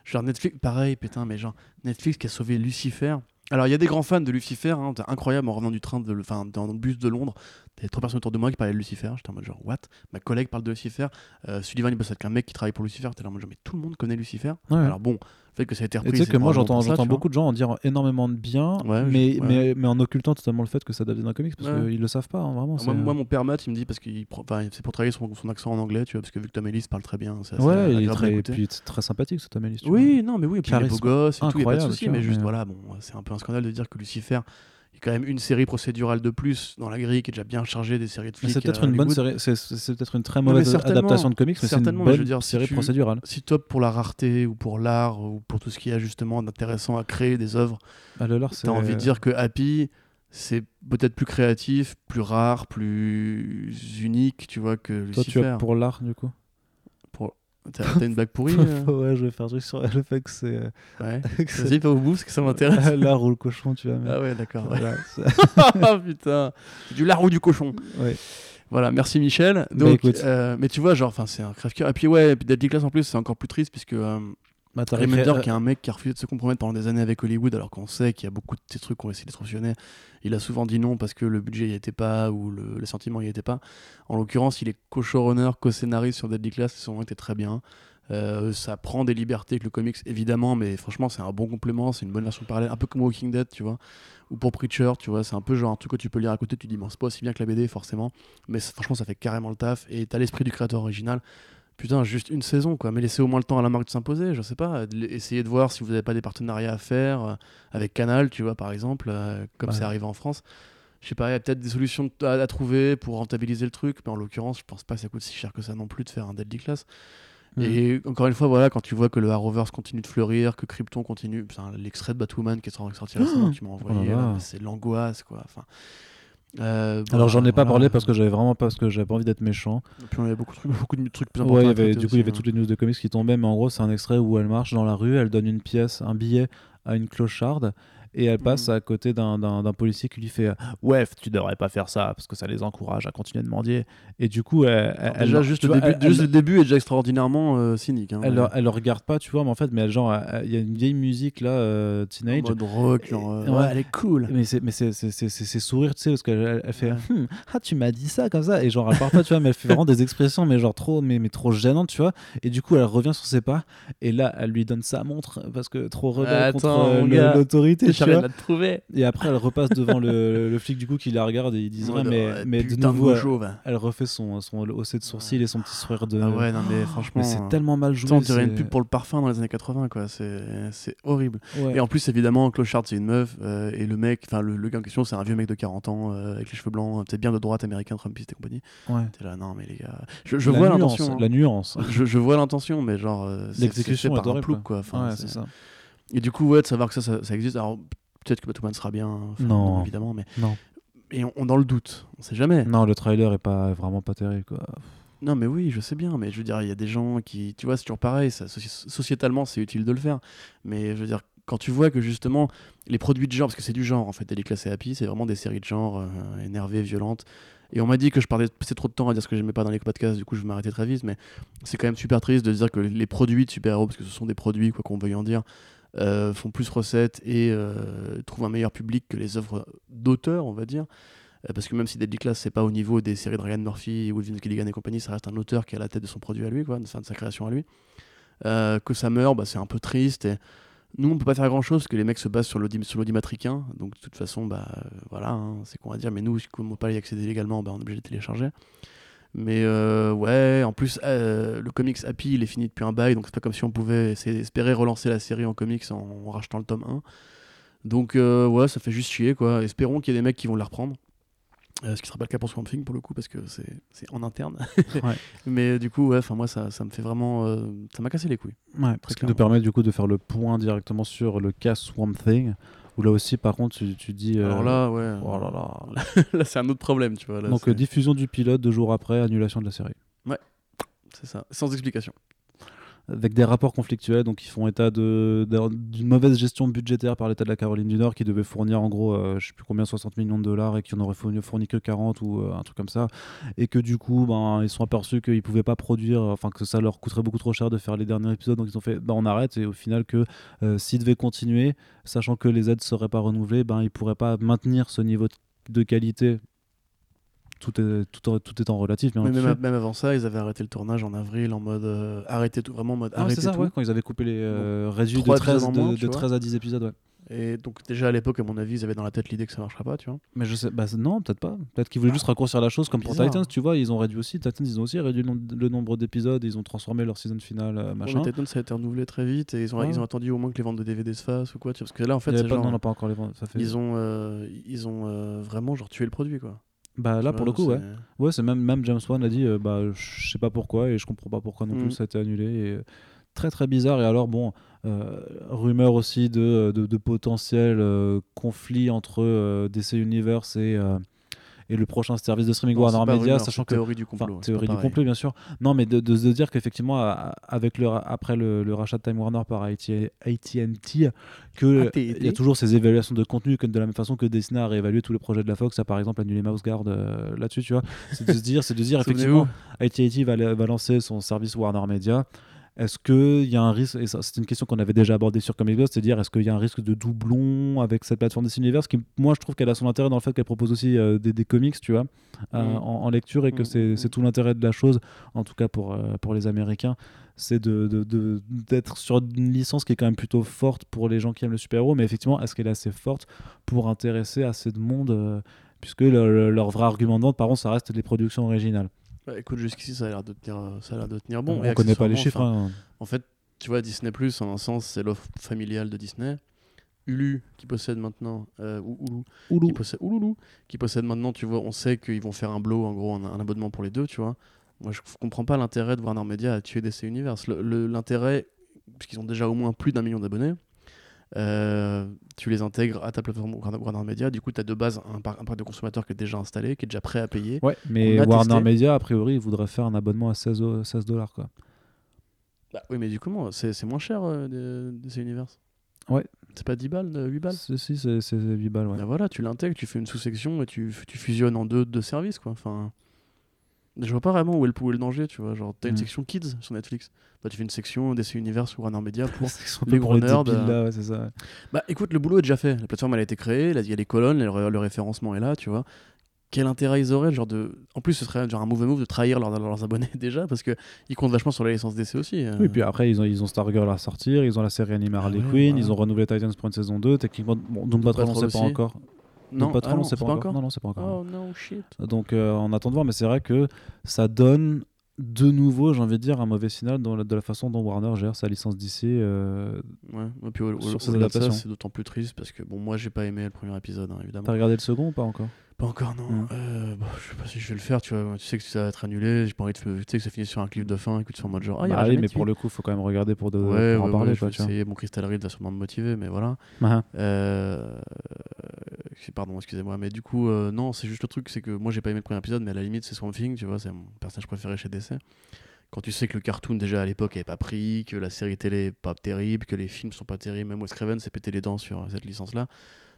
Genre Netflix, pareil, putain, mais genre Netflix qui a sauvé Lucifer. Alors, il y a des grands fans de Lucifer, hein, incroyable en revenant du train, enfin, dans le bus de Londres. T'avais trois personnes autour de moi qui parlaient de Lucifer. J'étais en mode genre, what? Ma collègue parle de Lucifer. Euh, Sullivan, il bosse avec un mec qui travaille pour Lucifer. T'es en mode genre, mais tout le monde connaît Lucifer. Ouais. Alors, bon, le fait que ça a été repris. tu sais que moi j'entends beaucoup de gens en dire énormément de bien, Ouais, je- mais, ouais. mais, mais en occultant totalement le fait que ça date d'un comics parce qu'ils le savent pas, hein, vraiment. Ah, Moi, moi, mon père Matt, il me dit parce qu'il enfin, c'est pour travailler son, son accent en anglais, tu vois, parce que vu que Tom Ellis parle très bien, c'est assez ouais, il est très, et puis c'est très sympattique ce Tom Ellis. tu Oui, non, mais oui, et puis il est beau gosse et tout, y a pas de souci, mais juste voilà, bon, c'est un peu un scandale de dire que Lucifer, il a quand même une série procédurale de plus dans la grille qui est déjà bien chargée des séries de flics. C'est peut-être une bonne série, c'est- peut-être une très mauvaise adaptation de comics, mais c'est une mais je bonne veux dire, si série tu- procédurale. Si top pour la rareté ou pour l'art ou pour tout ce qu'il y a justement d'intéressant à créer des œuvres, Ah, t'as envie de dire que Happy, c'est peut-être plus créatif, plus rare, plus unique, tu vois, que Toi, tu as pour l'art du coup? T'as une blague pourrie euh Ouais, je vais faire un truc sur le fait que c'est euh, Ouais. Vas-y, pas au bout, parce que ça m'intéresse. l'art ou le cochon, tu vois. mais- Ah ouais, d'accord. ouais. Voilà, c'est- Ah putain, du lard ou du cochon. ouais. Voilà, merci Michel. Bah, Donc, écoute. euh, mais tu vois, genre, c'est un crève-cœur. Et puis ouais, et puis Deadly Class en plus, c'est encore plus triste puisque euh, Bah, Remender, qui est un mec qui a refusé de se compromettre pendant des années avec Hollywood, alors qu'on sait qu'il y a beaucoup de ces trucs qui ont essayé d'être optionnés. Il a souvent dit non parce que le budget n'y était pas ou le, les sentiments n'y étaient pas. En l'occurrence, il est co-showrunner, co-scénariste sur Deadly Class, son nom était très bien. Euh, ça prend des libertés avec le comics, évidemment, mais franchement, c'est un bon complément, c'est une bonne version parallèle, un peu comme Walking Dead, tu vois, ou pour Preacher, tu vois, c'est un peu genre un truc que tu peux lire à côté, tu dis, bon, c'est pas aussi bien que la BD, forcément, mais franchement, ça fait carrément le taf, et t'as l'esprit du créateur original. Putain, juste une saison, quoi, mais laissez au moins le temps à la marque de s'imposer, je sais pas, essayez de voir si vous n'avez pas des partenariats à faire, euh, avec Canal, tu vois, par exemple, euh, comme Ouais. c'est arrivé en France. Je sais pas, il y a peut-être des solutions à, à trouver pour rentabiliser le truc, mais en l'occurrence, je pense pas que ça coûte si cher que ça non plus de faire un Deadly Class. Mm. Et encore une fois, voilà, quand tu vois que le Arrowverse continue de fleurir, que Krypton continue, l'extrait de Batwoman qui est sorti récemment, tu m'as envoyé, mais c'est l'angoisse, quoi. Enfin, euh, bon, Alors j'en ai pas voilà. parlé parce que j'avais vraiment pas parce que j'avais pas envie d'être méchant. Et puis on avait beaucoup de trucs, beaucoup de trucs plus importants. Ouais, il y avait, du coup, il y avait hein. toutes les news de comics qui tombaient, mais en gros, c'est un extrait où elle marche dans la rue, elle donne une pièce, un billet à une clocharde, et elle passe Mhm. à côté d'un- policier qui lui fait Ouais, tu devrais pas faire ça parce que ça les encourage à continuer de mendier. Et du coup, elle, déjà, elle- juste, le début, elle- juste elle- le début est déjà extraordinairement euh, cynique. Hein, elle, ouais. le- regarde pas, tu vois, mais en fait, mais elle, genre, il y a une vieille musique là, euh, en teenage. mode rock, genre, euh, Ouais. ouais, elle est cool. Mais c'est mais c'est sourire tu sais parce qu'elle elle- elle fait. Hmm, ah tu m'as dit ça comme ça et genre elle parle pas tu vois mais elle fait vraiment des expressions mais genre trop mais, mais trop gênantes tu vois et du coup elle revient sur ses pas et là elle lui donne sa montre parce que trop rebelle Attends, contre euh, l'autorité J'arrive vois à te trouver. et après elle repasse devant le, le flic du coup qui la regarde et il dit rien mode, mais ouais, mais de nouveau elle, refait son son haussé de sourcil et son petit sourire de Ah ouais, non, mais franchement. mais c'est euh, tellement mal joué on dirait une pub pour le parfum dans les années 80, quoi. C'est horrible. Ouais. Et en plus, évidemment, Clochard, c'est une meuf. euh, et le mec, enfin, le, le gars en question, c'est un vieux mec de 40 ans, euh, avec les cheveux blancs, peut-être bien de droite américain, Trumpiste et compagnie. Ouais. T'es là, non, mais les gars. Je, je La vois nuance, l'intention. hein. la nuance je, je vois l'intention, mais genre. euh, c'est- l'exécution est par un plouc, quoi. Enfin, ouais c'est ça Et du coup, ouais, de savoir que ça, ça, ça existe. Alors, peut-être que Batman sera bien, enfin, Non. évidemment, mais. Non. Et on, on dans le doute, on sait jamais. Non, le trailer est pas vraiment pas terrible quoi. Non, mais oui, je sais bien, mais je veux dire, il y a des gens qui. Tu vois, c'est toujours pareil, ça, soci- sociétalement, c'est utile de le faire. Mais je veux dire, quand tu vois que justement, les produits de genre, parce que c'est du genre en fait, Daily Class et Happy, c'est vraiment des séries de genre euh, énervées, violentes. Et on m'a dit que je parlais passais trop de temps à dire ce que j'aimais pas dans les podcasts, du coup je vais m'arrêter très vite, mais c'est quand même super triste de dire que les produits de super-héros, parce que ce sont des produits, quoi qu'on veuille en dire, euh, font plus recettes et euh, trouvent un meilleur public que les œuvres d'auteur, on va dire. Euh, parce que même si Deadly Class, c'est pas au niveau des séries de Ryan Murphy Vince Gilligan et compagnie, ça reste un auteur qui à la tête de son produit à lui, quoi, de sa création à lui. Que ça meurt, bah, c'est un peu triste. Nous, on peut pas faire grand chose parce que les mecs se basent sur l'audi- sur l'audimatricain. Donc, de toute façon, bah, voilà, hein, c'est qu'on va dire. Mais nous, comme on peut pas y accéder légalement, bah, on est obligé de télécharger. Mais euh, ouais, en plus, euh, le comics Happy, il est fini depuis un bail, donc c'est pas comme si on pouvait espérer relancer la série en comics en, rachetant le tome 1. Donc euh, ouais, ça fait juste chier quoi. Espérons qu'il y ait des mecs qui vont la reprendre. Ce qui sera pas le cas pour Swamp Thing pour le coup parce que c'est en interne. Ouais. Mais du coup, ouais, enfin moi ça, ça me fait vraiment, ça m'a cassé les couilles. Ouais, ce qui clairement. nous permet du coup de faire le point directement sur le cas Swamp Thing, où là aussi par contre tu, tu dis... euh, Alors là, ouais, Oh là là. là c'est un autre problème, tu vois. Là, Donc euh, diffusion du pilote deux jours après, annulation de la série. c'est ça, sans explication. Avec des rapports conflictuels, donc ils font état de- d'un- d'une mauvaise gestion budgétaire par l'État de la Caroline du Nord qui devait fournir en gros, euh, je sais plus combien, 60 millions de dollars et qui en aurait fourni, que 40 ou euh, un truc comme ça. Et que du coup, ben, ils sont aperçus qu'ils pouvaient pas produire, enfin que ça leur coûterait beaucoup trop cher de faire les derniers épisodes, donc ils ont fait, ben, on arrête. Et au final, que euh, s'ils devaient continuer, sachant que les aides seraient pas renouvelées, ben, ils pourraient pas maintenir ce niveau de, de qualité. Tout est, tout, en- tout étant relatif, bien Mais même, avant ça, ils avaient arrêté le tournage en avril en mode euh, arrêter tout, vraiment en mode Ah, arrêter c'est ça, tout. ouais, quand ils avaient coupé les euh, réduits de Trois 13, épisodes en moins, de, tu de vois. 13 à 10 épisodes, ouais. Et donc déjà à l'époque, à mon avis, ils avaient dans la tête l'idée que ça marchera pas, tu vois. Mais je sais, bah non, peut-être pas. Peut-être qu'ils voulaient juste raccourcir la chose comme pour. Titans, tu vois, ils ont réduit aussi. Titans, ils ont aussi réduit le, nom- le nombre d'épisodes, ils ont transformé leur season finale, euh, Ouais, machin. mais Titan, ça a été renouvelé très vite et ils ont, Ouais. ils ont attendu au moins que les ventes de DVD se fassent ou quoi. tu vois, Parce que là, en fait, c'est pas, genre, non, non, pas encore les ventes. Ça fait... ils ont, euh, ils ont euh, vraiment genre tué le produit, quoi. Bah là, pour le coup, ouais. Ouais, c'est même, même James Wan a dit, euh, bah je sais pas pourquoi et je comprends pas pourquoi non Mm. plus, ça a été annulé. Et, euh, très très bizarre. Et alors, bon, euh, rumeur aussi de, de, de potentiels euh, conflits entre euh, DC Universe et, euh, et le prochain service de streaming Warner Media, sachant que théorie du complot. théorie du pareil. complot, bien sûr. Non, mais de, de se dire qu'effectivement, avec le, après le, le rachat de Time Warner par AT- AT&T, que AT&T. il y a toujours ces évaluations de contenu, que de la même façon que Disney a réévalué tous les projets de la Fox, a par exemple annulé Mouse Guard euh, là-dessus, tu vois. C'est de se dire, c'est de dire Souvenez-vous. effectivement, AT&T va, va lancer son service Warner Media. Est-ce qu'il y a un risque, et c'est une question qu'on avait déjà abordée sur Comic Blast, c'est de dire est-ce qu'il y a un risque de doublon avec cette plateforme DC Universe qui, moi, je trouve qu'elle a son intérêt dans le fait qu'elle propose aussi euh, des, des comics, tu vois, euh, Mm. en, en lecture et que Mm, c'est mm, tout l'intérêt de la chose, en tout cas pour, euh, pour les Américains, c'est de, de- de- d'être sur une licence qui est quand même plutôt forte pour les gens qui aiment le super-héros, mais effectivement, est-ce qu'elle est assez forte pour intéresser assez de monde puisque le- le- leur vrai argument de vente, par contre, ça reste les productions originales? Bah, écoute, jusqu'ici, ça a l'air de tenir, ça a l'air de tenir bon. on connaît pas les chiffres. hein. En fait, tu vois, Disney Plus, en un sens, c'est l'offre familiale de Disney. Hulu, qui possède maintenant, euh, ou Hulu, Oulou. qui possède, Ouloulou, qui possède maintenant, tu vois, on sait qu'ils vont faire un blow, en gros, un, un abonnement pour les deux, tu vois. Moi, je comprends pas l'intérêt de Warner Media à tuer DC Universe. L'intérêt, puisqu'ils ont déjà au moins plus d'un million d'abonnés, euh, tu les intègres à ta plateforme Warner Media, du coup, tu as de base un, par- un parc de consommateurs qui est déjà installé, qui est déjà prêt à payer. Ouais, mais Warner testé. Media, a priori, il voudrait faire un abonnement à 16 o- 16 dollars. Quoi. Bah, oui, mais du coup, c'est moins cher, euh, de- DC Universe. Ouais. C'est pas 10 balles, euh, 8 balles Si, si, c'est c'est 8 balles. Ouais. Bah voilà, tu l'intègres, tu fais une sous-section et tu, tu fusionnes en deux, deux services, quoi. Enfin, je vois pas vraiment où est le, où est le danger, tu vois. Genre, t'as une Mm. section Kids sur Netflix. Bah, tu fais une section DC Universe ou Warner Media pour... Les gros nerds, euh, là, ouais, c'est ça. ouais. bah écoute, le boulot est déjà fait. La plateforme, elle a été créée, il y a les colonnes, le, ré- le référencement est là, tu vois. Quel intérêt ils auraient, genre de... En plus, ce serait genre un mauvais move de trahir leurs, leurs abonnés déjà, parce que ils comptent vachement sur la licence DC aussi. euh. Oui, puis après, ils ont, ils ont Stargirl à sortir, ils ont la série animée Harley ouais, Quinn, ils ont renouvelé Titans pour une saison 2. Techniquement, bon, Doom Patrol, on sait pas encore. Non, Doom Patrol, ah on non, c'est pas encore. Non, non, c'est pas encore. Oh no, shit. Donc, euh, on attend de voir, mais c'est vrai que ça donne de nouveau, j'ai envie de dire, un mauvais signal dans la- de la façon dont Warner gère sa licence DC. euh, Ouais, et puis au- au- Sur de ça, adaptations. c'est d'autant plus triste parce que bon, moi j'ai pas aimé le premier épisode, hein, évidemment. T'as regardé le second ou pas encore? Pas encore, non. Mm. Euh, bah, je sais pas si je vais le faire, tu vois. Tu sais que ça va être annulé, j'ai pas envie de. Tu sais que ça finit sur un cliff de fin et que tu es en mode genre. Ah, Bah oui, mais pour le coup, faut quand même regarder pour, de, Ouais, pour en ouais, parler. ouais, je quoi, vais tu vois. essayer. Mon Crystal Reed va sûrement me motiver, mais voilà. Ah, Euh, Pardon, excusez-moi, mais du coup, euh, non, c'est juste le truc, c'est que moi j'ai pas aimé le premier épisode, mais à la limite, c'est Swamp Thing, tu vois, c'est mon personnage préféré chez DC. Quand tu sais que le cartoon déjà à l'époque est pas pris, que la série télé est pas terrible, que les films sont pas terribles, même Wes Craven s'est pété les dents sur cette licence-là,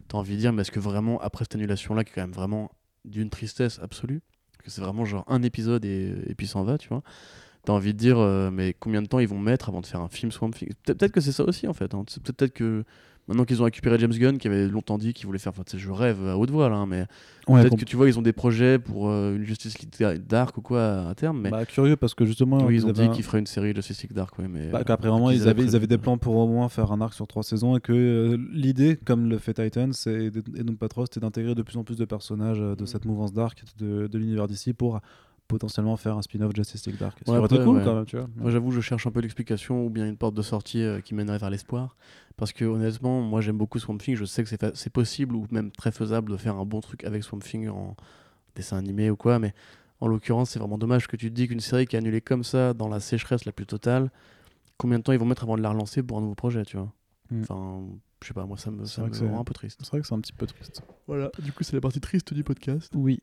t'as envie de dire, mais est-ce que vraiment, après cette annulation-là, qui est quand même vraiment d'une tristesse absolue, que c'est vraiment genre un épisode et, et puis s'en va, tu vois, t'as envie de dire, euh, mais combien de temps ils vont mettre avant de faire un film Swamp Thing? Peut- Peut-être que c'est ça aussi en fait, hein. C'est peut-être que maintenant qu'ils ont récupéré James Gunn, qui avait longtemps dit qu'il voulait faire, enfin, tu sais, je rêve à haute voix là, hein, mais Ouais, peut-être que tu vois, ils ont des projets pour euh, une Justice League Dark ou quoi à terme, mais bah, curieux parce que justement, oui, ils ont dit un- qu'ils feraient une série Justice League Dark, ouais, mais Bah, qu'après vraiment ils avaient, ils prévu, avaient des plans pour au moins faire un arc sur trois saisons et que euh, l'idée, comme le fait Titan c'est- et Doom Patrol, c'était d'intégrer de plus en plus de personnages de Mm. cette mouvance dark de, de l'univers d'ici pour potentiellement faire un spin-off Justice League Dark. Ça Ouais, aurait été après, cool ouais. quand même, tu vois. Moi, j'avoue, je cherche un peu l'explication ou bien une porte de sortie euh, qui mènerait vers l'espoir. Parce que honnêtement, moi, j'aime beaucoup Swamp Thing. Je sais que c'est possible ou même très faisable de faire un bon truc avec Swamp Thing en dessin animé ou quoi. Mais en l'occurrence, c'est vraiment dommage que tu te dis qu'une série qui est annulée comme ça, dans la sécheresse la plus totale, combien de temps ils vont mettre avant de la relancer pour un nouveau projet, tu vois? Mm. Enfin, je sais pas, moi, ça me, ça rend un peu triste. C'est vrai que c'est un petit peu triste. Voilà, du coup, c'est la partie triste du podcast. Oui.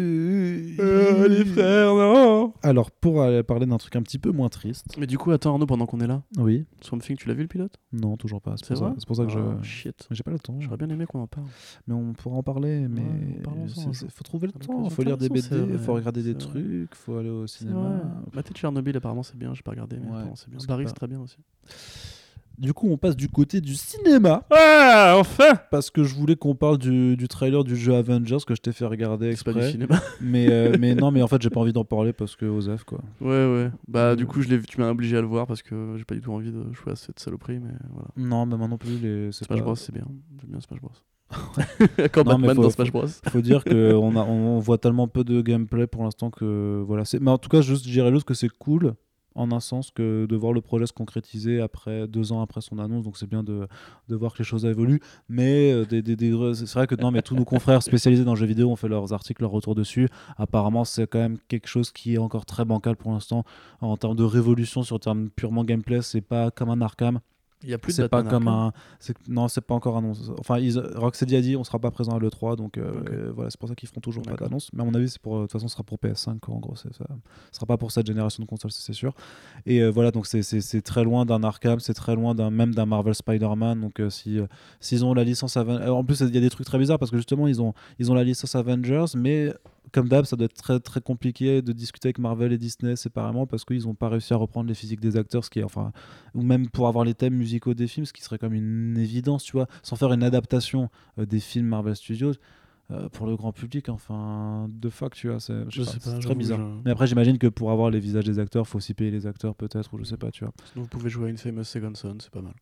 Euh, les frères, non Alors, pour aller parler d'un truc un petit peu moins triste. Mais du coup, attends, Arnaud, pendant qu'on est là, Oui. Swamp Thing, tu l'as vu le pilote? Non, toujours pas. C'est pour, ça- pour que Ah, je. Shit. J'ai pas le temps. J'aurais bien aimé qu'on en parle. Mais on pourra en parler. Mais Ouais, jour. c'est- faut trouver le À temps. Faut lire des BD, c'est faut regarder des trucs, faut aller au cinéma. de Tchernobyl, apparemment, c'est bien. J'ai pas regardé, mais Ouais, apparemment, c'est bien. pas- c'est très bien aussi. Du coup, on passe du côté du cinéma. Ah, enfin Parce que je voulais qu'on parle du, du trailer du jeu Avengers que je t'ai fait regarder C'est pas du exprès. cinéma. Mais, euh, mais non, mais en fait, j'ai pas envie d'en parler parce que Osef, quoi. ouais, ouais. Bah, du Euh. coup, je l'ai vu- tu m'as obligé à le voir parce que j'ai pas du tout envie de jouer à cette saloperie, mais voilà. Non, mais moi non plus, les... c'est Smash pas... Bros, c'est bien. J'aime bien Smash Bros. Quand Non, mais Batman faut- dans Smash Bros. faut dire qu'on a, on voit tellement peu de gameplay pour l'instant que voilà. C'est, mais en tout cas, juste, je dirais juste que c'est cool en un sens que de voir le projet se concrétiser après deux ans après son annonce. Donc c'est bien de, de voir que les choses évoluent. Mais euh, c'est vrai que non, mais tous nos confrères spécialisés dans le jeu vidéo ont fait leurs articles, leurs retours dessus. Apparemment, c'est quand même quelque chose qui est encore très bancal pour l'instant en termes de révolution sur termes purement gameplay. C'est pas comme un Arkham. Il y a plus de c'est pas comme un non c'est pas encore annoncé. Enfin ils... Rocksteady a dit on sera pas présent à l'E3 donc euh, euh, voilà c'est pour ça qu'ils feront toujours pas d'annonce. Mais à mon avis c'est pour euh, de toute façon ce sera pour PS5 quoi, en gros ça. Ce sera pas pour cette génération de consoles c'est sûr. Et euh, voilà donc c'est- très loin d'un Arkham c'est très loin d'un même d'un Marvel Spider-Man donc si s'ils ont la licence Aven- euh, en plus il y a des trucs très bizarres parce que justement ils ont ils ont la licence Avengers mais comme d'hab, ça doit être très très compliqué de discuter avec Marvel et Disney séparément parce qu'ils n'ont pas réussi à reprendre les physiques des acteurs, ce qui est enfin, ou même pour avoir les thèmes musicaux des films, ce qui serait comme une évidence, tu vois, sans faire une adaptation euh, des films Marvel Studios euh, pour le grand public, enfin, de fuck, tu vois, c'est très bizarre. je- Mais après, j'imagine que pour avoir les visages des acteurs, faut aussi payer les acteurs peut-être, ou je sais pas, tu vois. Sinon, vous pouvez jouer à une Famous Second Son, c'est pas mal.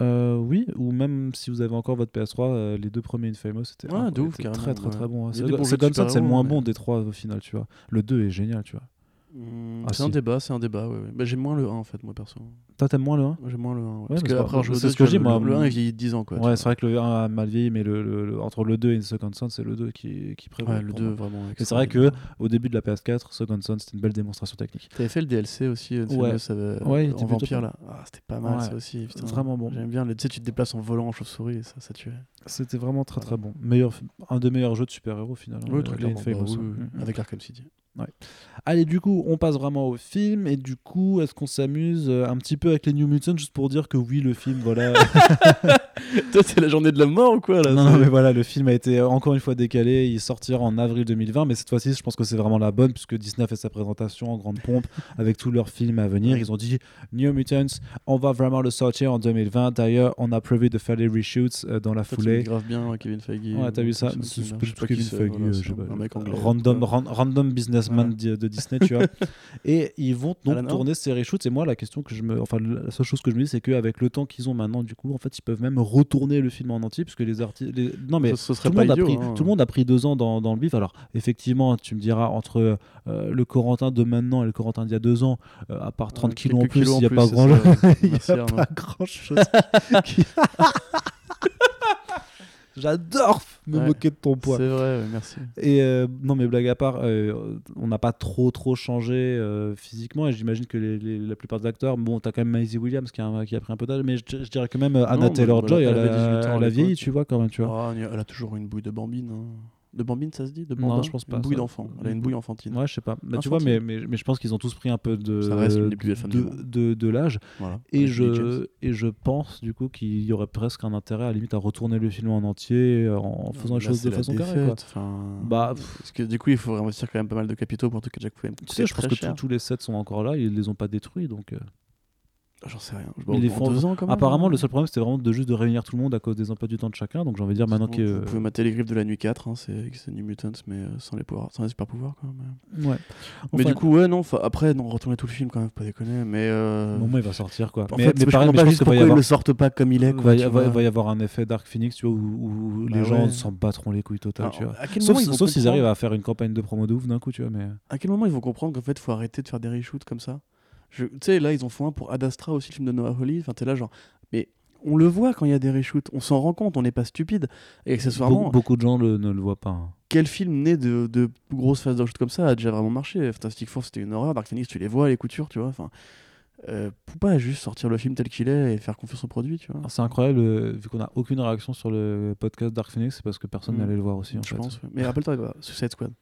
Euh, oui, ou même si vous avez encore votre PS3, euh, les deux premiers Infamous, c'était Ouais, ouf, étaient carrément, très très ouais. très bon. Son, c'est le moins mais- bon des trois au final, tu vois. Le 2 est génial, tu vois. Hmm, Ah, c'est un si. débat, c'est un débat. Ouais, ouais. Bah, j'aime moins le 1 en fait, moi perso. Toi, t'aimes moins le 1 Moi, J'aime moins le 1. Ouais. Parce que c'est ce que dis, moi, Le, le 1 mon- il vieillit 10 ans quoi. Ouais, c'est vrai que le 1 a mal vieilli, mais le, le- le- entre le 2 et Second Son, c'est le 2 qui, qui prévaut. Ouais, le pour 2 moi. vraiment. Et c'est vrai que au début de la PS4, Second Son, c'était une belle démonstration technique. T'avais fait le DLC aussi, euh, de Ouais. Famous, euh, Ouais, il en vampire là. Ah, c'était pas mal ça aussi. putain. Vraiment bon. J'aime bien. le- Tu sais, tu te déplaces en volant en chauve-souris et ça, ça tuait. C'était vraiment très très bon. Meilleur, un des meilleurs jeux de super-héros finalement. Avec Arkham City. Allez, du coup, on passe vraiment au film. Et du coup, est-ce qu'on s'amuse euh, un petit peu avec les New Mutants juste pour dire que oui, le film, voilà. Toi, c'est la journée de la mort ou quoi là non, non, mais voilà, le film a été euh, encore une fois décalé. Il sortira en avril 2020, mais cette fois-ci, je pense que c'est vraiment la bonne puisque Disney a fait sa présentation en grande pompe avec tous leurs films à venir. Ils ont dit New Mutants, on va vraiment le sortir en 2020. D'ailleurs, on a prévu de faire les reshoots euh, dans la Toi, foulée. grave bien euh, Kevin Feige. Ouais, t'as vu ça? C'est- pas Kevin Feige, voilà, c'est je sais pas. un mec anglais, random, ran- random Voilà. de Disney, tu vois. Et ils vont donc Alan tourner ces reshoots. Et moi, la question que je me, enfin, la seule chose que je me dis, c'est qu'avec le temps qu'ils ont maintenant, du coup, en fait, ils peuvent même retourner le film en entier, puisque les artistes, non mais Ce- ce serait tout le, pas monde a idiot, pris, hein. tout le monde a pris deux ans dans, dans le bif. Alors, effectivement, tu me diras, entre euh, le Corentin de maintenant et le Corentin d'il y a deux ans, euh, à part 30 Ouais, kilos en plus, il n'y a grand il y pas grand chose. J'adore me Ouais. moquer de ton poids. C'est vrai, ouais, merci. Et euh, non, mais blague à part, euh, on n'a pas trop trop changé euh, physiquement et j'imagine que les, les- la plupart des acteurs, bon, t'as quand même Maisie Williams qui a, qui a pris un peu d'âge, mais je, je dirais que même Anna Non, bah, Taylor Joy, elle elle, avait a- 18 ans à elle a vieilli, tu vois, quand même, tu vois. Ah, elle a toujours une bouille de bambine. hein. De bambine, ça se dit de Non, bambin je pense pas, Une bouille d'enfant. Elle a une bouille enfantine. Ouais, je sais pas. Bah, tu vois, mais, mais, mais je pense qu'ils ont tous pris un peu de, Ça reste l'une des plus de, de, de l'âge. Voilà. Et je, et je pense du coup qu'il y aurait presque un intérêt à la limite à retourner le film en entier euh, en faisant les choses de façon carrée. Quoi. Bah, Parce que du coup, il faut investir quand même pas mal de capitaux pour tout que Jack Flame. Tu sais, je pense que tous- tous les sets sont encore là, ils les ont pas détruits donc. Euh, J'en sais rien. Je Mais les font- deux ans, quand même, Apparemment, hein. le seul problème c'était vraiment de juste de réunir tout le monde à cause des emplois du temps de chacun. Donc j'ai envie de dire maintenant Sinon, que. Vous pouvez mater les griffes de la nuit 4, hein, c'est New Mutants, mais euh, sans les, pouvoirs, sans les super pouvoirs. Quoi, mais Ouais. mais du coup, ouais, non, après, non, retourner tout le film quand même, pas déconner. Mais. euh, au moment il va sortir quoi. En mais fait, mais pareil, mais pas juste pourquoi y ils avoir. le sortent pas comme il est. va Quoi, y, va- y avoir un effet Dark Phoenix tu vois, où, où Bah les gens s'en battront les couilles totales. Tu vois. Sauf, s'ils arrivent à faire une campagne de promo de ouf d'un coup, tu vois. Mais... À quel moment ils vont comprendre qu'en fait, faut arrêter de faire des reshoots comme ça? Tu sais, là, ils ont fait un pour Ad Astra aussi, le film de Noah Hawley. Enfin, t'es là, genre. Mais on le voit quand il y a des reshoots, on s'en rend compte, on n'est pas stupide. Et accessoirement, Be- beaucoup de gens le- ne le voient pas. hein. quel film né de, de grosses phases de reshoot comme ça a déjà vraiment marché Fantastic Four, c'était une horreur. Dark Phoenix, tu les vois, les coutures, tu vois. Enfin. Euh, pas juste sortir le film tel qu'il est et faire confiance au produit, tu vois. C'est incroyable, euh, vu qu'on a aucune réaction sur le podcast Dark Phoenix, c'est parce que personne Mm. n'allait le voir aussi. En je fait. pense. ouais. Mais rappelle-toi, Suicide Squad.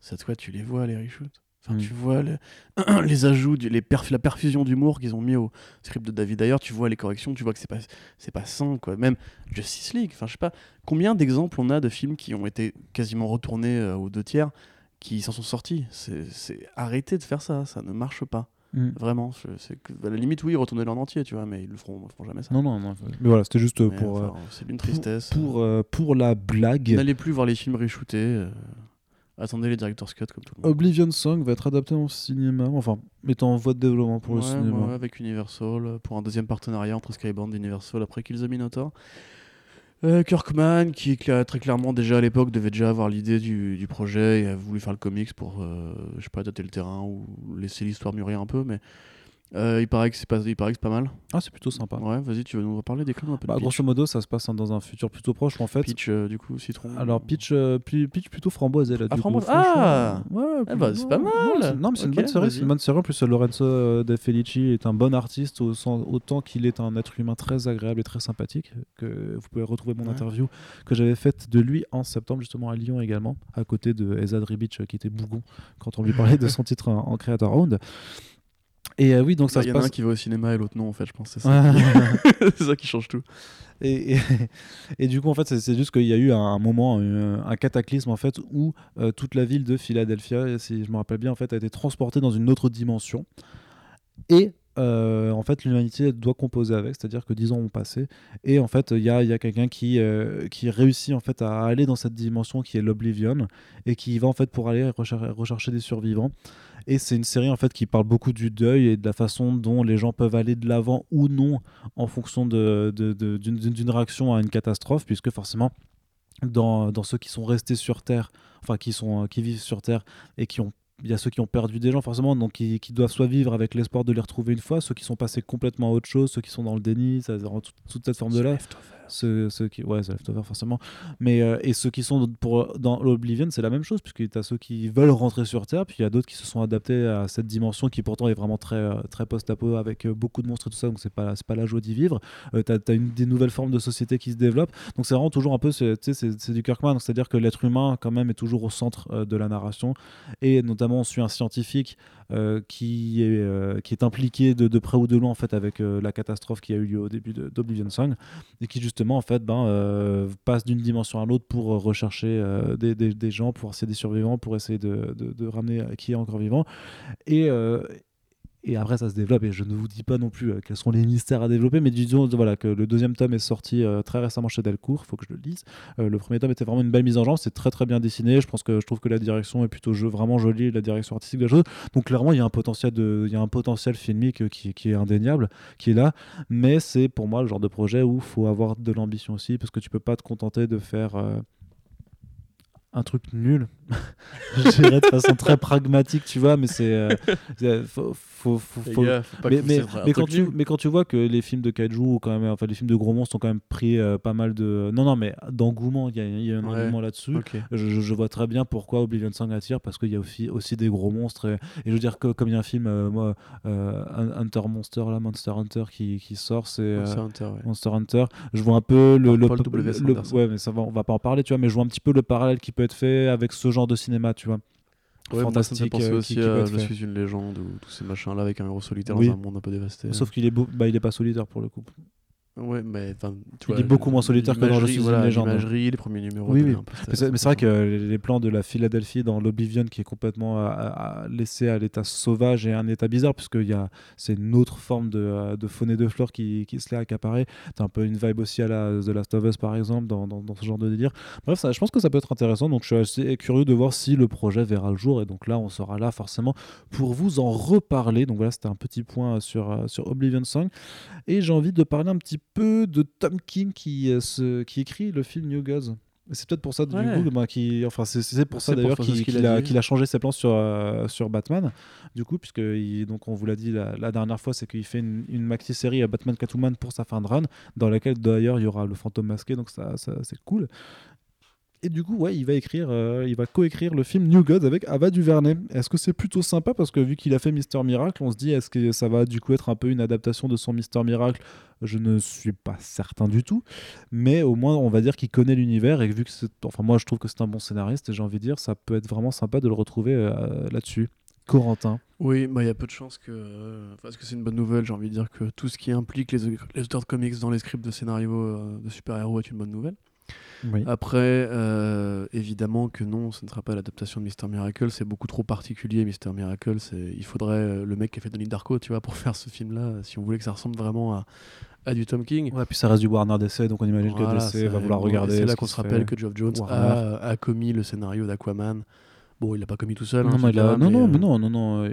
Suicide Squad, tu les vois, les reshoots. Enfin, Mm. Tu vois le- les ajouts, du- les perf- la perfusion d'humour qu'ils ont mis au script de David Ayer, tu vois les corrections, tu vois que c'est pas, c'est pas sain, quoi. Même Justice League, enfin, je sais pas, combien d'exemples on a de films qui ont été quasiment retournés euh, aux deux tiers, qui s'en sont sortis. C'est, Arrêtez de faire ça, ça ne marche pas. Mm. Vraiment. C'est à la limite, oui, retourner en entier, tu vois, mais ils le feront, ils feront jamais ça. Non, non, non. Mais voilà, c'était juste euh, Mais, pour, enfin, c'est une tristesse. pour, euh, pour la blague. N'allez plus voir les films reshootés. Attendez les director's cut comme tout le monde. Oblivion Song va être adapté en cinéma, enfin, est en voie de développement pour le cinéma. ouais, avec Universal, euh, pour un deuxième partenariat entre Skybound et Universal après Kills the Minotaur. Euh, Kirkman, qui très clairement déjà à l'époque devait déjà avoir l'idée du, du projet et a voulu faire le comics pour, euh, je sais pas, tâter le terrain ou laisser l'histoire mûrir un peu, mais euh, il paraît que c'est pas, il paraît que c'est pas mal. Ah, c'est plutôt sympa. Ouais, vas-y, tu veux nous reparler des un peu Bah, grosso modo, ça se passe dans un futur plutôt proche en fait. Pitch, euh, du coup, citron. Alors, pitch, euh, pi- pitch plutôt framboise, elle a Ah, framboise. Ah Ouais, Ah bah, c'est pas ouais, mal. ouais, Non, mais c'est une bonne série. C'est une bonne série. En plus, Lorenzo euh, De Felici est un bon artiste, au sens- autant qu'il est un être humain très agréable et très sympathique. Que vous pouvez retrouver mon Ouais. interview que j'avais faite de lui en septembre, justement à Lyon également, à côté de Ezad Ribic, euh, qui était bougon quand on lui parlait de son titre en, en Creator Round. Et euh, oui, donc ça Bah, Il y en a passe. un qui va au cinéma et l'autre non, en fait, je pense. C'est ça, c'est ça qui change tout. Et, et, et du coup, en fait, c'est- juste qu'il y a eu un, un moment, un, un cataclysme, en fait, où euh, toute la ville de Philadelphia, si je me rappelle bien, en fait, a été transportée dans une autre dimension. Et euh, en fait, l'humanité doit composer avec, c'est-à-dire que 10 ans ont passé. Et en fait, il y a, quelqu'un qui, euh, qui réussit en fait à aller dans cette dimension qui est l'Oblivion et qui va en fait pour aller recher- rechercher des survivants. Et c'est une série en fait qui parle beaucoup du deuil et de la façon dont les gens peuvent aller de l'avant ou non en fonction d'une réaction à une catastrophe, puisque forcément, dans, dans ceux qui sont restés sur Terre, enfin qui, sont, qui vivent sur Terre et qui ont il y a ceux qui ont perdu des gens forcément, donc qui, qui doivent soit vivre avec l'espoir de les retrouver une fois, ceux qui sont passés complètement à autre chose, ceux qui sont dans le déni, ça toute, toute cette forme de là. Ceux, ceux qui, ouais, c'est Leftover forcément. Mais euh, et ceux qui sont pour dans l'Oblivion, c'est la même chose puisque tu as ceux qui veulent rentrer sur Terre, puis il y a d'autres qui se sont adaptés à cette dimension qui pourtant est vraiment très euh, très post-apo avec euh, beaucoup de monstres et tout ça, donc c'est pas pas la joie d'y vivre. Euh, tu as, une des nouvelles formes de société qui se développent. Donc c'est vraiment toujours un peu c'est du Kirkman, c'est-à-dire que l'être humain quand même est toujours au centre de la narration et notamment on suit un scientifique qui, est, qui est impliqué de, de près ou de loin en fait avec la catastrophe qui a eu lieu au début d'Oblivion Song et qui justement en fait ben, euh, passe d'une dimension à l'autre pour rechercher euh, des, gens, pour essayer des survivants, pour essayer de, de- ramener qui est encore vivant. Et, euh, et après ça se développe et je ne vous dis pas non plus euh, quels sont les mystères à développer, mais disons voilà, que le deuxième tome est sorti euh, très récemment chez Delcourt, il faut que je le lise. Euh, le premier tome était vraiment une belle mise en jambe, c'est très très bien dessiné, je pense que je trouve que la direction est plutôt jeu, vraiment jolie, la direction artistique de la chose. Donc clairement il y a un potentiel de, il y a un potentiel filmique qui, qui est indéniable, qui est là, mais c'est pour moi le genre de projet où il faut avoir de l'ambition aussi, parce que tu peux pas te contenter de faire un truc nul. je dirais de façon très pragmatique, tu vois, mais c'est. euh, c'est- faut- faut- faut- Les faut- gars, faut pas mais, quand tu, nul. mais quand tu vois que les films de kaiju, quand même, enfin les films de gros monstres ont quand même pris euh, pas mal de. Non, non, mais d'engouement, il y, y a un Ouais. engouement là-dessus. Je, vois très bien pourquoi Oblivion Song attire, parce qu'il y a aussi, aussi des gros monstres. Et, et je veux dire que comme il y a un film, euh, moi, euh, Un- Hunter Monster, là, Monster Hunter qui, qui sort, c'est. euh, Monster Hunter, ouais. Monster Hunter, je vois un peu le, le, le- Sanderson. ouais mais ça va, on va pas en parler tu vois mais je vois un petit peu le parallèle qui peut être fait avec ce genre de cinéma tu vois Ouais, moi, ça me fait fantastique penser euh, aussi qui, qui peut à être Je fait. suis une légende ou tous ces machins là avec un héros solitaire Oui. dans un monde un peu dévasté. sauf qu'il est beau, bah il est pas solitaire pour le coup Ouais, mais enfin, tu Il vois, est beaucoup moins solitaire que dans Je suis une voilà, légende. L'imagerie, les premiers numéros. Oui, mais c'est vrai que les plans de la Philadelphie dans l'Oblivion qui est complètement à- à- à- laissé à l'état sauvage et à un état bizarre puisque il y a c'est une autre forme de, euh, de faune et de flore qui, qui se l'est accaparé t'as un peu une vibe aussi à la The Last of Us par exemple dans, dans, dans ce genre de délire bref ça, je pense que ça peut être intéressant donc je suis assez curieux de voir si le projet verra le jour et donc là on sera là forcément pour vous en reparler donc voilà c'était un petit point sur, euh, sur Oblivion Song et j'ai envie de parler un petit peu de Tom King qui, euh, se- qui écrit le film New Gods. C'est peut-être pour ça du Ouais. coup bah, qui enfin c'est pour ça d'ailleurs qu'il a changé ses plans sur, euh, sur Batman. Du coup puisque il- donc on vous l'a dit la, la dernière fois c'est qu'il fait une, une maxi série à Batman Catwoman pour sa fin de run dans laquelle d'ailleurs il y aura le fantôme masqué donc ça, ça c'est cool et du coup, ouais, il va écrire, euh, il va coécrire le film New Gods avec Ava DuVernay. Est-ce que c'est plutôt sympa? Parce que vu qu'il a fait Mister Miracle, on se dit est-ce que ça va du coup être un peu une adaptation de son Mister Miracle? Je ne suis pas certain du tout, mais au moins on va dire qu'il connaît l'univers et vu que c'est, enfin moi je trouve que c'est un bon scénariste et j'ai envie de dire ça peut être vraiment sympa de le retrouver euh, là-dessus. Corentin. Oui, il y a peu de chances que. Parce que c'est une bonne nouvelle, j'ai envie de dire que tout ce qui implique les, les auteurs de comics dans les scripts de scénarios euh, de super-héros est une bonne nouvelle. Oui. Après, euh, évidemment que non, ce ne sera pas l'adaptation de Mister Miracle, c'est beaucoup trop particulier. Mister Miracle, il faudrait euh, le mec qui a fait Donnie Darko, tu vois, pour faire ce film-là, si on voulait que ça ressemble vraiment à, à du Tom King. Ouais, puis ça reste du Warner DC, donc on imagine Voilà, que DC va vouloir bon, regarder. C'est ce là qu'on se rappelle que Geoff Jones a, a commis le scénario d'Aquaman. Bon, il l'a pas commis tout seul. Non, hein, mais tu il a- diras, non, non, euh, mais non, non, non. euh,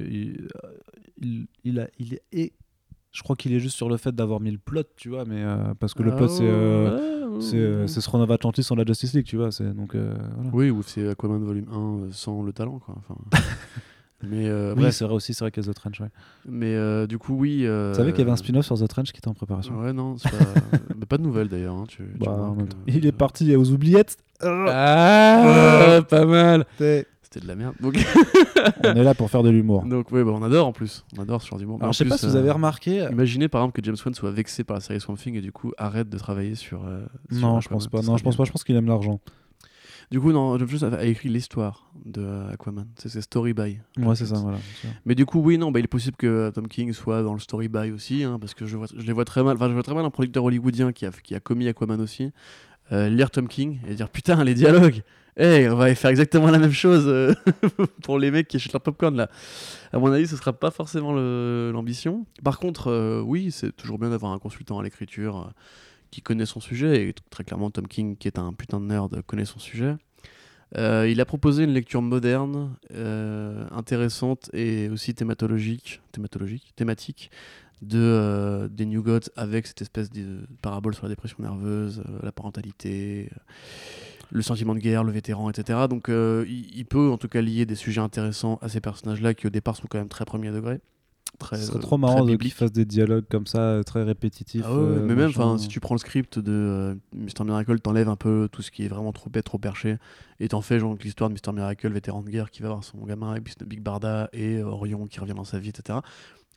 il, il a, il est. Je crois qu'il est juste sur le fait d'avoir mis le plot, tu vois, mais euh, parce que le ah, plot c'est euh, c'est of Atlantis sans la Justice League, tu vois, c'est donc euh, voilà. Oui, ou c'est Aquaman volume 1 euh, sans le talent, quoi. Enfin, mais euh, Oui, c'est vrai aussi, c'est vrai qu'il y a The Trench. Ouais. mais euh, du coup, oui. euh, Tu savais qu'il y avait un spin-off sur The Trench qui était en préparation. Ouais, non, pas... mais pas de nouvelles d'ailleurs. hein, tu- Bah, Il est parti aux oubliettes. Ah, pas mal. C'était de la merde. Donc, On est là pour faire de l'humour. donc ouais, bah, on adore en plus. On adore ce genre d'humour. Alors je sais pas si vous avez euh, remarqué. Imaginez par exemple que James Wan soit vexé par la série Swamp Thing et du coup arrête de travailler sur. euh, sur Non, je pense pas. Non, je pense pas. Je pense qu'il aime l'argent. Du coup, non, James Wan a écrit l'histoire de euh, Aquaman. C'est Story by. Ouais, c'est ça. Voilà. Mais du coup, oui, non, bah, il est possible que euh, Tom King soit dans le story by aussi, hein, parce que je, vois, je les vois très mal. Enfin, je vois très mal un producteur hollywoodien qui a, qui a commis Aquaman aussi, euh, lire Tom King et dire putain, les dialogues, hey, on va faire exactement la même chose euh, pour les mecs qui achètent leur popcorn là. À mon avis, ce sera pas forcément l'ambition. Par contre, euh, oui, c'est toujours bien d'avoir un consultant à l'écriture euh, qui connaît son sujet, et très clairement, Tom King, qui est un putain de nerd, connaît son sujet. Il a proposé une lecture moderne, intéressante et aussi thématologique, thématologique, thématique de des New Gods avec cette espèce de parabole sur la dépression nerveuse, la parentalité, le sentiment de guerre, le vétéran, etc. Donc euh, il, il peut en tout cas lier des sujets intéressants à ces personnages-là qui au départ sont quand même très premier degré. Très, Ce serait euh, trop marrant de- qu'il bibliques. fasse des dialogues comme ça, euh, très répétitifs. Ah ouais, euh, mais même, si tu prends le script de euh, Mister Miracle, t'enlèves un peu tout ce qui est vraiment trop bête, trop perché, et t'en fais genre l'histoire de Mister Miracle, vétéran de guerre, qui va voir son gamin avec Big- Big Barda et Orion qui revient dans sa vie, etc.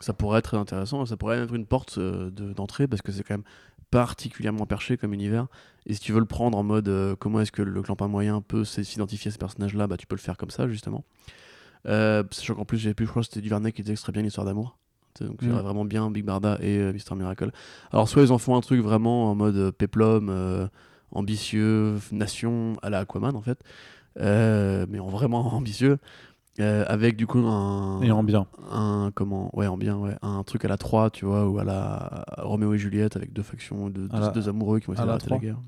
Ça pourrait être très intéressant, ça pourrait être une porte euh, de- d'entrée parce que c'est quand même particulièrement perché comme univers. Et si tu veux le prendre en mode euh, comment est-ce que le clampin moyen peut s'identifier à ces personnages-là, bah tu peux le faire comme ça justement. Euh, sachant qu'en plus, j'ai plus, je crois que c'était Duvernay qui disait que ce serait bien l'histoire d'amour. Donc, Mm. j'irais vraiment bien Big Barda et euh, Mister Miracle. Alors, soit ils en font un truc vraiment en mode euh, péplum, ambitieux, nation, à la Aquaman en fait, mais en vraiment ambitieux, euh, avec du coup un. Et en bien. Un, comment, ouais, en bien, ouais. Un truc à la 3, tu vois, ou à la Roméo et Juliette avec deux factions, deux, À deux, la- deux amoureux qui vont essayer à la d'arrêter la 3. guerre.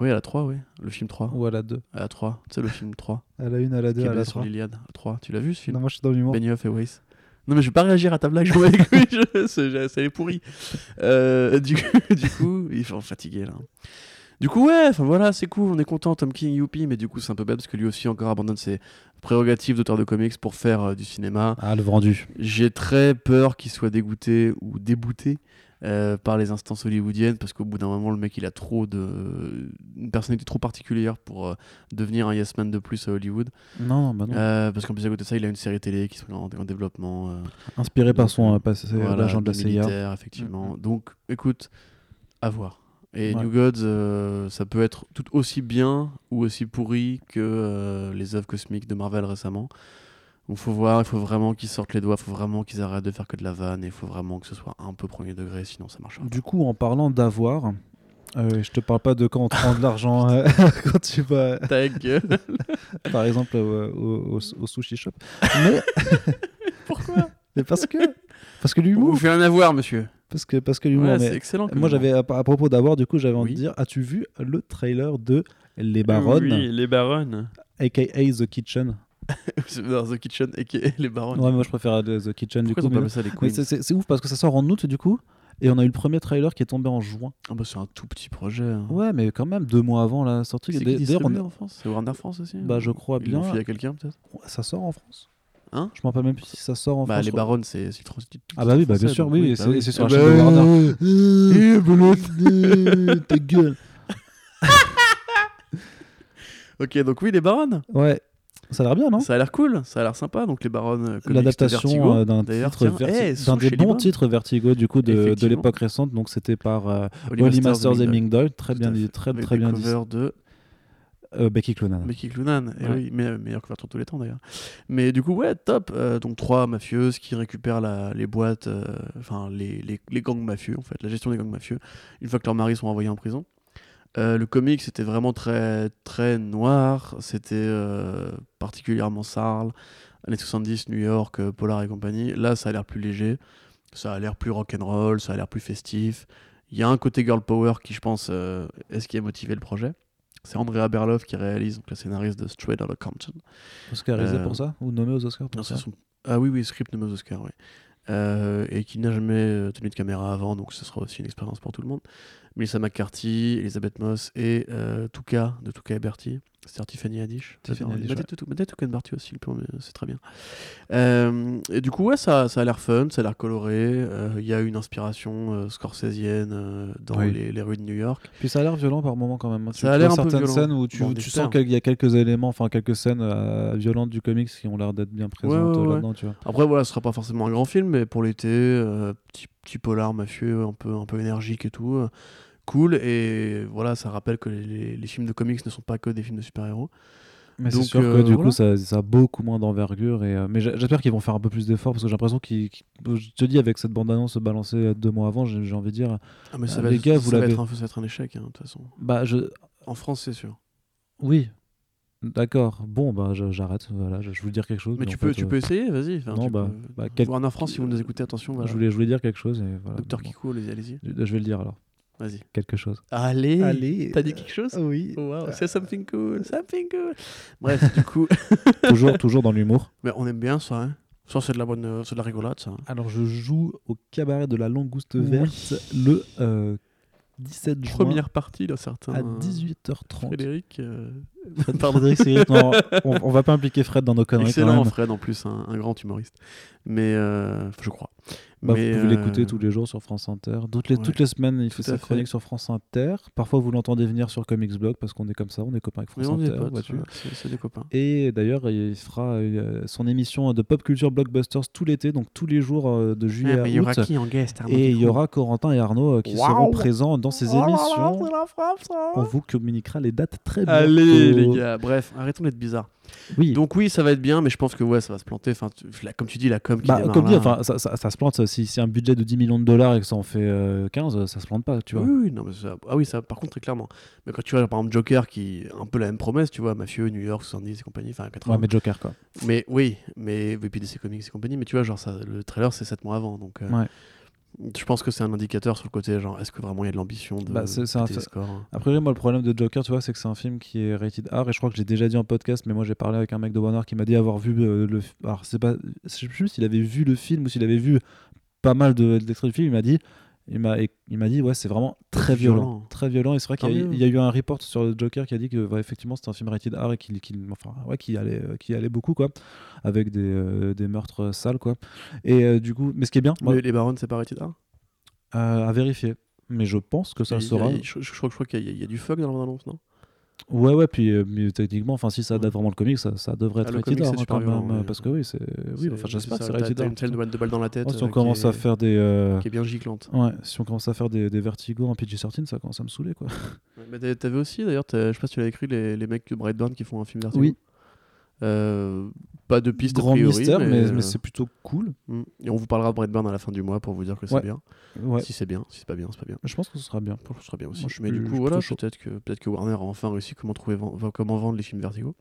Oui, à la 3, oui. Le film 3. Ou à la 2. À la 3. Tu sais, le film 3. À la 1, à la 2, Qui à la sur 3. l'Iliade. 3. Tu l'as vu ce film? Non, moi je suis dans l'humour. Benioff et Weiss. Non mais je vais pas réagir à ta blague, les couilles, je- c'est- pourri. Euh, du, coup, du coup, ils sont fatigués là. Du coup, ouais, enfin voilà, c'est cool, on est content, Tom King, youpi, mais du coup, c'est un peu bête parce que lui aussi encore abandonne ses prérogatives d'auteur de comics pour faire euh, du cinéma. Ah, le vendu. J'ai très peur qu'il soit dégoûté ou débouté euh, par les instances hollywoodiennes parce qu'au bout d'un moment, le mec il a trop de. une personnalité trop particulière pour euh, devenir un yes man de plus à Hollywood. Non, non, bah non. Euh, parce qu'en plus, à côté de ça, il a une série télé qui est en, en développement. Inspiré par son passé voilà, l'agent de la CIA. militaire, effectivement. Donc, écoute, à voir. Et Ouais. New Gods, euh, ça peut être tout aussi bien ou aussi pourri que euh, les œuvres cosmiques de Marvel récemment. Donc, faut voir, il faut vraiment qu'ils sortent les doigts, il faut vraiment qu'ils arrêtent de faire que de la vanne, et il faut vraiment que ce soit un peu premier degré, sinon ça marche pas. Du coup, en parlant d'avoir, euh, je te parle pas de quand on te rend de l'argent euh, quand tu vas, Ta gueule par exemple, au, au- au- au sushi shop. Mais, Pourquoi? Mais parce que, parce que Vous l'humour, fait un avoir, monsieur. Parce que, parce que l'humour. Ouais, mais c'est excellent. comme moi, j'avais à, à propos d'avoir, du coup, j'avais envie de dire, as-tu vu le trailer de Les Baronnes, Oui, les baronnes. aka The Kitchen Dans The Kitchen, et les baronnes. Ouais, moi je préfère The Kitchen du coup. mais- c'est- ouf parce que ça sort en août du coup. Et on a eu le premier trailer qui est tombé en juin. Ah bah, c'est un tout petit projet. hein. Ouais, mais quand même, deux mois avant la sortie. C'est qui on en France? C'est Warner France aussi Bah, je crois Ils l'ont bien. filé à quelqu'un peut-être? Ça sort en France Hein Je m'en rappelle même plus si ça sort en Bah France. les baronnes c'est c'est français. Ah bah oui, bah bien sûr, oui, et bah c'est oui. et c'est sur la chaîne de Warner. Ta gueule. Ok, donc oui, les baronnes. Ouais, ça a l'air bien, non? Ça a l'air cool, ça a l'air sympa. Donc les baronnes. euh, comics de L'adaptation Vertigo. euh, d'un D'ailleurs, titre tiens, Verti- eh, d'un des chez bons titres Vertigo du coup de, de Effectivement. l'époque récente. Donc c'était par euh, Holly Masters et Ming Ming Doyle, très Tout bien à dit, fait. très Avec très des bien dit. covers de Euh, Becky Cloonan. Becky Cloonan, et Ouais. oui, me- meilleure couverture de tous les temps d'ailleurs. Mais du coup, ouais, top. Euh, donc trois mafieuses qui récupèrent la- les boîtes, euh, enfin les, les, les gangs mafieux en fait, la gestion des gangs mafieux, une fois que leurs maris sont envoyés en prison. Euh, le comic c'était vraiment très très noir, c'était particulièrement Sarl, années 70, New York, Polar et compagnie. Là, ça a l'air plus léger, ça a l'air plus rock'n'roll, ça a l'air plus festif. Il y a un côté girl power qui, je pense, euh, est ce qui a motivé le projet. C'est Andrea Berloff qui réalise, donc la scénariste de Straight Outta Compton. Oscarisé Euh, pour ça Ou nommé aux Oscars pour Non, ça c'est son- Ah oui, oui, script nommé aux Oscars, oui. Euh, et qui n'a jamais euh, tenu de caméra avant, donc ce sera aussi une expérience pour tout le monde. Melissa McCarthy, Elisabeth Moss et euh, Touka, de Touka et Bertie. C'est Tiffany Haddish. Tiffany Haddish, et Bertie aussi, mais c'est très bien. Euh, et du coup, ouais, ça, ça a l'air fun, ça a l'air coloré. Euh, Il y a une inspiration euh, scorsésienne euh, dans Oui. les, les rues de New York. Puis ça a l'air violent par moment quand même. hein. Tu- Ça a tu l'air vois un peu certaines violent. scènes où tu, Bon, on tu sens qu'il y a quelques éléments, enfin quelques scènes euh, violentes du comics qui ont l'air d'être bien présentes ouais, euh, ouais. là-dedans, tu vois. Après, voilà, ce sera pas forcément un grand film, mais pour l'été, euh, petit, petit polar mafieux, un peu, un peu énergique et tout. Cool. Et voilà, ça rappelle que les, films de comics ne sont pas que des films de super-héros. Mais c'est que euh, du voilà. coup ça, ça a beaucoup moins d'envergure. Et, euh, mais j'espère qu'ils vont faire un peu plus d'efforts parce que j'ai l'impression qu'ils. je te dis, avec cette bande-annonce balancée euh, deux mois avant, j'ai envie de dire. Ah, mais ça, Euh, va, les être- gars, ça va être un, ça va être un échec, hein, de toute façon. Bah, je. En France, c'est sûr. Oui. D'accord. Bon, bah, j'arrête. Voilà, je, voulais dire quelque chose. Mais mais tu en peux, fait, tu peux essayer, vas-y. Enfin, non, bah, peux- bah, quel- Warner France, si vous nous écoutez, attention. Voilà. je, voulais, je voulais dire quelque chose. Et voilà, Docteur bon. Kiko, allez-y. Je, je vais le dire alors. Vas-y. Quelque chose. Allez, T'as dit quelque chose Oui. Oh, wow, c'est something cool, something cool. Bref, du coup, toujours, toujours dans l'humour. mais on aime bien ça. Hein. Ça, c'est de la bonne, euh, c'est de la rigolade, ça. Alors, je joue au cabaret de la Langouste Oui. Verte le euh, 17 juin Première partie, là, certains. à 18h30. Frédéric. euh, Frédéric Sigrid, non, on, on va pas impliquer Fred dans nos conneries quand Excellent, même. Fred, en plus, un, un grand humoriste. Mais, euh, je crois. Bah, Mais, vous pouvez euh, l'écouter tous les jours sur France Inter. Toutes les, ouais. toutes les semaines, il fait sa chronique sur France Inter. Parfois, vous l'entendez venir sur Comics Blog parce qu'on est comme ça, on est copains avec Mais France on est Inter. c'est des copains. Et d'ailleurs, il fera euh, son émission de pop culture blockbusters tout l'été, donc tous les jours de juillet à août. qui en guest Arnaud, Et il y aura Corentin et Arnaud qui seront présents dans ces Oh là là, émissions. ça. On vous communiquera les dates très bientôt. Allez, les gars. Bref, arrêtons d'être bizarres. Oui. Donc, oui, ça va être bien, mais je pense que ouais, ça va se planter. Enfin, tu- la- comme tu dis, la com qui Bah, comme dit, enfin, ça, ça- ça se plante. Si c'est un budget de 10 millions de dollars et que ça en fait euh, 15, ça se plante pas, tu vois. Oui, oui, non, mais ça- ah oui, ça, par contre, très clairement. Mais quand tu vois, par exemple, Joker, qui un peu la même promesse, tu vois, mafieux, New York, 70 et compagnie, enfin 80. Ouais, mais Joker, quoi. Mais oui, mais et puis DC Comics et compagnie, mais tu vois, genre, ça, le trailer, c'est 7 mois avant. Donc, euh, Ouais. Je pense que c'est un indicateur sur le côté, genre, est-ce que vraiment il y a de l'ambition de Bah, c'est- un scores hein. Après, moi, le problème de Joker, tu vois, c'est que c'est un film qui est rated R. Et je crois que j'ai déjà dit en podcast, mais moi, j'ai parlé avec un mec de Warner qui m'a dit avoir vu euh, le. Alors, c'est pas. Je sais plus s'il avait vu le film ou s'il avait vu pas mal de d'extraits du film. Il m'a dit Il m'a il m'a dit ouais c'est vraiment très Violent. violent, très violent. Et c'est vrai qu'il y, y a eu un report sur le Joker qui a dit que ouais, effectivement c'était un film rated R et qu'il qu'il- enfin ouais qui allait euh, qui allait beaucoup quoi. Avec des, euh, des meurtres sales quoi. Et euh, du coup mais ce qui est bien moi, les Barons, c'est pas rated R? Euh, à vérifier. Mais je pense que ça sera a- Je, je crois, je crois qu'il y, y a du fuck dans l'annonce, non? Ouais ouais puis euh, mais techniquement enfin si ça Ouais. date vraiment le comic ça, ça devrait Ah, être rated R hein, quand même, ouais. parce que oui c'est oui enfin j'espère que c'est rated R une scène de, de balle dans la tête. Oh, si on euh, qui commence est- à faire des euh, Qui est bien giclante. ouais si on commence à faire des, des vertigos en PG-13 ça commence à me saouler quoi Ouais, mais t'a- t'avais aussi, d'ailleurs, je sais pas si tu l'as écrit, les, les mecs de Brightburn qui font un film Vertigo. Oui. Euh, pas de piste a grand priori, mystère mais, euh, mais c'est plutôt cool mm. Et on vous parlera de Brightburn à la fin du mois pour vous dire que c'est Ouais. bien. ouais Si c'est bien, si c'est pas bien, c'est pas bien. je pense que ce sera bien Je pense que ce sera bien aussi. Moi, je suis mais plus- du coup, voilà, peut-être que, peut que Warner a enfin réussi comment, trouver, comment vendre les films Vertigo.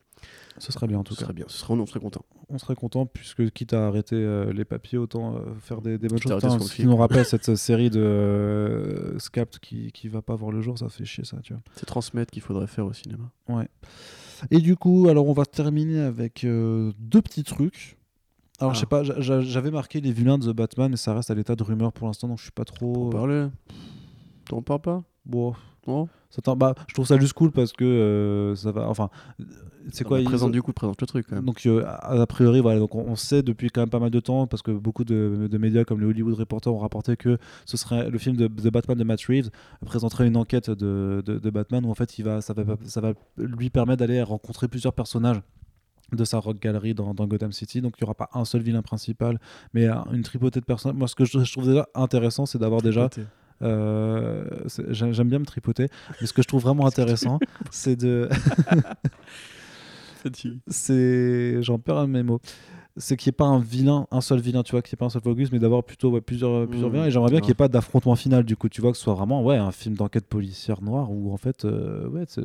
ce serait bien en tout Ce cas serait bien, ce serait, on serait content. on serait content puisque quitte à arrêter euh, les papiers autant euh, faire des, des bonnes choses Putain, ce qui nous rappelle cette série de euh, Scapt qui, qui va pas voir le jour ça fait chier ça C'est transmettre qu'il faudrait faire au cinéma. Et du coup alors on va terminer avec euh, deux petits trucs. Alors Ah. je sais pas j'a- j'a- j'avais marqué les vilains de The Batman mais ça reste à l'état de rumeur pour l'instant donc je suis pas trop On parler? T'en parles pas? Bon Ça t'en- bah, je trouve ça juste cool parce que euh, ça va enfin c'est quoi Présente du coup, présente le truc quand même. Donc euh, a priori voilà donc on, on sait depuis quand même pas mal de temps parce que beaucoup de, de médias comme le Hollywood Reporter ont rapporté que ce serait le film de, de Batman de Matt Reeves présenterait une enquête de, de- Batman où en fait il va ça va ça va lui permettre d'aller rencontrer plusieurs personnages de sa rock gallery dans, dans Gotham City donc il n'y aura pas un seul vilain principal mais une tripotée de personnages moi ce que je, je trouve déjà intéressant c'est d'avoir déjà. Euh, j'aime bien me tripoter mais ce que je trouve vraiment intéressant c'est de c'est j'en perds un de mes mots. C'est qu'il n'y ait pas un vilain un seul vilain tu vois qu'il n'y ait pas un seul focus mais d'avoir plutôt ouais, plusieurs plusieurs Mmh, vilains. Et j'aimerais bien qu'il n'y ait pas d'affrontement final du coup tu vois que ce soit vraiment ouais un film d'enquête policière noire où en fait euh, ouais tu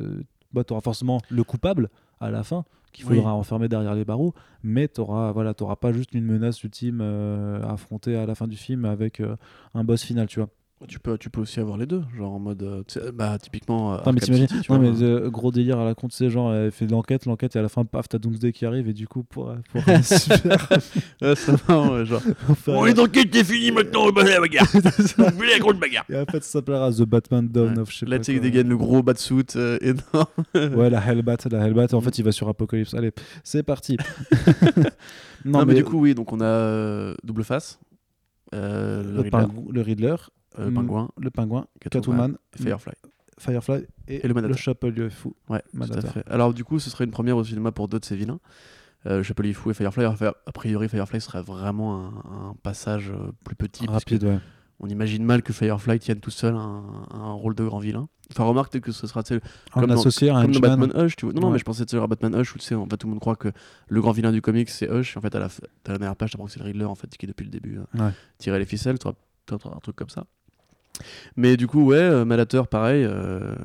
auras forcément le coupable à la fin qu'il Oui. faudra enfermer derrière les barreaux mais tu auras voilà pas juste une menace ultime euh, à affronter à la fin du film avec euh, un boss final tu vois Tu peux, tu peux aussi avoir les deux, genre en mode. euh, bah, typiquement. euh, Attends, mais t'imagines non mais euh, gros délire à la con tu sais genre elle fait de l'enquête l'enquête et à la fin paf t'as Doomsday qui arrive et du coup pour, pour un super Ouais, c'est marrant, genre. Bon, les enquêtes, c'est fini maintenant, bah, la bagarre. Vous voulez la grosse bagarre. Et en fait, ça s'appellera The Batman Dawn Ouais. of je sais Là, tu sais, il dégaine le gros batsuit euh, énorme. Ouais, la Hellbat, la Hellbat. En Mm. fait, il va sur Apocalypse. Allez, c'est parti. Non, mais, du coup, oui, donc on a euh, Double Face, euh, le, le, Riddler, pingou- le Riddler, euh, le mm, Pingouin, le Pingouin, Catwoman, Catwoman, Firefly. Firefly et, Et le Manhattan. Chapelier Fou. Ouais, tout à fait. Alors, du coup, ce serait une première au cinéma pour deux de ces vilains. Euh, Chapelier Fou et Firefly. A priori, Firefly serait vraiment un, un passage euh, plus petit. Rapide, ouais. On imagine mal que Firefly tienne tout seul un, un rôle de grand vilain. Enfin, remarque que ce sera Comme dans- associé, un comme dans. Batman Hush, tu vois. Non, non, mais je pensais à Batman Hush où en fait, tout le monde croit que le grand vilain du comics c'est Hush. En fait, à la, à la dernière page, t'apprends que c'est le Riddler en fait, qui depuis le début euh, Ouais. tirait les ficelles. Tu un truc comme ça. Mais du coup, ouais, euh, Malateur, pareil, euh,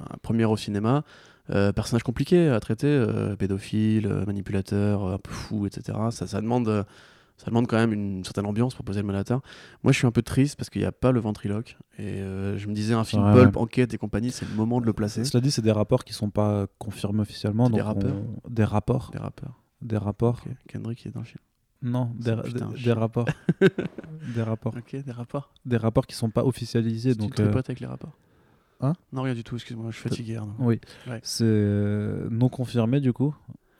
un premier au cinéma. Euh, personnage compliqué à traiter, euh, pédophile, euh, manipulateur, un peu fou, etc. Ça, ça demande. ça demande quand même une certaine ambiance pour poser le malateur. Moi, je suis un peu triste parce qu'il n'y a pas le ventriloque. Et je me disais, un film Ouais, pulp, ouais. enquête et compagnie, c'est le moment de le placer. Cela dit, c'est des rapports qui sont pas confirmés officiellement. Des rappeurs on- Des rapports. Des rappeurs. Des rapports. Kendrick est dans le film. Non, des, putain, des- rapports. des rapports. Ok, des rapports. Des rapports qui sont pas officialisés. Donc, tu euh, avec les rapports Hein? Non, rien du tout, excuse-moi, je suis fatigué. Oui, Ouais. c'est euh, non confirmé du coup?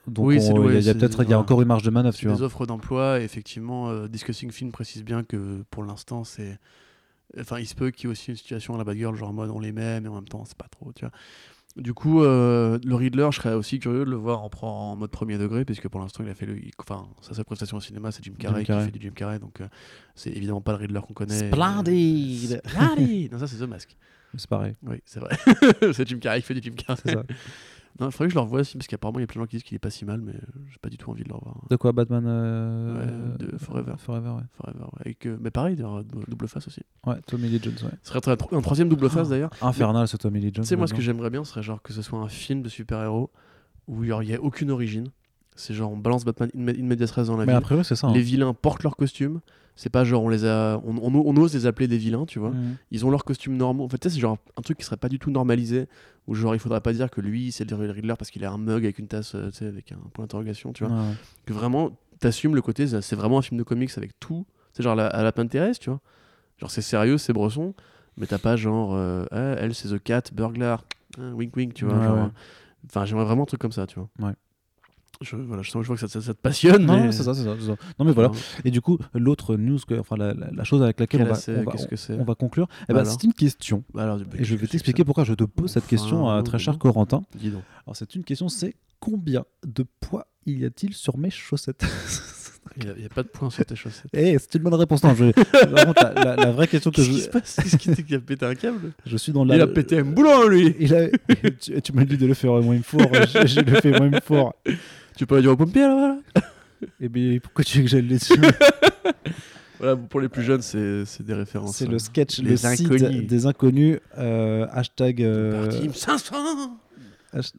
Donc Oui, il y a- ouais, il y a, c'est- peut-être voilà. encore une marge de manœuvre, tu vois. des offres d'emploi, effectivement, euh, Discussing Film précise bien que pour l'instant, c'est. Enfin, il se peut qu'il y ait aussi une situation à la Bad Girl, genre en mode on les met, mais en même temps, c'est pas trop, tu vois. Du coup, euh, le Riddler, je serais aussi curieux de le voir en, en mode premier degré, puisque pour l'instant, il a fait le. il- Enfin, sa seule prestation au cinéma, c'est Jim Carrey, Carrey. qui fait du Jim Carrey, donc euh, c'est évidemment pas le Riddler qu'on connaît. Splendide. Splendide Non, ça, c'est The Mask. C'est pareil, Oui, c'est vrai. c'est Jim Carrey qui fait du Jim Carrey. c'est ça. Non, il faudrait que je le revoie aussi, parce qu'apparemment, il y a plein de gens qui disent qu'il est pas si mal, mais euh, j'ai pas du tout envie de le revoir. De quoi Batman euh, Ouais, de Forever. Forever, ouais. Forever, ouais. Avec, euh, mais pareil, double face aussi. Ouais, Tommy Lee Jones, ouais. Ce serait un troisième double face d'ailleurs. Infernal, ce Tommy Lee Jones. Tu sais, moi, ce que j'aimerais bien, ce serait genre que ce soit un film de super-héros où il n'y a aucune origine. C'est genre, on balance Batman res dans la Mais ville. a priori, c'est ça. hein. Les vilains portent leurs costumes. C'est pas genre, on les a. On, on- on ose les appeler des vilains, tu vois. Mhm. Ils ont leurs costumes normaux. En fait, tu sais, c'est genre un truc qui serait pas du tout normalisé. Où genre, il faudrait pas dire que lui, c'est le Riddler parce qu'il a un mug avec une tasse, euh, tu sais, avec un point d'interrogation, tu vois. Ouais, que vraiment t'assumes le côté c'est vraiment un film de comics avec tout c'est genre la, à la Pinterest tu vois Genre, c'est sérieux, c'est Bresson, mais t'as pas genre, euh, Ah, elle, c'est The Cat, Burglar, ah, wink wink, tu vois. Ouais, genre, ouais. euh, Enfin, j'aimerais vraiment un truc comme ça, tu vois. Ouais. Je, voilà, je, sens- je vois que ça, ça- ça te passionne. Non, mais... c'est ça, c'est ça. Non, mais voilà. Et du coup, l'autre news, que, enfin, la, la- la chose avec laquelle quelle on va, on va, Qu'est-ce on conclure, eh ben, c'est une question. Bah alors, Et je vais t'expliquer pourquoi je te pose cette question, Enfin, euh, très cher. Corentin. Dis donc. Alors, c'est une question, c'est combien de poids il y a-t-il sur mes chaussettes? Il n'y a, pas de points sur tes chaussettes. Eh, c'est une bonne réponse. Non, je- la, la- la vraie question que Qu'est-ce je, qui se passe? Qu'est-ce qui t'est- qui a pété un câble? Je suis dans la. Il a pété un boulon, lui Il a- tu tu m'as dit de le faire moins fort, je, je le fais moins fort. Tu peux aller dire au pompier, là, Et bien, pourquoi tu veux que j'aille dessus Voilà, pour les plus jeunes, c'est c'est des références. C'est hein. le sketch, Les le site inconnus. des inconnus. euh, hashtag. euh, Team 500 Hasht-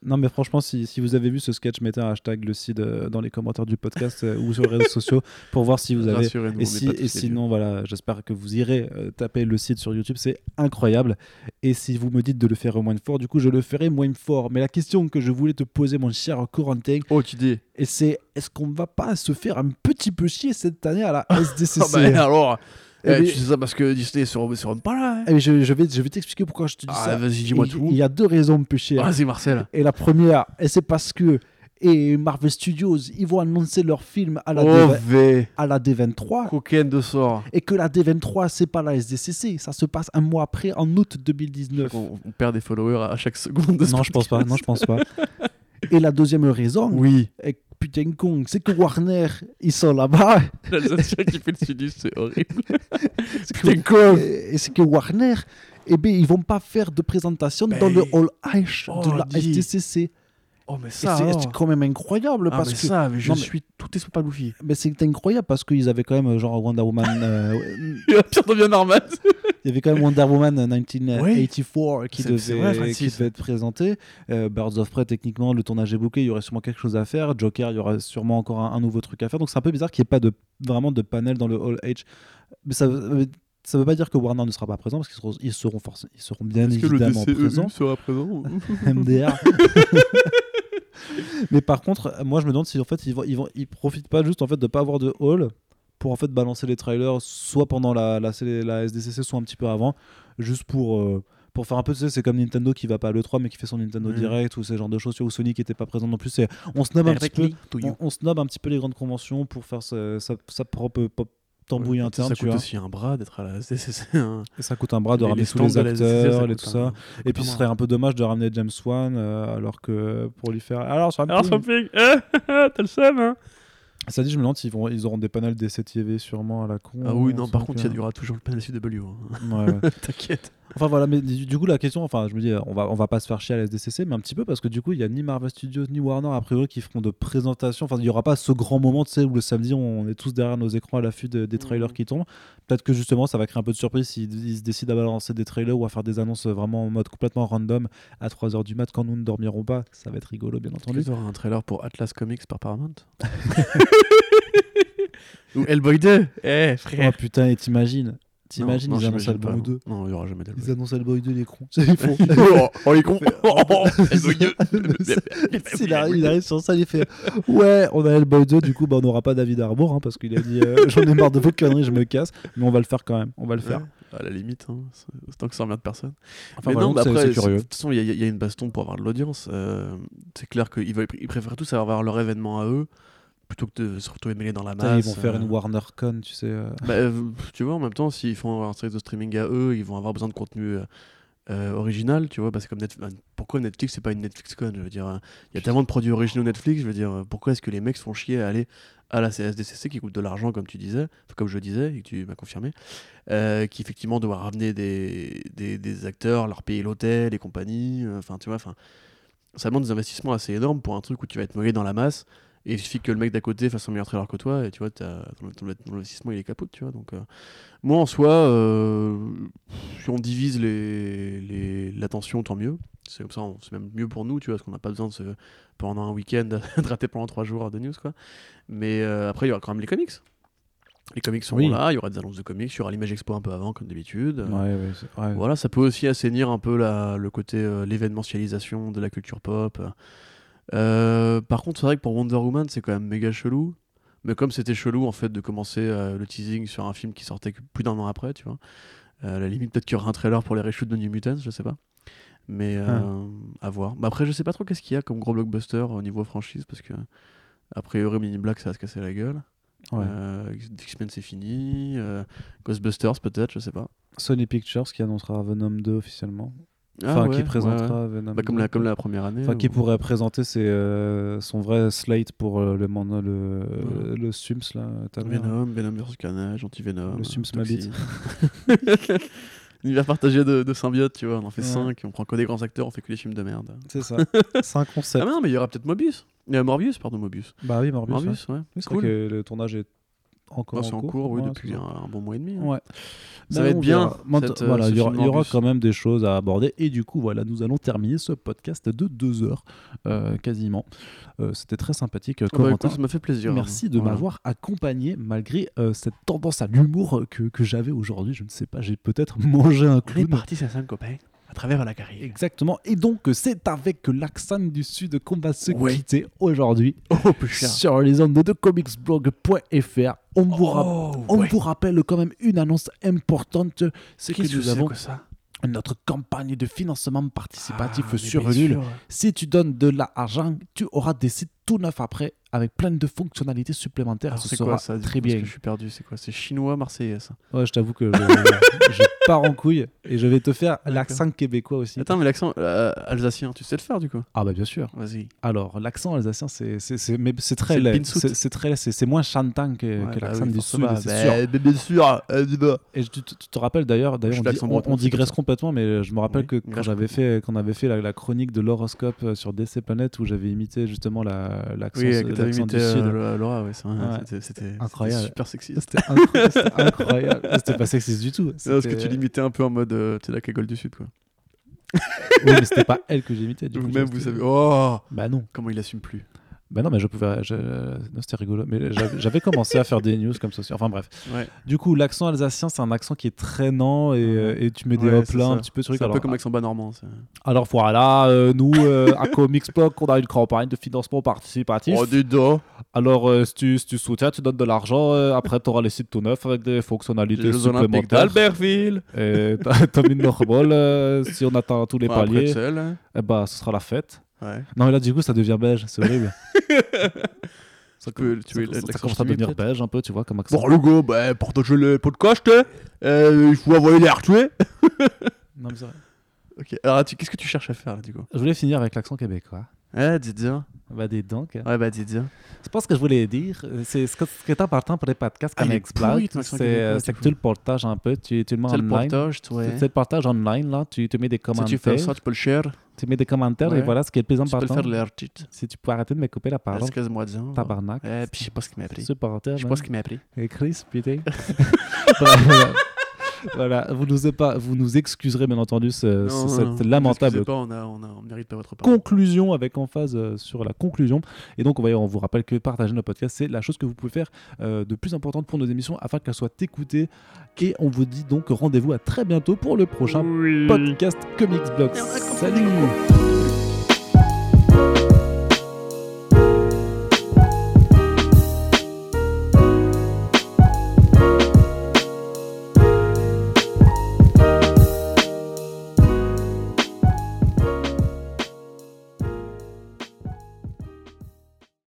Non mais franchement si, si vous avez vu ce sketch mettez un hashtag le CID euh, dans les commentaires du podcast euh, ou sur les réseaux sociaux pour voir si vous avez et, si, et sinon voilà j'espère que vous irez euh, taper le site sur YouTube c'est incroyable. Et si vous me dites de le faire moins fort du coup je le ferai moins fort mais la question que je voulais te poser mon cher Corentin. Oh, tu dis. et c'est est-ce qu'on va pas se faire un petit peu chier cette année à la SDCC Ah bah, alors Eh eh, mais- Tu sais ça parce que Disney ne se rend pas là hein. Eh, mais je, je vais, je vais t'expliquer pourquoi je te dis Ah, ça vas-y, dis-moi Il- tout. il y a deux raisons de Vas-y, Marcel Et la première, et c'est parce que et Marvel Studios, ils vont annoncer leur film à la, Oh, D- à la D23. Cocaine de sort Et que la D23, c'est pas la SDCC, ça se passe un mois après, en août 2019. on, on perd des followers à chaque seconde de Non, je pense pas. Non, je pense pas. Et la deuxième raison, Oui. et putain con, c'est que Warner, ils sont là-bas. L'Alsacien qui fait le sudiste, c'est horrible. C'est Putain que- con. Et c'est que Warner, eh ben, ils vont pas faire de présentation Ben, dans le Hall H oh, de la dis. SDCC. Oh, mais ça, c'est c'est quand même incroyable Ah, parce mais que ça, mais je non, mais- suis tout est pas Luffy. Mais c'est incroyable parce qu'ils avaient quand même euh, genre Wonder Woman. euh, devient normal. il y avait quand même Wonder Woman 1984 qui, C'est- devait, vrai, qui devait être présenté. Euh, Birds of Prey, techniquement, le tournage est bouqué. Il y aurait sûrement quelque chose à faire. Joker, il y aura sûrement encore un, un nouveau truc à faire. Donc c'est un peu bizarre qu'il n'y ait pas de, vraiment de panel dans le Hall H. Mais ça, ça veut pas dire que Warner ne sera pas présent parce qu'ils seront, ils seront, ils seront bien Est-ce que le évidemment DCEU présents. sera présent MDR. Mais par contre, moi je me demande si en fait ils vont, ils vont, ils profitent pas juste en fait de pas avoir de hall pour en fait balancer les trailers soit pendant la, la, la SDCC soit un petit peu avant, juste pour euh, pour faire un peu, tu sais, c'est comme Nintendo qui va pas à l'E3 mais qui fait son Nintendo Mm. Direct ou ce genre de choses, tu vois, où Sony qui était pas présent non plus. On snob un petit peu, on, on snob un petit peu les grandes conventions pour faire sa, sa, sa propre pop tambouille Ouais, interne, Ça tu coûte vois. aussi un bras d'être à la SDCC. hein. Ça coûte un bras de Les- ramener les tous les acteurs et tout un- ça. Et puis un ce serait un peu dommage de ramener James Wan euh, alors que pour lui faire. Alors sur un Alors, film- Something, eh, t'as le seum, hein Ça dit, je me demande s'ils vont, ils auront des panels des CTV sûrement à la con. Ah oui, non, par contre, il y aura toujours le panel CW. hein. Ouais, ouais. T'inquiète. Enfin voilà, mais du, coup la question, enfin je me dis, euh, on va, on va pas se faire chier à la SDCC, mais un petit peu parce que du coup il y a ni Marvel Studios ni Warner a priori qui feront de présentation. Enfin il y aura pas ce grand moment, tu sais, où le samedi on est tous derrière nos écrans à l'affût de- des trailers Mhm. qui tombent. Peut-être que justement ça va créer un peu de surprise s'ils ils se décident à balancer des trailers ou à faire des annonces vraiment en mode complètement random à 3h du mat quand nous ne dormirons pas. Ça va être rigolo bien entendu. Tu auras un trailer pour Atlas Comics par Paramount Ou Hellboy 2 Eh, Oh frère putain, et t'imagines, t'imagines ils annoncent Hellboy pas, 2. Non, il y aura jamais d'Hellboy. Ils annoncent Hellboy 2 les cons. Ils font. oh, oh, les cons 2 il, arrive, il arrive sur ça, il fait Ouais, on a Hellboy 2, du coup, bah, on n'aura pas David Harbour, hein, parce qu'il a dit euh, J'en ai marre de vos conneries, je me casse. Mais on va le faire quand même, on va le faire. Ouais, À la limite, hein, c'est- c'est tant que ça emmerde personne. Enfin, mais voilà, non, c'est- après, c'est. De toute façon, il y, a- il y a une baston pour avoir de l'audience. Euh, c'est clair qu'ils ils préfèrent tous avoir leur événement à eux plutôt que de se retrouver mêlés dans la masse. Ils vont faire euh. une WarnerCon, tu sais. euh. Bah, euh, tu vois, en même temps, s'ils font un service de streaming à eux, ils vont avoir besoin de contenu euh, euh, original, tu vois. Bah, c'est comme Netflix. Pourquoi Netflix, c'est pas une NetflixCon Je veux dire, euh, il y a tellement de produits originaux Netflix, je veux dire, euh, pourquoi est-ce que les mecs se font chier à aller à la CSDCC qui coûte de l'argent, comme tu disais, comme je disais, et que tu m'as confirmé, euh, qui effectivement doit ramener des, des, des acteurs, leur payer l'hôtel et compagnie, euh, enfin, tu vois, enfin, ça demande des investissements assez énormes pour un truc où tu vas être mêlé dans la masse. Et il suffit que le mec d'à côté fasse un meilleur trailer que toi, et tu vois, ton, ton- ton investissement il est capote, tu vois. Donc, euh, moi en soi, euh, si on divise les, les- l'attention, tant mieux. C'est comme ça, c'est même mieux pour nous, tu vois, parce qu'on n'a pas besoin de se, pendant un week-end de rater pendant trois jours de news, quoi. Mais euh, après, il y aura quand même les comics. Les comics seront Oui. là, il y aura des annonces de comics, il y aura l'image expo un peu avant, comme d'habitude. Ouais, ouais, c'est- ouais. Voilà, ça peut aussi assainir un peu la, le côté l'événementialisation de la culture pop. Euh, par contre, c'est vrai que pour Wonder Woman, c'est quand même méga chelou. Mais comme c'était chelou en fait de commencer euh, le teasing sur un film qui sortait plus d'un an après, tu vois. euh, à la limite, peut-être qu'il y aura un trailer pour les reshoots de New Mutants, je sais pas. Mais Ah. à voir. Bah, après, je sais pas trop qu'est-ce qu'il y a comme gros blockbuster au niveau franchise parce que a priori, Mini Black ça va se casser la gueule. Ouais. X-Men c'est fini. Ghostbusters peut-être, je sais pas. Sony Pictures qui annoncera Venom 2 officiellement. Ah Enfin, ouais, qui présentera ouais. Venom Bah, comme, 2. la, comme la première année. Enfin, qui ou- pourrait présenter ses, euh, son vrai slate pour euh, le, man- le, Ouais. le Sums là. Venom, Venom vs Carnage, Anti-Venom. Le Toxie. m'habite. Univers partagé de, de symbiotes, tu vois. On en fait Ouais. 5, on prend que des grands acteurs, on fait que des films de merde. C'est ça. C'est un concept. Ah, non, mais il y aura peut-être Mobius. Euh, Morbius, pardon, Mobius. bah oui, Morbius. Morbius, ouais. Oui, c'est Cool. vrai que le tournage est encore Non, en en cours. oui, Ouais, depuis un, ça. un bon mois et demi. hein. Ouais. Ça Ben, va être bien, cette, euh, voilà, il y aura, y quand même des choses à aborder. Et du coup, voilà, nous allons terminer ce podcast de deux heures, euh, quasiment. Euh, C'était très sympathique, bah, Corentin. écoute, ça m'a fait plaisir. Merci de Voilà. m'avoir accompagné malgré euh, cette tendance à l'humour que, que j'avais aujourd'hui. Je ne sais pas, j'ai peut-être mangé un On est clown. parti, c'est cinq copains, à travers la carrière. Exactement. Et donc, c'est avec l'accent du Sud qu'on va se Ouais. quitter aujourd'hui Oh, sur les ondes de comicsblog.fr. On, vous, ra- Oh, on ouais. vous rappelle quand même une annonce importante c'est que Qu'est-ce que nous avons que ça notre campagne de financement participatif Ah, sur Ulule. sûr. Si tu donnes de l'argent, tu auras des sites tout neufs après avec plein de fonctionnalités supplémentaires. Alors, Ce c'est sera quoi ça très bien. que Je suis perdu, c'est quoi C'est chinois, marseillais ça? Ouais, je t'avoue que je, je pars en couille et je vais te faire l'accent québécois aussi. Attends, mais l'accent euh, alsacien, tu sais le faire du coup? Ah bah bien sûr. Vas-y. Alors l'accent alsacien, c'est très laid. c'est très c'est moins chantant que, Ouais, que bah l'accent oui, du sud, c'est Bah, bien sûr, euh. Et tu, te rappelles d'ailleurs, d'ailleurs on, on- on digresse complètement, mais je me rappelle Oui, que quand j'avais fait avait fait la, la chronique de l'horoscope euh, sur DC Planet où j'avais imité justement la- l'accent euh, Laura, ouais, c'était- Incroyable. c'était super sexy. C'était incroyable. c'était pas sexiste du tout. Parce que tu l'imitais un peu en mode, euh, tu sais, la cagole du Sud, quoi. Oui, mais c'était pas elle que j'imitais. du coup, tu vous savez. Oh Bah non. Comment il assume plus. Bah non, mais je pouvais. je- Non, c'était rigolo. Mais j'avais commencé à faire des news comme ça aussi. Enfin bref. Ouais. Du coup, l'accent alsacien, c'est un accent qui est traînant et, euh, et tu mets des Ouais, hop c'est là un petit peu sur C'est un peu comme l'accent bas normand. alors voilà, euh, nous, euh, à Comics Blog, on a une campagne de financement participatif. Oh, dis donc Alors, euh, si, tu, si tu soutiens, tu donnes de l'argent. euh, après, tu auras les sites tout neufs avec des fonctionnalités Les supplémentaires. d'Albertville Et mis normal. euh, si on atteint tous les paliers, pretzel, hein. eh bah, ce sera la fête. Ouais. Non, mais là, du coup, ça devient belge. C'est horrible. ça, Tu peux- com- tu ça- ça l'accent commence à devenir belge un peu, tu vois, comme accent. Bon, le gars, bah, partagez le podcast. Euh, il faut envoyer les retués. Non, mais c'est vrai. Ok, alors qu'est-ce que tu cherches à faire là, du coup? Je voulais finir avec l'accent québécois. Ouais, dis-moi. Bah, dis donc. Ouais, bah, dis-moi. C'est pas ce que je voulais dire. euh, C'est ce, que- ce qui est important pour les podcasts Ah, comme accent C'est euh, que tu le partages un peu. Tu, tu le mets C'est le online. portage, toi. C'est le partage online, là. Tu, tu mets des Si commentaires. tu fais ça, tu peux le share. Tu mets des commentaires et voilà ce qui est le plus Tu peux important. le faire cheat. Si tu peux arrêter de me couper la parole. Excuse-moi, disons. Tabarnak. Eh, puis je sais pas ce qu'il m'a appris. Supporter. Je sais pas ce qu'il m'a appris. Et Chris, putain. voilà, vous nous, pas, vous nous excuserez bien entendu ce- Non, ce- non, cette non, lamentable excusez pas, on, a, on, a, on mérite pas votre pardon. conclusion avec emphase euh, sur la conclusion. Et donc, on, va- on vous rappelle que partager nos podcasts, c'est la chose que vous pouvez faire euh, de plus importante pour nos émissions afin qu'elles soient écoutées. Et on vous dit donc rendez-vous à très bientôt pour le prochain podcast Comics Blog. Salut